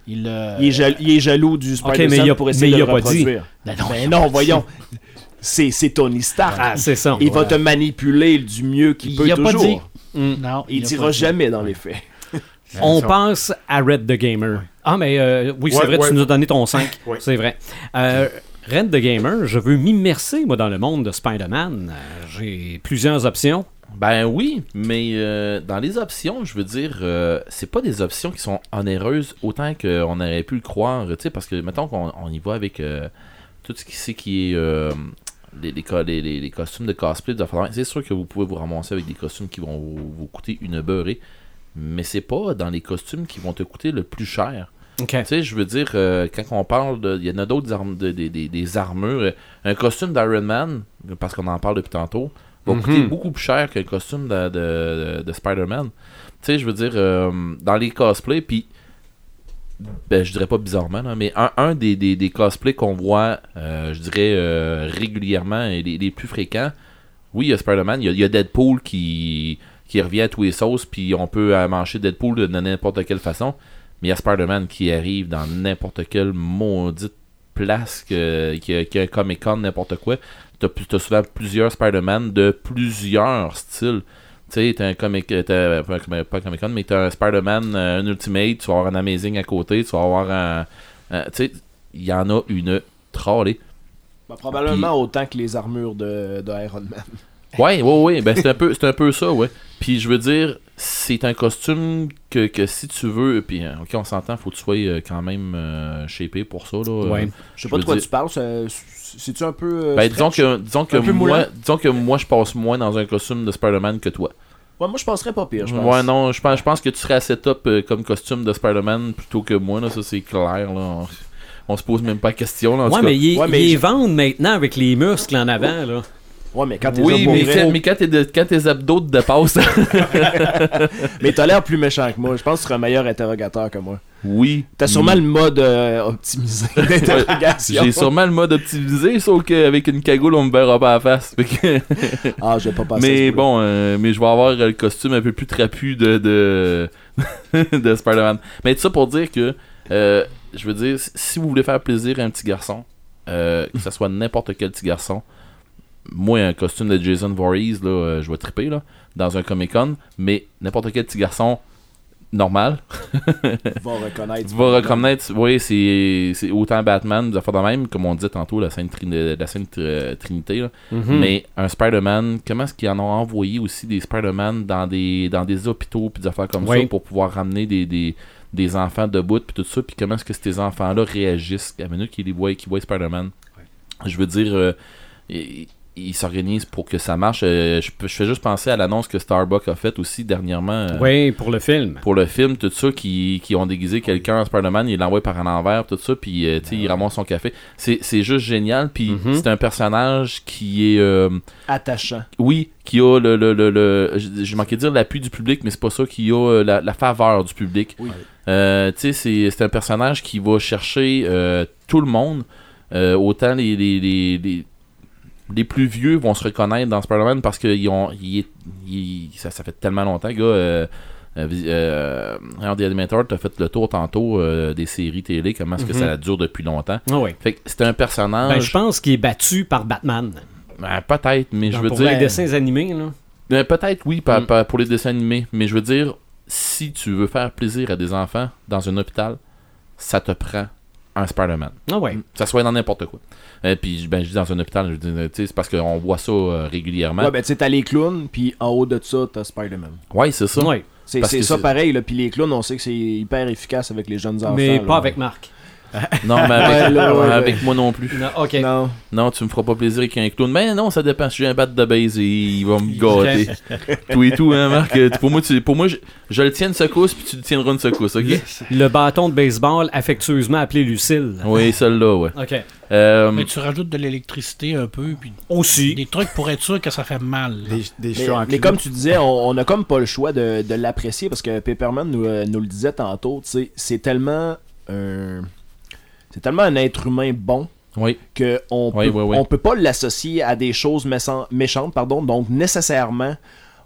[SPEAKER 4] il, le-
[SPEAKER 5] Il est, jal- il est jaloux du Spider-Man
[SPEAKER 1] mais il a-
[SPEAKER 5] pour essayer
[SPEAKER 1] mais
[SPEAKER 5] de
[SPEAKER 1] il
[SPEAKER 5] le
[SPEAKER 1] a pas dit.
[SPEAKER 4] Ben non,
[SPEAKER 5] Ben non, voyons. C'est Tony Stark.
[SPEAKER 1] Ah, c'est ça.
[SPEAKER 5] il va te manipuler du mieux qu'il
[SPEAKER 4] Il
[SPEAKER 5] peut
[SPEAKER 4] a pas
[SPEAKER 5] toujours.
[SPEAKER 4] dit. Non,
[SPEAKER 5] Il
[SPEAKER 4] a
[SPEAKER 5] tirera
[SPEAKER 4] pas-
[SPEAKER 5] jamais dans les faits.
[SPEAKER 1] On
[SPEAKER 6] ça-
[SPEAKER 1] pense à Red the Gamer. Ah, mais euh, oui, c'est
[SPEAKER 6] Ouais,
[SPEAKER 1] vrai,
[SPEAKER 6] ouais.
[SPEAKER 1] tu nous as donné ton 5.
[SPEAKER 6] Ouais.
[SPEAKER 1] C'est vrai. Euh, Red the Gamer, je veux m'immerser, moi, dans le monde de Spider-Man. Euh, J'ai plusieurs options.
[SPEAKER 3] Ben oui, mais euh, dans les options, je veux dire, euh, c'est pas des options qui sont onéreuses autant qu'on aurait pu le croire, tu sais, parce que mettons qu'on on y va avec euh, tout ce qui c'est qui est euh, les, les, les- costumes de cosplay, de c'est sûr que vous pouvez vous ramasser avec des costumes qui vont vous, vous coûter une beurrée, mais c'est pas dans les costumes qui vont te coûter le plus cher. Tu sais, je veux dire, euh, quand on parle de. Il y en a d'autres armes, de- des- armures. Un costume d'Iron Man, parce qu'on en parle depuis tantôt, va
[SPEAKER 1] Mhm.
[SPEAKER 3] coûter beaucoup plus cher qu'un costume de, de- de Spider-Man. Tu sais, je veux dire, euh, dans les cosplays, puis. Ben, je dirais pas bizarrement, là, mais un, un des, des, des cosplays qu'on voit, euh, je dirais, régulièrement et les, les plus fréquents, oui, il y a Spider-Man, il y a, il y a Deadpool qui, qui revient à tous les sauces, puis on peut manger Deadpool de n'importe quelle façon. Mais il y a Spider-Man qui arrive dans n'importe quelle maudite place, que, qui, a un Comic-Con, n'importe quoi. T'as t'as souvent plusieurs Spider-Man de plusieurs styles. Tu sais, t'as un comic, t'as, pas, un- pas un Comic-Con, mais t'as un Spider-Man, euh, un Ultimate, tu vas avoir un Amazing à côté, tu vas avoir un. un- tu sais, il y en a une trollée.
[SPEAKER 5] Bah, probablement autant que les armures de, de Iron Man.
[SPEAKER 3] Ouais, ouais, ouais, ben c'est un peu, c'est un peu ça, ouais. Puis je veux dire, c'est un costume que, que si tu veux, puis euh, ok, on s'entend, faut que tu sois euh, quand même euh, shapé pour ça, là. euh,
[SPEAKER 1] Ouais.
[SPEAKER 5] Je sais pas de quoi
[SPEAKER 3] dire-
[SPEAKER 5] tu parles. ça- C'est-tu un peu. euh,
[SPEAKER 3] Ben disons que, disons que moi, disons que moi je passe moins dans un costume de Spider-Man que toi.
[SPEAKER 5] Ouais, moi, je penserais pas pire. Je pense.
[SPEAKER 3] Ouais, non, je pense, je pense que tu serais assez top euh, comme costume de Spider-Man plutôt que moi, là, ça c'est clair, là. On, on se pose même pas la question, là. en
[SPEAKER 1] Ouais,
[SPEAKER 3] tout cas.
[SPEAKER 1] mais ils
[SPEAKER 5] Ouais, mais
[SPEAKER 1] ils vendent maintenant avec les muscles en avant, là.
[SPEAKER 5] Ouais, mais quand t'es
[SPEAKER 3] Oui, mais, quand, mais quand, t'es de- quand tes abdos te dépassent,
[SPEAKER 5] mais t'as l'air plus méchant que moi. Je pense que tu serais un meilleur interrogateur que moi.
[SPEAKER 3] oui.
[SPEAKER 5] T'as sûrement le mode euh, optimisé d'interrogation.
[SPEAKER 3] J'ai sûrement le mode optimisé, sauf qu'avec une cagoule, on me verra pas à la face.
[SPEAKER 5] Ah, je vais pas passer.
[SPEAKER 3] mais bon, euh, mais je vais avoir le costume un peu plus trapu de, de, de Spider-Man. Mais tout ça pour dire que, euh, je veux dire, si vous voulez faire plaisir à un petit garçon, euh, que ce soit n'importe quel petit garçon, moi, un costume de Jason Voorhees, là, euh, je vais triper là, dans un Comic Con, mais n'importe quel petit garçon normal
[SPEAKER 5] va reconnaître.
[SPEAKER 3] va reconnaître, oui, c'est c'est autant Batman, des affaires de même, comme on disait tantôt, la Sainte, Trin- la euh, Trinité, là.
[SPEAKER 1] Mhm.
[SPEAKER 3] mais un Spider-Man, comment est-ce qu'ils en ont envoyé aussi des Spider-Man dans des, dans des hôpitaux, puis des affaires comme
[SPEAKER 1] Oui.
[SPEAKER 3] ça, pour pouvoir ramener des, des, des enfants debout, puis tout ça, puis comment est-ce que ces enfants-là réagissent? À la minute qu'ils les voient, qu'ils voient Spider-Man. Je veux dire, euh, ils s'organisent pour que ça marche. Euh, je, je fais juste penser à l'annonce que Starbucks a faite aussi dernièrement. euh,
[SPEAKER 1] Oui, pour le film.
[SPEAKER 3] pour le film, tout ça, qui, qui ont déguisé quelqu'un en Spider-Man, ils l'envoient par en envers, tout ça, puis euh, tu sais, il ramasse son café. C'est c'est juste génial, puis
[SPEAKER 1] Mhm.
[SPEAKER 3] c'est un personnage qui est, euh,
[SPEAKER 5] Attachant.
[SPEAKER 3] oui, qui a le, le, le, le- j- j'ai manqué de dire l'appui du public, mais c'est pas ça, qui a euh, la, la faveur du public.
[SPEAKER 5] Oui.
[SPEAKER 3] Euh, tu sais, c'est c'est un personnage qui va chercher euh, tout le monde, euh, autant les, les, les, les, les plus vieux vont se reconnaître dans Spider-Man parce que ils ont, il est- il- ça, ça fait tellement longtemps, gars. Euh, euh, euh, t'as fait le tour tantôt euh, des séries télé, comment est-ce que
[SPEAKER 1] Mhm.
[SPEAKER 3] ça dure depuis longtemps.
[SPEAKER 1] Ah oui.
[SPEAKER 3] Fait que c'est un personnage.
[SPEAKER 1] Ben, je pense qu'il est battu par Batman.
[SPEAKER 3] Ben, peut-être, mais je veux
[SPEAKER 1] pour
[SPEAKER 3] dire.
[SPEAKER 1] les dessins animés, là.
[SPEAKER 3] Euh, Peut-être oui, par-
[SPEAKER 1] Mm.
[SPEAKER 3] par- pour les dessins animés, mais je veux dire, si tu veux faire plaisir à des enfants dans un hôpital, ça te prend un Spider-Man.
[SPEAKER 1] Ah ouais.
[SPEAKER 3] Ça soit dans n'importe quoi. Et puis, ben, je dis dans un hôpital, je tu sais, c'est parce qu'on voit ça euh, régulièrement.
[SPEAKER 5] Ouais, ben tu sais, t'as les clowns, puis en haut de ça, t'as Spider-man.
[SPEAKER 3] Ouais, c'est ça.
[SPEAKER 1] Ouais.
[SPEAKER 5] C'est ça pareil, là. Puis les clowns, on sait que c'est hyper efficace avec les jeunes enfants.
[SPEAKER 1] Mais
[SPEAKER 5] là.
[SPEAKER 1] pas avec Marc.
[SPEAKER 3] Non, mais avec,
[SPEAKER 5] Ouais, là, ouais,
[SPEAKER 3] avec
[SPEAKER 5] ouais.
[SPEAKER 3] moi non plus.
[SPEAKER 1] Non, ok.
[SPEAKER 5] Non.
[SPEAKER 3] Non, tu me feras pas plaisir avec un clown. Mais non, ça dépend. Si j'ai un bat de base, il va me gâter. tout et tout, hein, Marc? Euh, Pour moi, tu, pour moi je, je le tiens une secousse, puis tu le tiendras une secousse, ok?
[SPEAKER 1] Le bâton de baseball affectueusement appelé Lucille.
[SPEAKER 3] Oui, celle-là, ouais.
[SPEAKER 1] Ok.
[SPEAKER 3] Euh,
[SPEAKER 4] Mais tu rajoutes de l'électricité un peu, puis
[SPEAKER 1] Aussi.
[SPEAKER 4] des trucs pour être sûr que ça fait mal.
[SPEAKER 6] Des, des
[SPEAKER 5] Mais, comme tu disais, on, on a comme pas le choix de, de l'apprécier parce que Pepperman nous, euh, nous le disait tantôt, c'est tellement un. C'est tellement un être humain bon
[SPEAKER 3] oui.
[SPEAKER 5] que on
[SPEAKER 3] Oui,
[SPEAKER 5] peut,
[SPEAKER 3] oui,
[SPEAKER 5] on peut pas l'associer à des choses méchan- méchantes, pardon. Donc nécessairement,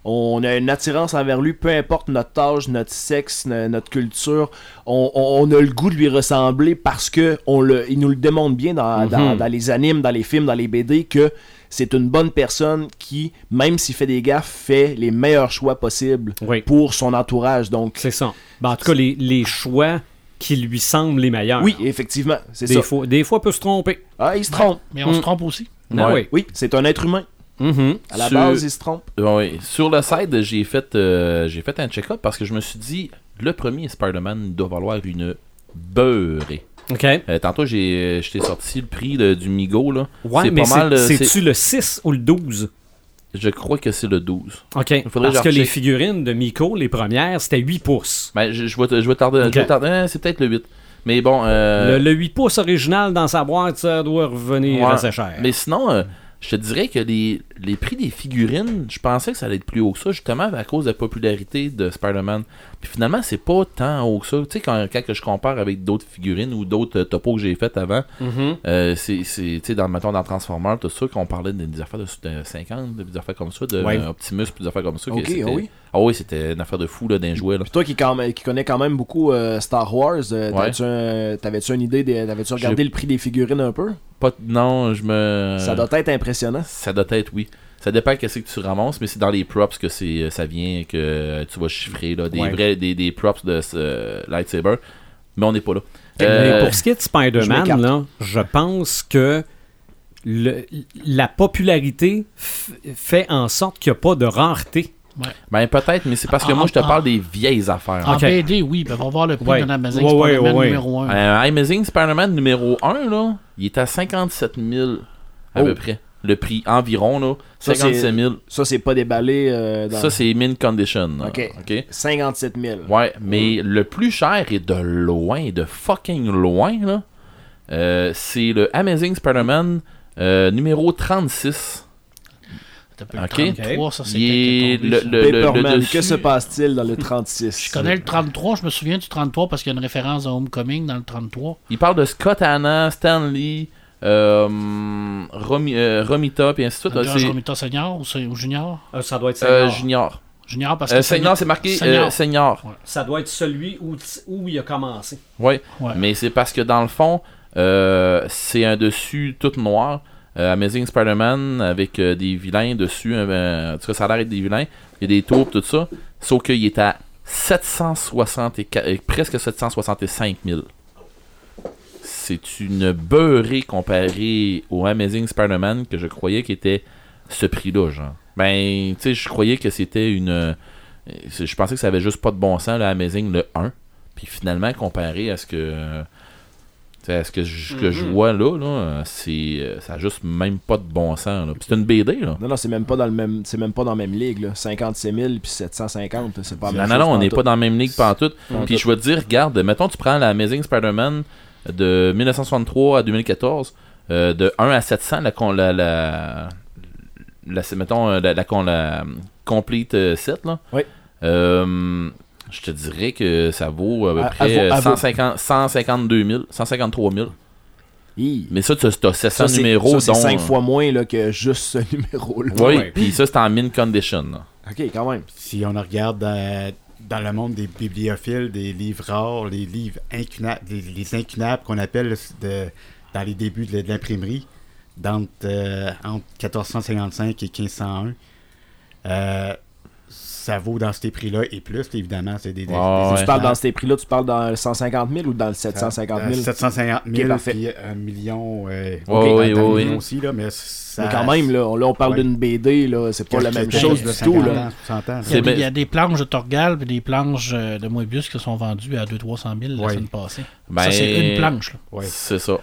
[SPEAKER 5] On a une attirance envers lui, peu importe notre âge, notre sexe, no- notre culture. On, a le goût de lui ressembler parce que on le, il nous le démontre bien dans, dans- dans les animes, dans les films, dans les BD que c'est une bonne personne qui, même s'il fait des gaffes, fait les meilleurs choix possibles pour son entourage. Donc,
[SPEAKER 1] C'est ça. Ben, en tout cas, les, les choix qui lui semblent les meilleurs.
[SPEAKER 5] oui, effectivement, c'est
[SPEAKER 1] Des
[SPEAKER 5] ça.
[SPEAKER 1] fois, des fois, peut se tromper.
[SPEAKER 5] Ah, il se trompe.
[SPEAKER 4] Mais on se trompe aussi.
[SPEAKER 1] Ah
[SPEAKER 3] Ouais.
[SPEAKER 1] oui.
[SPEAKER 5] Oui, c'est un être humain.
[SPEAKER 1] Mhm.
[SPEAKER 5] À la
[SPEAKER 3] Sur-
[SPEAKER 5] base, il se trompe.
[SPEAKER 3] Ouais, Sur le site, j'ai fait, euh, j'ai fait un check-up parce que je me suis dit, le premier Spider-Man doit valoir une beurrée.
[SPEAKER 1] OK.
[SPEAKER 3] Euh, tantôt, j'ai, je t'ai sorti le prix de- du Migo. Là.
[SPEAKER 1] Ouais,
[SPEAKER 3] c'est
[SPEAKER 1] mais
[SPEAKER 3] pas mal. euh,
[SPEAKER 1] c'est-tu le 6 ou le 12?
[SPEAKER 3] Je crois que c'est le 12.
[SPEAKER 1] OK. Parce
[SPEAKER 3] que
[SPEAKER 1] que les figurines de Miko, les premières, c'était 8 pouces.
[SPEAKER 3] Ben, je, je vais, je vais tarder. je
[SPEAKER 1] Ok.
[SPEAKER 3] vais tarder- euh, c'est peut-être le 8. Mais bon. euh,
[SPEAKER 1] Le, le 8 pouces original dans sa boîte, ça doit revenir
[SPEAKER 3] Ouais.
[SPEAKER 1] assez cher.
[SPEAKER 3] Mais sinon, euh, je te dirais que les, les prix des figurines, je pensais que ça allait être plus haut que ça, justement à cause de la popularité de Spider-Man. Puis finalement, c'est pas tant haut que ça. Tu sais, quand, quand je compare avec d'autres figurines ou d'autres euh, topos que j'ai fait avant, euh, c'est, tu sais, dans, mettons, dans Transformers, tout ça, qu'on parlait de- des affaires de, de 50, des affaires comme ça, de
[SPEAKER 1] Ouais.
[SPEAKER 3] euh, Optimus, puis des affaires comme ça.
[SPEAKER 5] Ok, ah oui.
[SPEAKER 3] Ah oui, c'était une affaire de fou, là, d'un jouet, là.
[SPEAKER 5] Puis toi qui, quand même- qui connais quand même beaucoup euh, Star Wars, euh,
[SPEAKER 3] Ouais.
[SPEAKER 5] t'avais-tu un- t'avais-tu une idée, des- t'avais-tu regardé le prix des figurines un peu?
[SPEAKER 3] Pas, non, je me...
[SPEAKER 5] Ça doit être impressionnant.
[SPEAKER 3] Ça doit être, oui. Ça dépend qu'est-ce que tu ramasses, mais c'est dans les props que c'est, ça vient, que euh, tu vas chiffrer, là, des
[SPEAKER 1] Ouais.
[SPEAKER 3] vrais, des, des props de ce lightsaber. Mais on n'est pas là.
[SPEAKER 1] Mais
[SPEAKER 3] Euh,
[SPEAKER 1] pour ce qui est de Spider-Man, là, je pense que le- la popularité fait en sorte qu'il n'y a pas de rareté.
[SPEAKER 3] ben peut-être, mais c'est parce que
[SPEAKER 4] Ah,
[SPEAKER 3] moi je te
[SPEAKER 4] ah.
[SPEAKER 3] parle des vieilles affaires.
[SPEAKER 4] En
[SPEAKER 1] Ok.
[SPEAKER 4] BD, oui, ben, on va voir le prix
[SPEAKER 1] Ouais.
[SPEAKER 4] de Amazing
[SPEAKER 1] Ouais, ouais,
[SPEAKER 4] Spider-Man
[SPEAKER 1] ouais, ouais.
[SPEAKER 4] numéro 1.
[SPEAKER 3] Euh, Amazing Spider-Man numéro 1, là, il est à 57 000 à
[SPEAKER 5] Oh.
[SPEAKER 3] peu près. Le prix environ, là,
[SPEAKER 5] Ça,
[SPEAKER 3] 57 000.
[SPEAKER 5] Ça, c'est pas déballé euh, dans
[SPEAKER 3] Ça, c'est mint condition. là.
[SPEAKER 5] Ok.
[SPEAKER 3] ok?
[SPEAKER 5] 57 000.
[SPEAKER 3] Ouais, mais le plus cher est de loin, de fucking loin, là. Euh, c'est le Amazing Spider-Man euh, numéro 36.
[SPEAKER 4] T'as peu
[SPEAKER 3] Ok.
[SPEAKER 4] le 33, ça c'est
[SPEAKER 3] est le, le, le- le
[SPEAKER 5] Paperman,
[SPEAKER 3] dessus-
[SPEAKER 5] que se passe-t-il dans le 36
[SPEAKER 4] Je connais le 33, je me souviens du 33 parce qu'il y a une référence à Homecoming dans le 33.
[SPEAKER 3] Il parle de Scott Hanna, Stan Lee, euh, Romi- euh, Romita, puis ainsi de suite.
[SPEAKER 4] George Romita Senior ou, Junior?
[SPEAKER 1] Ça doit être
[SPEAKER 3] euh, Junior.
[SPEAKER 4] Junior parce
[SPEAKER 3] Euh,
[SPEAKER 4] que
[SPEAKER 3] senior, c'est marqué euh,
[SPEAKER 4] Senior.
[SPEAKER 1] Ça doit être celui où, où il a commencé.
[SPEAKER 3] Ouais.
[SPEAKER 4] Ouais.
[SPEAKER 3] Mais c'est parce que dans le fond, euh, c'est un dessus tout noir. euh, Amazing Spider-Man avec euh, des vilains dessus. euh, en tout cas, ça a l'air d'être des vilains. Il y a des taupes, tout ça. Sauf qu'il est à 764, euh, presque 765 000. C'est une beurrée comparée au Amazing Spider-Man que je croyais qu'il était ce prix-là, genre. Ben, tu sais, je croyais que c'était une. euh, Je pensais que ça avait juste pas de bon sens, le Amazing, le 1. Puis finalement, comparé à ce que. tu sais, à ce que je, que je vois là, là c'est, euh, ça a juste même pas de bon sens. c'est une BD, là.
[SPEAKER 5] Non, non, c'est même pas dans le même, c'est même pas dans la même ligue, là. 56 000 puis 750, c'est pas la
[SPEAKER 3] Non,
[SPEAKER 5] même
[SPEAKER 3] non,
[SPEAKER 5] chose
[SPEAKER 3] non, on n'est pas dans la même ligue pantoute.
[SPEAKER 5] Pantoute.
[SPEAKER 3] Puis je vais te dire, regarde, mettons, tu prends la Amazing Spider-Man de 1963 à 2014, euh, de 1 à 700, la, la, la, la- c'est, mettons, euh, la, la, la, complete euh, set, là.
[SPEAKER 5] Oui.
[SPEAKER 3] Euh, je te dirais que ça vaut à peu
[SPEAKER 5] À-
[SPEAKER 3] près
[SPEAKER 5] à vo- à vo-
[SPEAKER 3] 150, 152 000, 153 000.
[SPEAKER 5] Hi.
[SPEAKER 3] Mais ça, tu as 700
[SPEAKER 5] Ça, c'est,
[SPEAKER 3] numéros,
[SPEAKER 5] ça, c'est
[SPEAKER 3] dont...
[SPEAKER 5] 5 fois moins là, que juste ce numéro-là.
[SPEAKER 3] Oui,
[SPEAKER 1] Ouais.
[SPEAKER 3] puis ça, c'est en mint condition. là.
[SPEAKER 5] Ok, quand même.
[SPEAKER 6] Si on regarde euh, dans le monde des bibliophiles, des livres rares, les livres incunables, les, les incunables qu'on appelle de, dans les débuts de, l'imprimerie, euh, entre 1455 et 1501, euh, ça vaut dans ces prix-là et plus, évidemment. C'est des, des-
[SPEAKER 3] ouais.
[SPEAKER 5] Tu parles dans ces prix-là, tu parles dans le 150 000 ou dans le 750
[SPEAKER 6] Euh,
[SPEAKER 5] 000
[SPEAKER 6] 750 000,
[SPEAKER 5] Ok, parfait.
[SPEAKER 6] puis un million. euh,
[SPEAKER 3] ouais,
[SPEAKER 6] le
[SPEAKER 3] ouais.
[SPEAKER 6] million aussi, là, mais ça,
[SPEAKER 5] Mais quand même, là, on, là, on parle
[SPEAKER 6] Ouais.
[SPEAKER 5] d'une BD, là, c'est pas la même chose
[SPEAKER 6] de
[SPEAKER 5] du
[SPEAKER 6] 50
[SPEAKER 5] tout. Là.
[SPEAKER 6] ans, 60 ans.
[SPEAKER 4] Il y, a des,
[SPEAKER 3] bien-
[SPEAKER 4] il y a des planches de Torgal et des planches euh, de Moebius qui sont vendues à 200-300 000 la
[SPEAKER 6] Ouais.
[SPEAKER 4] semaine passée.
[SPEAKER 3] Ben,
[SPEAKER 4] Ça, c'est une planche. Là.
[SPEAKER 6] Ouais.
[SPEAKER 3] C'est ça.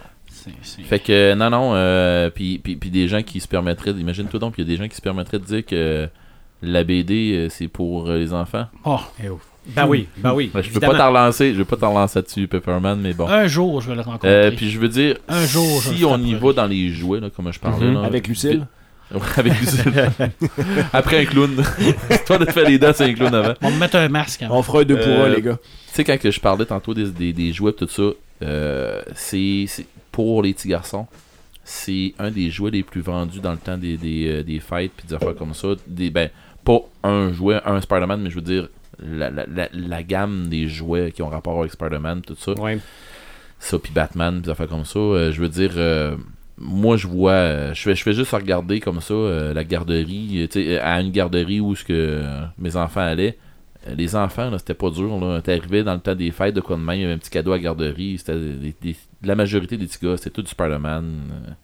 [SPEAKER 3] Fait que non, non, euh, puis, puis, puis des gens qui se permettraient, imagine-toi donc, il y a des gens qui se permettraient de dire que la BD euh, c'est pour euh, les enfants.
[SPEAKER 4] Oh,
[SPEAKER 6] Eh oh.
[SPEAKER 1] Ben oui, ben oui.
[SPEAKER 3] Ben, je veux
[SPEAKER 1] évidemment.
[SPEAKER 3] pas t'en relancer, je veux pas t'en relancer là-dessus, Pepperman, mais bon.
[SPEAKER 4] un jour, je vais le rencontrer.
[SPEAKER 3] Euh, puis je veux dire,
[SPEAKER 4] Un jour,
[SPEAKER 3] si on y va dans les jouets, là, comme je parlais,
[SPEAKER 1] Mhm.
[SPEAKER 3] là,
[SPEAKER 5] Avec Lucille?
[SPEAKER 3] Avec Lucille. Après un clown. Toi de te faire les dents, c'est un clown avant.
[SPEAKER 4] On va me mettre un masque. hein.
[SPEAKER 5] On fera un 2 pour 1,
[SPEAKER 3] Euh,
[SPEAKER 5] les gars.
[SPEAKER 3] Tu sais, quand que je parlais tantôt des, des, des jouets tout ça, euh, c'est c'est- pour les petits garçons. C'est un des jouets les plus vendus dans le temps des, des, des fêtes puis des affaires comme ça. Des, ben, pas un jouet, un Spider-Man, mais je veux dire la, la, la, la gamme des jouets qui ont rapport avec Spider-Man, tout ça.
[SPEAKER 1] Ouais.
[SPEAKER 3] Ça, puis Batman, puis des affaires comme ça. euh, je veux dire, euh, moi, je vois, euh, je fais, je fais juste regarder comme ça euh, la garderie, tu sais, à une garderie où ce que mes enfants allaient. Les enfants, là, c'était pas dur. T'arrivais dans le temps des fêtes de quoi de même, il y avait un petit cadeau à la garderie. C'était des- des- la majorité des petits gars, c'était tout du Spider-Man.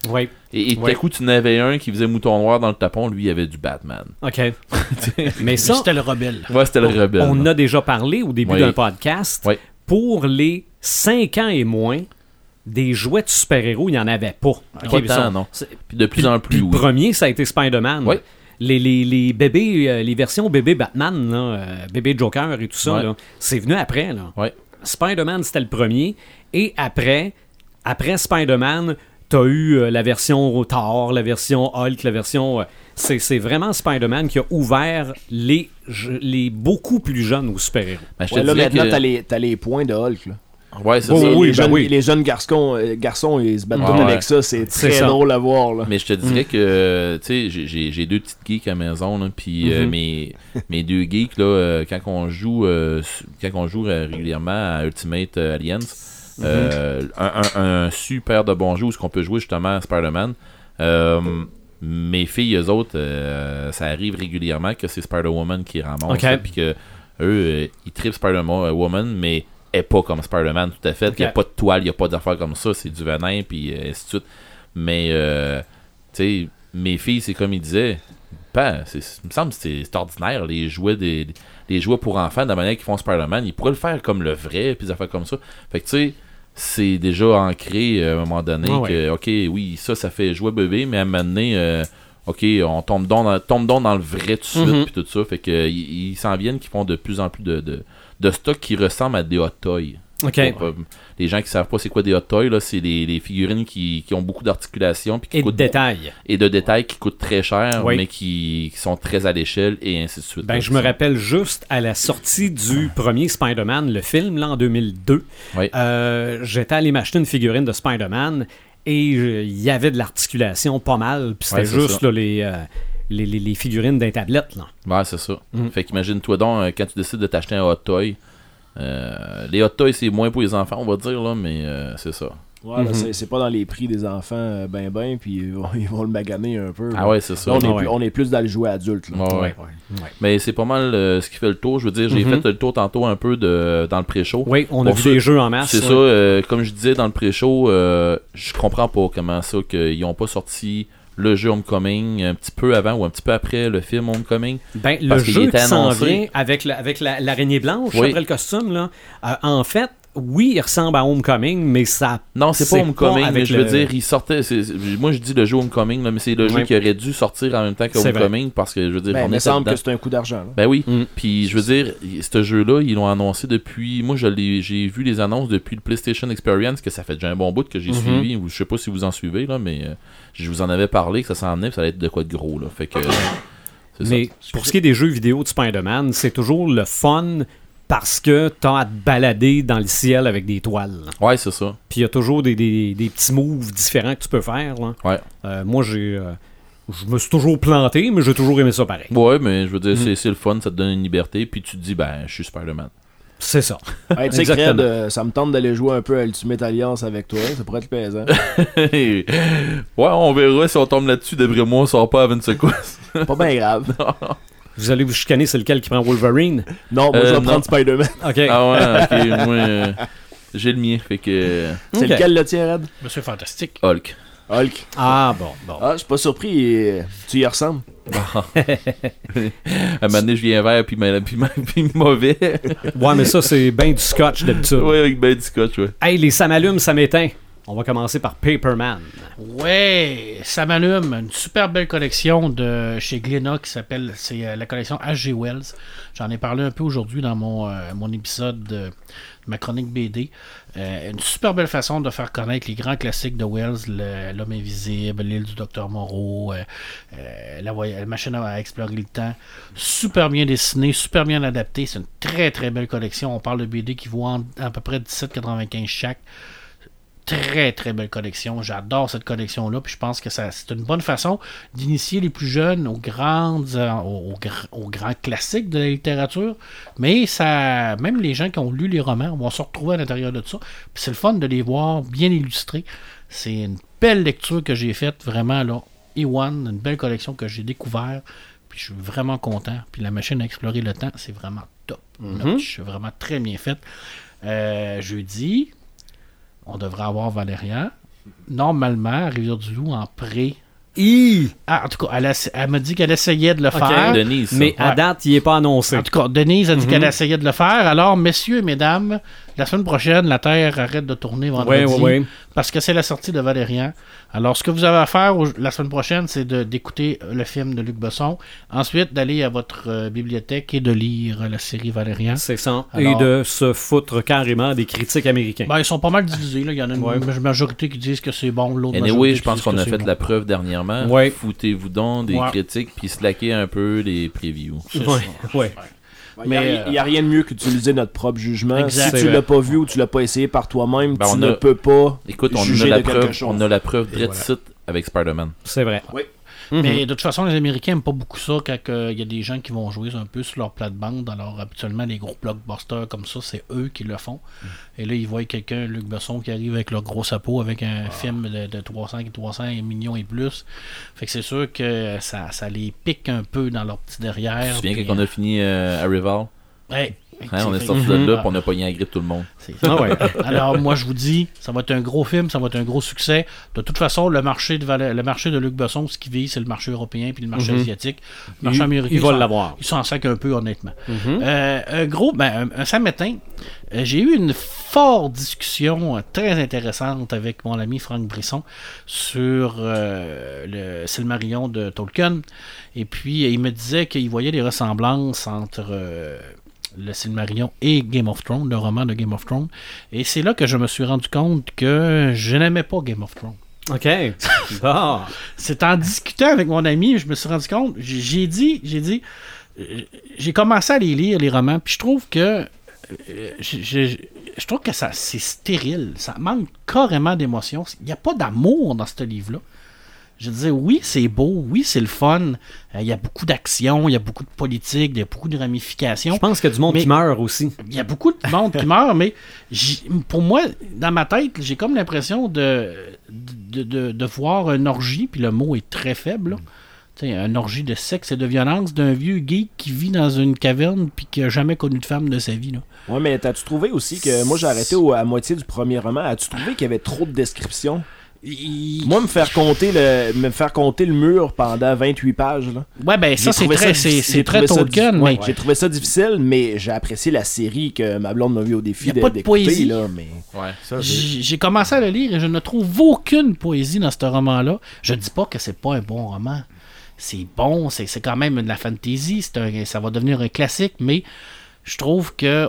[SPEAKER 3] euh.
[SPEAKER 1] Ouais.
[SPEAKER 3] Et, et tout
[SPEAKER 1] Ouais.
[SPEAKER 3] à coup, tu en avais un qui faisait mouton noir dans le tapon, lui, il avait du Batman.
[SPEAKER 1] OK. Mais ça,
[SPEAKER 4] C'était le rebelle.
[SPEAKER 3] Ouais, c'était le rebelle.
[SPEAKER 1] on a déjà parlé au début
[SPEAKER 3] Oui.
[SPEAKER 1] d'un podcast. Pour les 5 ans et moins, des jouets de super-héros, il n'y en avait pas. OK,
[SPEAKER 3] Pas
[SPEAKER 1] mais
[SPEAKER 3] tant,
[SPEAKER 1] ça-
[SPEAKER 3] non. Puis de plus en plus, oui.
[SPEAKER 1] le premier, ça a été Spider-Man.
[SPEAKER 3] Oui.
[SPEAKER 1] Les, les, les bébés, euh, les versions bébé Batman, là, euh, bébé Joker et tout ça,
[SPEAKER 3] Ouais.
[SPEAKER 1] c'est venu après. Là.
[SPEAKER 3] Ouais.
[SPEAKER 1] Spider-Man, c'était le premier. Et après, après Spider-Man, t'as eu euh, la version Thor, la version Hulk, la version. euh, c'est, c'est vraiment Spider-Man qui a ouvert les, les beaucoup plus jeunes aux super-héros.
[SPEAKER 3] Ben, je te
[SPEAKER 5] Ouais, là, maintenant,
[SPEAKER 3] que-
[SPEAKER 5] t'as les, t'as les points de Hulk. Là.
[SPEAKER 3] Ouais, c'est
[SPEAKER 1] Oh,
[SPEAKER 3] ça.
[SPEAKER 5] les,
[SPEAKER 1] oui,
[SPEAKER 5] les
[SPEAKER 1] ben
[SPEAKER 5] jeunes,
[SPEAKER 1] oui.
[SPEAKER 5] les jeunes garçons, euh, garçons, ils se battent
[SPEAKER 3] ouais.
[SPEAKER 5] avec ça. C'est
[SPEAKER 1] C'est
[SPEAKER 5] très
[SPEAKER 1] ça.
[SPEAKER 5] drôle à voir. Là.
[SPEAKER 3] Mais je te dirais que, tu sais, j'ai- deux petites geeks à la maison, là, puis euh,
[SPEAKER 1] Mhm.
[SPEAKER 3] mes, mes deux geeks, là, euh, quand on joue, euh, quand on joue régulièrement à Ultimate euh, Euh, un, un- un super de bon jeu où ce qu'on peut jouer justement à Spider-Man. euh, mes filles, eux autres, euh, ça arrive régulièrement que c'est Spider-Woman qui ramasse,
[SPEAKER 1] Ok.
[SPEAKER 3] là, puis que eux, ils trippent Spider-Woman, mais est pas comme Spider-Man tout à fait. Il n'y a pas de toile, il n'y a pas d'affaires comme ça, c'est du venin, puis euh, ainsi de suite. Mais, euh, tu sais, mes filles, c'est comme ils disaient, ben, c'est- il me semble que c'est c'est ordinaire, les jouets, des, les jouets pour enfants, de la manière qu'ils font Spider-Man, ils pourraient le faire comme le vrai, puis des affaires comme ça. Fait que, tu sais, c'est déjà ancré euh, à un moment donné
[SPEAKER 1] Ouais,
[SPEAKER 3] que, ok, oui, ça, ça fait jouer bébé, mais à un moment donné, euh, ok, on tombe donc dans, tombe donc dans le vrai tout de suite,
[SPEAKER 1] Mhm.
[SPEAKER 3] puis tout ça. Fait que, ils s'en viennent qui font de plus en plus de, de, de stock qui ressemble à des hot toys. Pour, euh, les gens qui savent pas c'est quoi des hot toys, là, c'est les figurines qui, qui ont beaucoup d'articulation
[SPEAKER 1] Et de détails.
[SPEAKER 3] et de détails qui coûtent très cher,
[SPEAKER 1] Oui.
[SPEAKER 3] mais qui, qui sont très à l'échelle et ainsi de suite.
[SPEAKER 1] Ben, je me rappelle juste à la sortie du premier Spider-Man, le film, là, en 2002.
[SPEAKER 3] Oui.
[SPEAKER 1] euh, J'étais allé m'acheter une figurine de Spider-Man et euh, il y avait de l'articulation pas mal. Puis c'était
[SPEAKER 3] Ouais,
[SPEAKER 1] juste là, les, euh, les, les- les figurines d'un tablette. Là.
[SPEAKER 3] Ouais, c'est ça.
[SPEAKER 1] Mm.
[SPEAKER 3] Fait qu'imagine-toi donc, quand tu décides de t'acheter un hot toy, les hot toys, c'est moins pour les enfants, on va dire, là, mais euh, c'est ça.
[SPEAKER 5] Ouais,
[SPEAKER 1] Mhm.
[SPEAKER 5] c'est- c'est pas dans les prix des enfants euh, ben ben, puis ils vont, ils vont le maganer un peu.
[SPEAKER 3] Ah
[SPEAKER 5] là.
[SPEAKER 3] ouais, c'est ça.
[SPEAKER 5] Là, on, est
[SPEAKER 1] ouais.
[SPEAKER 5] plus, on est plus dans le jouet adulte. là.
[SPEAKER 3] Ouais, ouais.
[SPEAKER 1] Ouais.
[SPEAKER 3] Mais c'est pas mal euh, ce qui fait le tour. Je veux dire, j'ai
[SPEAKER 1] Mhm.
[SPEAKER 3] fait le tour tantôt un peu de, dans le pré-show.
[SPEAKER 1] Oui, on a
[SPEAKER 3] Pour
[SPEAKER 1] vu
[SPEAKER 3] ceux-
[SPEAKER 1] des jeux en masse.
[SPEAKER 3] C'est
[SPEAKER 1] ouais.
[SPEAKER 3] ça, euh, comme je disais dans le pré-show, euh, je comprends pas comment ça qu'ils n'ont pas sorti le jeu Homecoming un petit peu avant ou un petit peu après le film Homecoming.
[SPEAKER 1] Ben, le jeu qui s'en vient avec, la- avec la- l'araignée blanche
[SPEAKER 3] Oui.
[SPEAKER 1] après le costume, là, euh, en fait, oui, il ressemble à Homecoming, mais ça.
[SPEAKER 3] Non, c'est pas Homecoming,
[SPEAKER 1] pas
[SPEAKER 3] mais je veux
[SPEAKER 1] le-
[SPEAKER 3] dire, il sortait. moi, je dis le jeu Homecoming, là, mais c'est le jeu qui aurait dû sortir en même temps que. Homecoming parce que je veux dire,
[SPEAKER 5] Ben,
[SPEAKER 3] on
[SPEAKER 5] il me semble
[SPEAKER 3] dedans.
[SPEAKER 5] que c'est un coup d'argent.
[SPEAKER 3] Ben oui.
[SPEAKER 1] Mm.
[SPEAKER 3] Puis je veux dire, ce jeu-là, ils l'ont annoncé depuis. Moi, j'ai vu les annonces depuis le PlayStation Experience, que ça fait déjà un bon bout que j'ai
[SPEAKER 1] Mhm.
[SPEAKER 3] suivi. Je sais pas si vous en suivez, là, mais euh, je vous en avais parlé que ça s'en venait, ça allait être de quoi de gros. Là. Fait que. ça.
[SPEAKER 1] Mais pour ce qui est des jeux vidéo de Spider-Man, c'est toujours le fun parce que t'as à te balader dans le ciel avec des toiles. là.
[SPEAKER 3] Ouais, c'est ça.
[SPEAKER 1] Puis il y a toujours des, des- des petits moves différents que tu peux faire. là.
[SPEAKER 3] Ouais.
[SPEAKER 1] Euh, moi, j'ai. euh, je me suis toujours planté, mais j'ai toujours aimé ça pareil.
[SPEAKER 3] Ouais, mais je veux dire,
[SPEAKER 1] Mhm.
[SPEAKER 3] c'est- c'est le fun, ça te donne une liberté, puis tu te dis, ben, je suis Spider-Man.
[SPEAKER 1] C'est ça.
[SPEAKER 5] Hey, tu sais, euh, ça me tente d'aller jouer un peu à Ultimate Alliance avec toi. Ça pourrait être plaisant.
[SPEAKER 3] ouais, on verra si on tombe là-dessus. D'après moi, on sort pas avant une secousse.
[SPEAKER 5] pas bien grave.
[SPEAKER 1] Vous allez vous chicaner, c'est lequel qui prend Wolverine?
[SPEAKER 5] Non, moi,
[SPEAKER 3] Euh,
[SPEAKER 5] je vais
[SPEAKER 3] non.
[SPEAKER 5] prendre Spider-Man.
[SPEAKER 1] Ok.
[SPEAKER 3] ah ouais, ok, moi, euh, j'ai le mien, fait que.
[SPEAKER 5] C'est lequel le tien, Red?
[SPEAKER 4] Monsieur Fantastique.
[SPEAKER 3] Hulk.
[SPEAKER 5] Hulk.
[SPEAKER 1] Ah, bon, bon.
[SPEAKER 5] Ah, je suis pas surpris. euh, Tu y ressembles.
[SPEAKER 3] À un moment donné, je viens vert, puis, ma- puis, ma- puis mauvais.
[SPEAKER 1] Ouais, mais ça, c'est bien du scotch d'habitude.
[SPEAKER 3] ouais, avec ben du scotch, ouais.
[SPEAKER 1] Hey, les ça m'allume, ça m'éteint. On va commencer par Paperman.
[SPEAKER 4] Ouais, ça m'allume. Une super belle collection de chez Glénat qui s'appelle, c'est euh, la collection H.G. Wells. J'en ai parlé un peu aujourd'hui dans mon, euh, épisode de ma chronique BD. Euh, une super belle façon de faire connaître les grands classiques de Wells, L'homme invisible, l'île du docteur Moreau, la, machine à explorer le temps. Super bien dessiné, super bien adapté. C'est une très très belle collection. On parle de BD qui vaut à peu près 17,95 chaque très très belle collection. J'adore cette collection-là. Puis je pense que ça, c'est une bonne façon d'initier les plus jeunes aux grandes, euh, aux, aux gr- aux grands classiques de la littérature. Mais ça, même les gens qui ont lu les romans vont se retrouver à l'intérieur de ça. Puis c'est le fun de les voir bien illustrés. C'est une belle lecture que j'ai faite vraiment là. Ewan, une belle collection que j'ai découvert. Puis je suis vraiment content. Puis la machine à explorer le temps, c'est vraiment top. notch. C'est vraiment très bien fait. Euh, jeudi, on devrait avoir Valéria. Normalement, à Rivière-du-Loup en pré.
[SPEAKER 1] Hi!
[SPEAKER 4] Ah, en tout cas, elle, a- elle m'a dit qu'elle essayait de le
[SPEAKER 1] Ok.
[SPEAKER 4] faire.
[SPEAKER 3] Denise. ça.
[SPEAKER 1] Mais à date, il n'est pas annoncé.
[SPEAKER 4] En tout cas, Denise a dit qu'elle essayait de le faire. Alors, messieurs et mesdames, la semaine prochaine, la Terre arrête de tourner
[SPEAKER 1] Oui,
[SPEAKER 4] vendredi.
[SPEAKER 1] oui, oui.
[SPEAKER 4] Parce que c'est la sortie de Valérian. Alors, ce que vous avez à faire la semaine prochaine, c'est d'écouter le film de Luc Besson. Ensuite, d'aller à votre euh, bibliothèque et de lire la série Valérian.
[SPEAKER 1] C'est ça.
[SPEAKER 4] Alors-
[SPEAKER 1] Et de se foutre carrément des critiques américains.
[SPEAKER 4] Ben, ils sont pas mal divisés. Là. Il y en a une
[SPEAKER 1] Ouais.
[SPEAKER 4] majorité qui disent que c'est bon, l'autre
[SPEAKER 3] Anyway,
[SPEAKER 4] majorité
[SPEAKER 3] je pense qu'on a fait
[SPEAKER 4] bon.
[SPEAKER 3] la preuve dernièrement.
[SPEAKER 1] Ouais.
[SPEAKER 3] Foutez-vous donc des
[SPEAKER 4] Ouais.
[SPEAKER 3] critiques puis slackez un peu les previews.
[SPEAKER 4] C'est
[SPEAKER 1] Ouais, ouais.
[SPEAKER 5] Il n'y a,
[SPEAKER 4] Mais,
[SPEAKER 5] il y a rien de mieux qu'utiliser notre propre jugement.
[SPEAKER 4] Exact.
[SPEAKER 5] Si tu l'as pas vu ou tu l'as pas essayé par toi-même,
[SPEAKER 3] Ben,
[SPEAKER 5] tu
[SPEAKER 3] on
[SPEAKER 5] ne
[SPEAKER 3] a-
[SPEAKER 5] peux pas.
[SPEAKER 3] Écoute, on a la
[SPEAKER 5] de quelque
[SPEAKER 3] preuve,
[SPEAKER 5] chose.
[SPEAKER 3] on a la preuve
[SPEAKER 6] voilà.
[SPEAKER 3] avec Spider-Man.
[SPEAKER 1] C'est vrai.
[SPEAKER 5] Oui.
[SPEAKER 4] Mais de toute façon, les Américains n'aiment pas beaucoup ça quand euh, il y a des gens qui vont jouer un peu sur leur plate-bande. Alors, habituellement, les gros blockbusters comme ça, c'est eux qui le font. Et là, ils voient quelqu'un, Luc Besson, qui arrive avec leur gros sapot avec un film de, de 300, 300 millions et plus. Fait que c'est sûr que ça, ça les pique un peu dans leur petit derrière.
[SPEAKER 3] Tu te souviens quand on a fini euh, Arrival?
[SPEAKER 4] Ouais.
[SPEAKER 3] Hein, on est sorti de
[SPEAKER 4] Mhm.
[SPEAKER 3] là, puis on a pogné la grippe tout le monde.
[SPEAKER 1] Ah ouais.
[SPEAKER 4] Alors, moi, je vous dis, ça va être un gros film, ça va être un gros succès. De toute façon, le marché de, Val- le marché de Luc Besson, ce qu'il vise, c'est le marché européen puis le marché
[SPEAKER 1] Mhm.
[SPEAKER 4] asiatique. Le marché
[SPEAKER 1] Il-
[SPEAKER 4] américain,
[SPEAKER 1] il va
[SPEAKER 4] s'en-
[SPEAKER 1] l'avoir.
[SPEAKER 4] Il s'en sac un peu, honnêtement.
[SPEAKER 1] Mhm.
[SPEAKER 4] Euh, un gros, ben, un, un samedi matin, euh, j'ai eu une forte discussion euh, très intéressante avec mon ami Franck Brisson sur euh, le Silmarillion de Tolkien. Et puis, euh, il me disait qu'il voyait des ressemblances entre euh, le Silmarillion et Game of Thrones, le roman de Game of Thrones. Et c'est là que je me suis rendu compte que je n'aimais pas Game of Thrones.
[SPEAKER 1] OK. Bon.
[SPEAKER 4] C'est en discutant avec mon ami, je me suis rendu compte, j'ai dit, j'ai dit, euh, j'ai commencé à les lire, les romans, puis je trouve que, euh, je, je- je trouve que ça, c'est stérile, ça manque carrément d'émotion. Il n'y a pas d'amour dans ce livre-là. Je disais, oui, c'est beau, oui, c'est le fun, euh, il y a beaucoup d'action, il y a beaucoup de politique, il y a beaucoup de ramifications.
[SPEAKER 1] Je pense qu'il y a du monde qui meurt aussi.
[SPEAKER 4] Il y a beaucoup de monde qui meurt, mais pour moi, dans ma tête, j'ai comme l'impression de, de, de, de voir un orgie, puis le mot est très faible. un orgie de sexe et de violence d'un vieux geek qui vit dans une caverne puis qui a jamais connu de femme de sa vie. Là.
[SPEAKER 5] Ouais, mais t'as-tu trouvé aussi que. Moi, j'ai arrêté au- à moitié du premier roman. As-tu trouvé qu'il y avait trop de descriptions?
[SPEAKER 4] Il-
[SPEAKER 5] Moi, me faire compter le, me faire compter le mur pendant 28 pages, là.
[SPEAKER 4] Ouais, ben ça, c'est très,
[SPEAKER 5] difficile-
[SPEAKER 4] c'est, très
[SPEAKER 5] trouvé ça
[SPEAKER 4] Tolkien,
[SPEAKER 5] diffi-
[SPEAKER 4] mais
[SPEAKER 5] ouais, J'ai trouvé ça difficile, mais j'ai apprécié la série que ma blonde m'a vu au défi
[SPEAKER 4] Y a
[SPEAKER 5] de-
[SPEAKER 4] pas de
[SPEAKER 5] d'écouter,
[SPEAKER 4] poésie.
[SPEAKER 5] là, mais...
[SPEAKER 3] Ouais.
[SPEAKER 6] Ça, j'ai-
[SPEAKER 4] commencé à le lire et je ne trouve aucune poésie dans ce roman-là. Je dis pas que c'est pas un bon roman. C'est bon, c'est c'est quand même de la fantasy, c'est un- ça va devenir un classique, mais je trouve que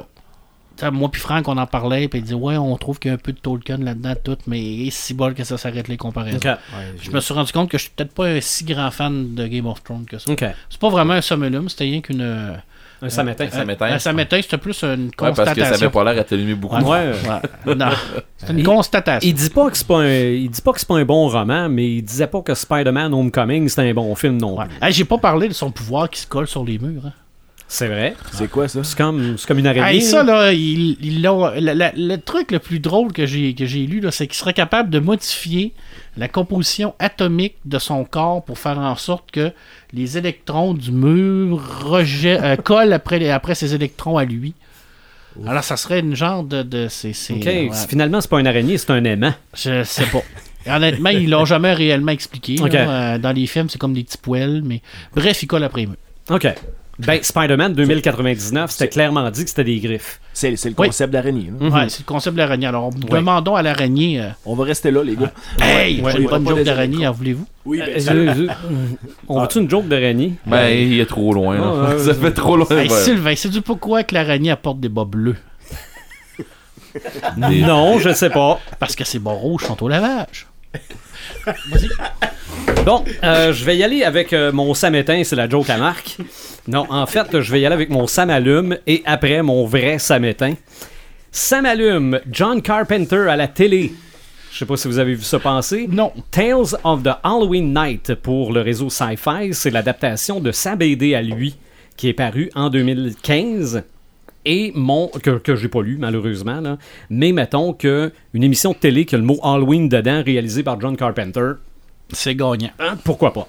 [SPEAKER 4] moi puis Franck on en parlait puis il dit ouais on trouve qu'il y a un peu de Tolkien là-dedans tout mais c'est si bol que ça s'arrête les comparaisons.
[SPEAKER 6] Ouais,
[SPEAKER 4] Je me suis rendu compte que je suis peut-être pas un si grand fan de Game of Thrones que ça.
[SPEAKER 1] OK.
[SPEAKER 4] C'est pas vraiment un summum, c'était rien qu'une euh,
[SPEAKER 1] Un samétain.
[SPEAKER 3] Un samétain.
[SPEAKER 4] un samétain, c'était plus une
[SPEAKER 3] Ouais, parce que ça
[SPEAKER 4] constatation.
[SPEAKER 3] avait pas l'air à t'allumer beaucoup.
[SPEAKER 4] Ouais. Non, c'est une
[SPEAKER 1] Il-
[SPEAKER 4] constatation.
[SPEAKER 1] Il dit pas que c'est pas un, il dit pas que c'est pas un bon roman, mais il disait pas que Spider-Man Homecoming c'était un bon film non
[SPEAKER 4] Ouais.
[SPEAKER 1] plus.
[SPEAKER 4] Hey, J'ai pas parlé de son pouvoir qui se colle sur les murs. hein.
[SPEAKER 1] C'est vrai.
[SPEAKER 5] C'est quoi, ça?
[SPEAKER 1] C'est comme, c'est comme une araignée.
[SPEAKER 4] Hey, ça, là, il, il l'a- le, truc le plus drôle que j'ai que j'ai lu, là, c'est qu'il serait capable de modifier la composition atomique de son corps pour faire en sorte que les électrons du mur euh, collent après, les- après ces électrons à lui. Alors, ça serait une genre de. de c'est, c'est-
[SPEAKER 1] OK.
[SPEAKER 4] ouais,
[SPEAKER 1] Finalement, c'est pas une araignée, c'est un aimant.
[SPEAKER 4] je sais pas. Honnêtement, ils l'ont jamais réellement expliqué. là. Euh, dans les films, c'est comme des petits poêles, mais bref, il colle après les murs.
[SPEAKER 1] OK. Ben, Spider-Man 2099, c'était clairement dit que c'était des griffes.
[SPEAKER 5] C'est le
[SPEAKER 4] Oui.
[SPEAKER 5] concept d'araignée.
[SPEAKER 1] Mhm.
[SPEAKER 4] Ouais, c'est le concept de l'araignée. Alors, demandons à l'araignée. euh,
[SPEAKER 5] On va rester là, les gars.
[SPEAKER 4] Hey,
[SPEAKER 1] Ouais,
[SPEAKER 4] j'ai une bonne joke d'araignée, en voulez-vous?
[SPEAKER 5] Oui,
[SPEAKER 1] Euh, je- je- On veut-tu une joke d'araignée?
[SPEAKER 3] Ben, il est trop loin. là.
[SPEAKER 1] Ah, ouais,
[SPEAKER 3] ça fait trop loin.
[SPEAKER 4] Hey,
[SPEAKER 3] ouais.
[SPEAKER 4] Sylvain, sais-tu pourquoi que l'araignée apporte des bas bleus?
[SPEAKER 1] Non, je sais pas.
[SPEAKER 4] Parce que ses bas rouges sont au lavage.
[SPEAKER 1] Bon, euh, je vais y aller avec euh, mon samétain, c'est la joke à Marc. Non, en fait, je vais y aller avec mon samalume et après mon vrai samétain. Samalume, John Carpenter à la télé. Je sais pas si vous avez vu ça passer.
[SPEAKER 4] Non.
[SPEAKER 1] Tales of the Halloween Night pour le réseau Sci-Fi, c'est l'adaptation de sa BD à lui qui est paru en 2015 et mon que, que j'ai pas lu malheureusement là. mais mettons que une émission de télé qui a le mot Halloween dedans réalisée par John Carpenter
[SPEAKER 4] C'est gagnant.
[SPEAKER 1] Hein, pourquoi pas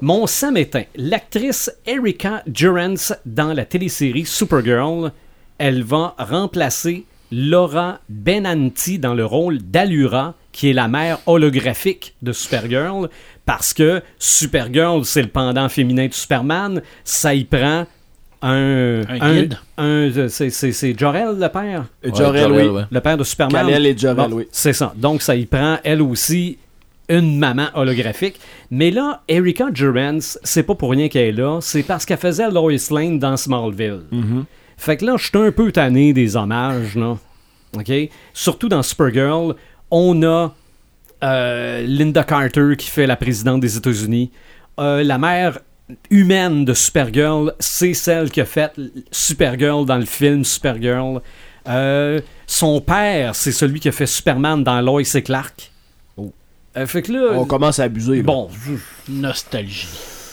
[SPEAKER 1] mon Sam éteint. L'actrice Erika Durance dans la télésérie Supergirl, elle va remplacer Laura Benanti dans le rôle d'Allura, qui est la mère holographique de Supergirl, parce que Supergirl, c'est le pendant féminin de Superman, ça y prend un...
[SPEAKER 4] Un guide.
[SPEAKER 1] un- c'est- c'est c'est Jor-El, le père?
[SPEAKER 5] Euh, Jor-El, oui.
[SPEAKER 1] Le père de Superman.
[SPEAKER 5] Kal-El et Jor-El,
[SPEAKER 1] Bon,
[SPEAKER 5] oui.
[SPEAKER 1] C'est ça. Donc, ça y prend, elle aussi, une maman holographique. Mais là, Erika Durance, c'est pas pour rien qu'elle est là, c'est parce qu'elle faisait Lois Lane dans Smallville. Fait que là, je suis un peu tanné des hommages, là. OK? Surtout dans Supergirl, on a euh, Linda Carter qui fait la présidente des États-Unis. Euh, la mère humaine de Supergirl, c'est celle qui a fait Supergirl dans le film Supergirl. Euh, son père, c'est celui qui a fait Superman dans Lois et Clark. Euh, fait que là,
[SPEAKER 5] On commence à abuser. là.
[SPEAKER 1] bon,
[SPEAKER 4] Nostalgie.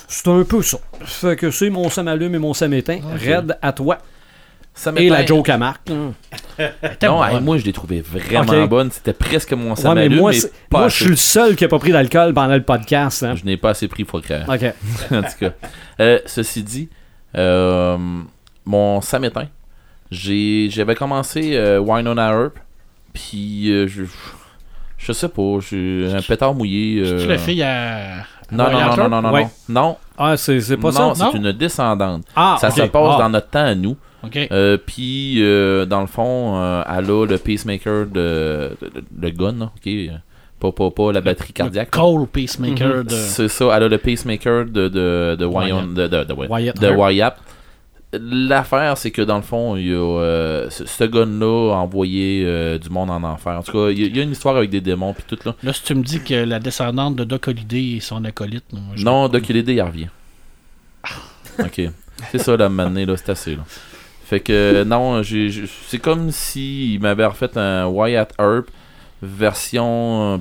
[SPEAKER 1] c'est un peu ça. Fait que c'est mon Sam allume et mon Sam éteint. Red à toi.
[SPEAKER 3] Ça
[SPEAKER 1] Et la joke à Marc. là.
[SPEAKER 3] Non, hey, moi je l'ai trouvé vraiment
[SPEAKER 1] Ok.
[SPEAKER 3] bonne. C'était presque mon
[SPEAKER 1] Ouais,
[SPEAKER 3] Sam
[SPEAKER 1] mais
[SPEAKER 3] allume,
[SPEAKER 1] moi,
[SPEAKER 3] mais
[SPEAKER 1] c'est-
[SPEAKER 3] pas
[SPEAKER 1] moi je
[SPEAKER 3] assez.
[SPEAKER 1] suis le seul qui a pas pris d'alcool pendant le podcast. hein.
[SPEAKER 3] Je n'ai pas assez pris, faut croire.
[SPEAKER 1] Ok.
[SPEAKER 3] en tout cas. Euh, ceci dit, euh, mon Sam éteint. J'ai, j'avais commencé euh, Winona Earp, puis euh, je, je sais pas, j'ai un pétard mouillé. euh,
[SPEAKER 4] Tu la fille à.
[SPEAKER 3] Non, non, non, non, non, non,
[SPEAKER 1] Ouais.
[SPEAKER 3] non, non,
[SPEAKER 1] Ah, c'est c'est pas
[SPEAKER 3] non,
[SPEAKER 1] ça?
[SPEAKER 3] c'est une descendante.
[SPEAKER 1] Ah,
[SPEAKER 3] ça se passe
[SPEAKER 1] Ah.
[SPEAKER 3] dans notre temps à nous.
[SPEAKER 4] Ok.
[SPEAKER 3] Euh, puis, euh, dans le fond, euh, elle a le pacemaker de, de- de- le gun, ok, pas, pas, pas la batterie cardiaque. là.
[SPEAKER 4] Cole Peacemaker de.
[SPEAKER 3] C'est ça, elle a le pacemaker de, de, de, de, de, de,
[SPEAKER 1] Wyatt
[SPEAKER 3] de
[SPEAKER 1] Earp.
[SPEAKER 3] Wyatt. L'affaire, c'est que dans le fond, il y a, euh, ce, ce gun-là a envoyé euh, du monde en enfer. En tout cas, il y, a- il y a une histoire avec des démons puis tout là.
[SPEAKER 4] Là, si tu me dis que la descendante de Doc Holliday est son acolyte. moi, je-
[SPEAKER 3] Non, Doc Holliday, il revient. Ok. C'est ça, la manée, là, c'est assez, là. Fait que, non, c'est comme si il m'avait refait un Wyatt Earp version. euh,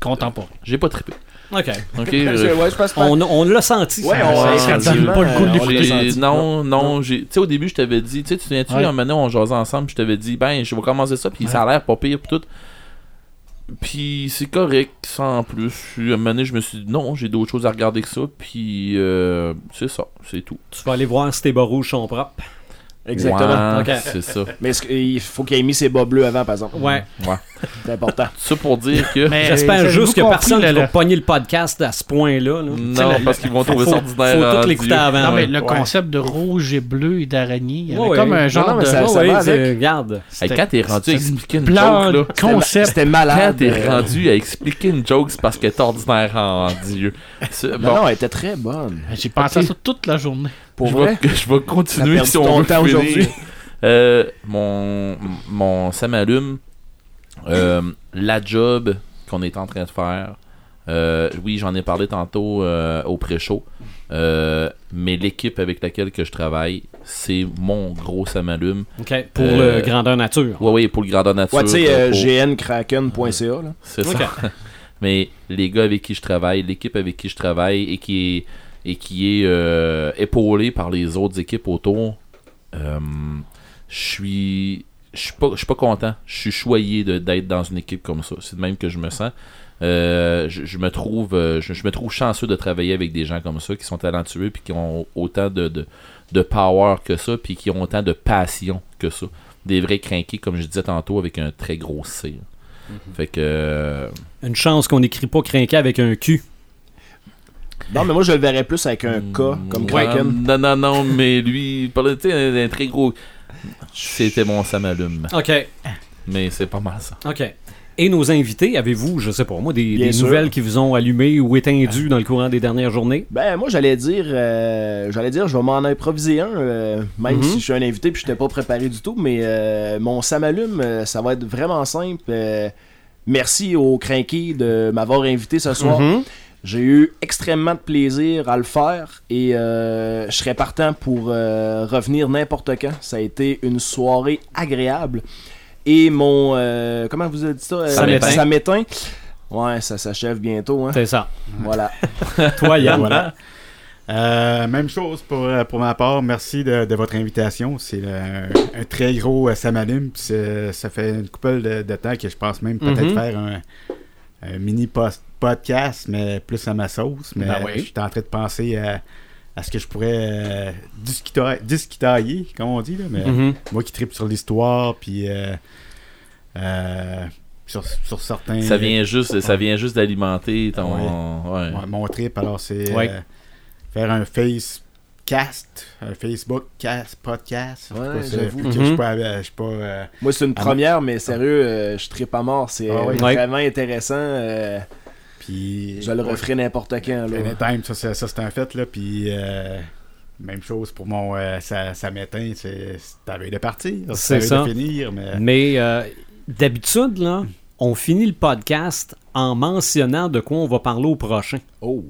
[SPEAKER 4] Contemporain.
[SPEAKER 3] J'ai pas trippé.
[SPEAKER 1] Ok.
[SPEAKER 3] Ok.
[SPEAKER 5] Je-
[SPEAKER 3] je-
[SPEAKER 5] ouais, je pense pas.
[SPEAKER 1] On, on l'a senti.
[SPEAKER 5] Ouais,
[SPEAKER 1] ça.
[SPEAKER 5] on
[SPEAKER 3] Ouais,
[SPEAKER 5] ça
[SPEAKER 3] ça
[SPEAKER 5] donne
[SPEAKER 3] donne
[SPEAKER 4] pas le goût de
[SPEAKER 5] euh, l'a senti.
[SPEAKER 3] non, non, j'ai. Tu sais, au début, je t'avais dit, tu sais, tu te souviens-tu,
[SPEAKER 4] Ouais.
[SPEAKER 3] un moment, on jasait ensemble, je t'avais dit, ben, je vais commencer ça, puis ça a l'air pas pire, puis tout. Puis c'est correct, sans plus. Puis, un moment donné, je me suis dit, non, j'ai d'autres choses à regarder que ça, puis euh, c'est ça, c'est tout.
[SPEAKER 1] Tu vas aller voir si tes bas rouges sont propres.
[SPEAKER 5] Exactement.
[SPEAKER 3] Ouais. C'est ça.
[SPEAKER 5] Mais que- il faut qu'il ait mis ses bas bleus avant, par exemple.
[SPEAKER 1] Ouais.
[SPEAKER 3] Ouais.
[SPEAKER 5] C'est important.
[SPEAKER 3] Ça pour dire que.
[SPEAKER 4] Mais-
[SPEAKER 1] J'espère juste
[SPEAKER 4] compris,
[SPEAKER 1] personne qui va pogner le podcast à ce point-là. là?
[SPEAKER 3] Non, parce qu'ils vont trouver
[SPEAKER 1] Faut-
[SPEAKER 3] ça ordinaire.
[SPEAKER 1] faut tout
[SPEAKER 3] rendu.
[SPEAKER 1] l'écouter avant.
[SPEAKER 4] Non, mais le
[SPEAKER 5] Ouais.
[SPEAKER 4] concept de rouge et bleu et d'araignée, il y avait comme un genre
[SPEAKER 5] Non, non, mais
[SPEAKER 4] de.
[SPEAKER 5] ça- va avec.
[SPEAKER 1] regarde.
[SPEAKER 3] Hey, quand t'es rendu à expliquer une joke, là.
[SPEAKER 4] concept.
[SPEAKER 5] C'était
[SPEAKER 3] Quand
[SPEAKER 5] malade.
[SPEAKER 3] t'es
[SPEAKER 5] euh,
[SPEAKER 3] rendu à expliquer une joke, c'est parce que t'es ordinaire en Dieu.
[SPEAKER 5] Non, elle était très bonne.
[SPEAKER 4] J'ai pensé à ça toute la journée.
[SPEAKER 5] Pour
[SPEAKER 3] je,
[SPEAKER 5] vrai?
[SPEAKER 3] vais, je vais
[SPEAKER 5] T'as
[SPEAKER 3] continuer si on veut
[SPEAKER 5] temps
[SPEAKER 3] finir.
[SPEAKER 5] aujourd'hui.
[SPEAKER 3] Euh, mon, mon Sam allume. Euh, la job qu'on est en train de faire. Euh, oui, j'en ai parlé tantôt euh, au pré-show. Euh, mais l'équipe avec laquelle que je travaille, c'est mon gros Sam allume.
[SPEAKER 1] OK. Pour
[SPEAKER 3] Euh,
[SPEAKER 1] le grandeur nature.
[SPEAKER 3] Ouais, ouais, pour le grandeur nature.
[SPEAKER 5] Ouais, tu sais,
[SPEAKER 3] pour-
[SPEAKER 5] gnkraken.ca. là.
[SPEAKER 3] C'est ça. Mais les gars avec qui je travaille, l'équipe avec qui je travaille et qui est, et qui est euh, épaulée par les autres équipes autour, euh, je suis. Je suis pas, je suis pas content. Je suis choyé de- d'être dans une équipe comme ça. C'est de même que je me sens. Euh, je, je me trouve, je, je me trouve chanceux de travailler avec des gens comme ça qui sont talentueux puis qui ont autant de, de, de power que ça puis qui ont autant de passion que ça. Des vrais crinqués, comme je disais tantôt, avec un très gros C. là. Fait que
[SPEAKER 1] Une chance qu'on n'écrit pas crinqué avec un cul.
[SPEAKER 5] Non, mais moi, je le verrais plus avec un K, comme
[SPEAKER 3] Ouais,
[SPEAKER 5] Kraken.
[SPEAKER 3] Non, non, non, mais lui, il parlait, tu sais, un, un très gros. C'était mon Sam allume.
[SPEAKER 1] OK.
[SPEAKER 3] Mais c'est pas mal ça.
[SPEAKER 1] OK. Et nos invités, avez-vous, je sais pas moi, des, nouvelles qui vous ont allumé ou éteindu dans le courant des dernières journées?
[SPEAKER 5] Ben, moi, j'allais dire, euh, j'allais dire, je vais m'en improviser un, euh, même
[SPEAKER 1] Mhm.
[SPEAKER 5] si je suis un invité puis je n'étais pas préparé du tout, mais euh, mon Samalume, euh, ça va être vraiment simple. euh, merci au Crinky de m'avoir invité ce soir.
[SPEAKER 1] Mhm.
[SPEAKER 5] J'ai eu extrêmement de plaisir à le faire et euh, je serais partant pour euh, revenir n'importe quand. Ça a été une soirée agréable. et mon. euh, comment vous avez dit ça euh,
[SPEAKER 1] Samétain.
[SPEAKER 5] Samétain. Ouais, ça s'achève bientôt. Hein.
[SPEAKER 1] C'est ça.
[SPEAKER 5] Voilà.
[SPEAKER 1] Toi, Yann.
[SPEAKER 6] Voilà. Euh, même chose pour, pour ma part. Merci de, de votre invitation. C'est un, un très gros euh, ça c'est- Ça fait une couple de, de temps que je pense même peut-être
[SPEAKER 1] Mhm.
[SPEAKER 6] faire un, un mini post- podcast, mais plus à ma sauce. Mais
[SPEAKER 1] Ben oui.
[SPEAKER 6] je suis en train de penser à, à ce que je pourrais euh, discuta- discutailler, comme on dit. Là, mais
[SPEAKER 1] Mhm.
[SPEAKER 6] moi qui tripe sur l'histoire, puis euh, euh, sur, sur certains.
[SPEAKER 3] Ça vient juste, ça vient juste d'alimenter ton. Ouais.
[SPEAKER 6] Ouais, mon trip, alors c'est euh, faire un Facecast, un Facebook cast, podcast.
[SPEAKER 5] Ouais, j'avoue.
[SPEAKER 6] que
[SPEAKER 1] Mhm.
[SPEAKER 6] Je suis pas, euh, je suis pas, euh,
[SPEAKER 5] Moi, c'est une
[SPEAKER 6] Ah,
[SPEAKER 5] première, mais sérieux, euh, je tripe à mort. C'est
[SPEAKER 6] Ah
[SPEAKER 5] euh, vraiment intéressant. euh,
[SPEAKER 6] puis
[SPEAKER 5] je le referai n'importe quand. Là.
[SPEAKER 6] Ça, c'est- ça c'est un fait là. Puis euh, même chose pour mon, euh, ça, ça m'éteint, c'est la veille de partir,
[SPEAKER 1] C'est ça.
[SPEAKER 6] de finir, mais
[SPEAKER 1] Mais euh, d'habitude, là, on finit le podcast en mentionnant de quoi on va parler au prochain.
[SPEAKER 5] Oh.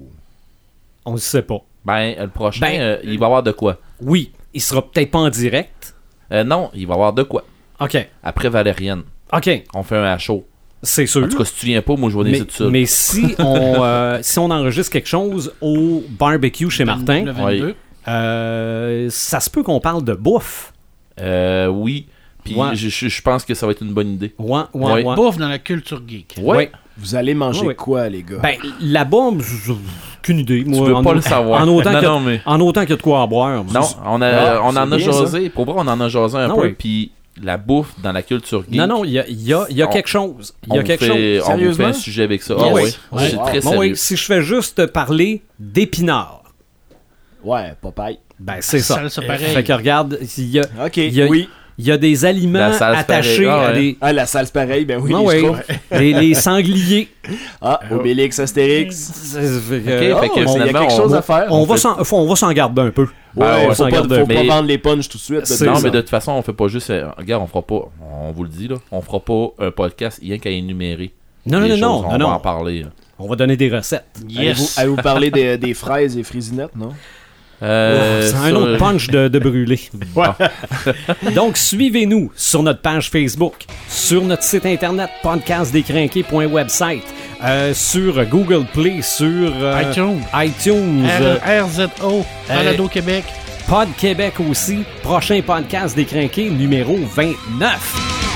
[SPEAKER 1] On ne sait pas.
[SPEAKER 3] Ben, le prochain,
[SPEAKER 1] Ben,
[SPEAKER 3] euh, il va y avoir de quoi
[SPEAKER 1] Oui, il sera peut-être pas en direct.
[SPEAKER 3] Euh, Non, il va y avoir de quoi.
[SPEAKER 1] OK.
[SPEAKER 3] Après Valérienne,
[SPEAKER 1] OK.
[SPEAKER 3] on fait un show.
[SPEAKER 1] C'est sûr.
[SPEAKER 3] En tout cas, si tu viens pas, moi je vais tout seul.
[SPEAKER 1] mais si on euh, si on enregistre quelque chose au barbecue chez Martin,
[SPEAKER 4] Le 22.
[SPEAKER 1] euh, ça se peut qu'on parle de bouffe.
[SPEAKER 3] Euh, oui. Puis
[SPEAKER 1] Ouais.
[SPEAKER 3] je, je- je pense que ça va être une bonne idée.
[SPEAKER 1] Ouais, ouais,
[SPEAKER 3] Ouais.
[SPEAKER 1] ouais.
[SPEAKER 4] Bouffe dans la culture geek.
[SPEAKER 3] Ouais.
[SPEAKER 1] Ouais.
[SPEAKER 5] Vous allez manger
[SPEAKER 1] Ouais, ouais.
[SPEAKER 5] quoi, les gars?
[SPEAKER 1] Ben, là-bas, j- aucune idée.
[SPEAKER 3] Tu
[SPEAKER 1] Moi,
[SPEAKER 3] peux
[SPEAKER 1] en,
[SPEAKER 3] pas le savoir.
[SPEAKER 1] En autant
[SPEAKER 3] non,
[SPEAKER 1] qu'il y a-
[SPEAKER 3] non, mais.
[SPEAKER 1] en autant qu'il y a de quoi à boire.
[SPEAKER 3] Non, on, a,
[SPEAKER 5] Ah,
[SPEAKER 3] on en a jasé. Pour vrai, on en a jasé un
[SPEAKER 1] Ah
[SPEAKER 3] peu.
[SPEAKER 1] oui.
[SPEAKER 3] Puis la bouffe dans la culture geek.
[SPEAKER 1] Non, non, il y a, il y a- y a
[SPEAKER 3] On-
[SPEAKER 1] quelque chose. Il y a
[SPEAKER 3] on
[SPEAKER 1] quelque
[SPEAKER 3] fait,
[SPEAKER 1] chose.
[SPEAKER 3] On vous fait un sujet avec ça.
[SPEAKER 1] Yes.
[SPEAKER 3] Ah oui.
[SPEAKER 1] Ouais.
[SPEAKER 3] C'est
[SPEAKER 5] Wow.
[SPEAKER 3] très
[SPEAKER 1] Bon,
[SPEAKER 3] sérieux.
[SPEAKER 1] oui, si je fais juste parler d'épinards,
[SPEAKER 5] Ouais, Popeye.
[SPEAKER 1] ben c'est ça.
[SPEAKER 4] Ça, c'est pareil.
[SPEAKER 1] Fait que regarde, il y a,
[SPEAKER 5] Ok,
[SPEAKER 1] il y a-
[SPEAKER 5] oui.
[SPEAKER 1] Il y a des aliments attachés.
[SPEAKER 3] Ah
[SPEAKER 1] à des.
[SPEAKER 5] Ah, la salse pareil, ben oui,
[SPEAKER 1] Ah
[SPEAKER 5] les
[SPEAKER 1] ouais.
[SPEAKER 5] Schtroumpfs.
[SPEAKER 1] les, les sangliers.
[SPEAKER 5] Ah, Obélix, Astérix.
[SPEAKER 1] C'est- fait que,
[SPEAKER 3] Ok,
[SPEAKER 1] oh,
[SPEAKER 3] fait que
[SPEAKER 5] il y a
[SPEAKER 3] on-
[SPEAKER 5] à faire.
[SPEAKER 1] on,
[SPEAKER 3] on
[SPEAKER 1] va
[SPEAKER 3] fait-
[SPEAKER 1] s'en, faut- on va s'en garder un peu.
[SPEAKER 5] Ouais,
[SPEAKER 3] Ouais,
[SPEAKER 5] faut,
[SPEAKER 1] on s'en
[SPEAKER 5] pas,
[SPEAKER 1] garde
[SPEAKER 5] faut pas
[SPEAKER 3] Mais-
[SPEAKER 5] vendre les punchs tout de suite.
[SPEAKER 3] Non,
[SPEAKER 1] ça.
[SPEAKER 3] mais de toute façon, on fait pas juste. euh, regarde, on fera pas. On vous le dit, là. On fera pas un podcast rien qu'à énumérer.
[SPEAKER 1] Non, non,
[SPEAKER 3] les
[SPEAKER 1] non,
[SPEAKER 3] choses.
[SPEAKER 1] non,
[SPEAKER 3] On
[SPEAKER 1] non,
[SPEAKER 3] va
[SPEAKER 1] non.
[SPEAKER 3] en parler. là.
[SPEAKER 1] On va donner des recettes.
[SPEAKER 5] Allez-vous
[SPEAKER 4] Yes.
[SPEAKER 5] allez-vous parler des, des fraises et frisinettes, non?
[SPEAKER 3] Euh,
[SPEAKER 1] c'est un autre punch de, de brûler.
[SPEAKER 3] Bon.
[SPEAKER 1] Donc, suivez-nous sur notre page Facebook, sur notre site internet podcastdécrinqué.website, euh, sur Google Play, sur euh,
[SPEAKER 4] iTunes.
[SPEAKER 1] iTunes,
[SPEAKER 4] R- RZO, Balado Québec.
[SPEAKER 1] Pod Québec aussi. Prochain podcast décrinqué numéro 29.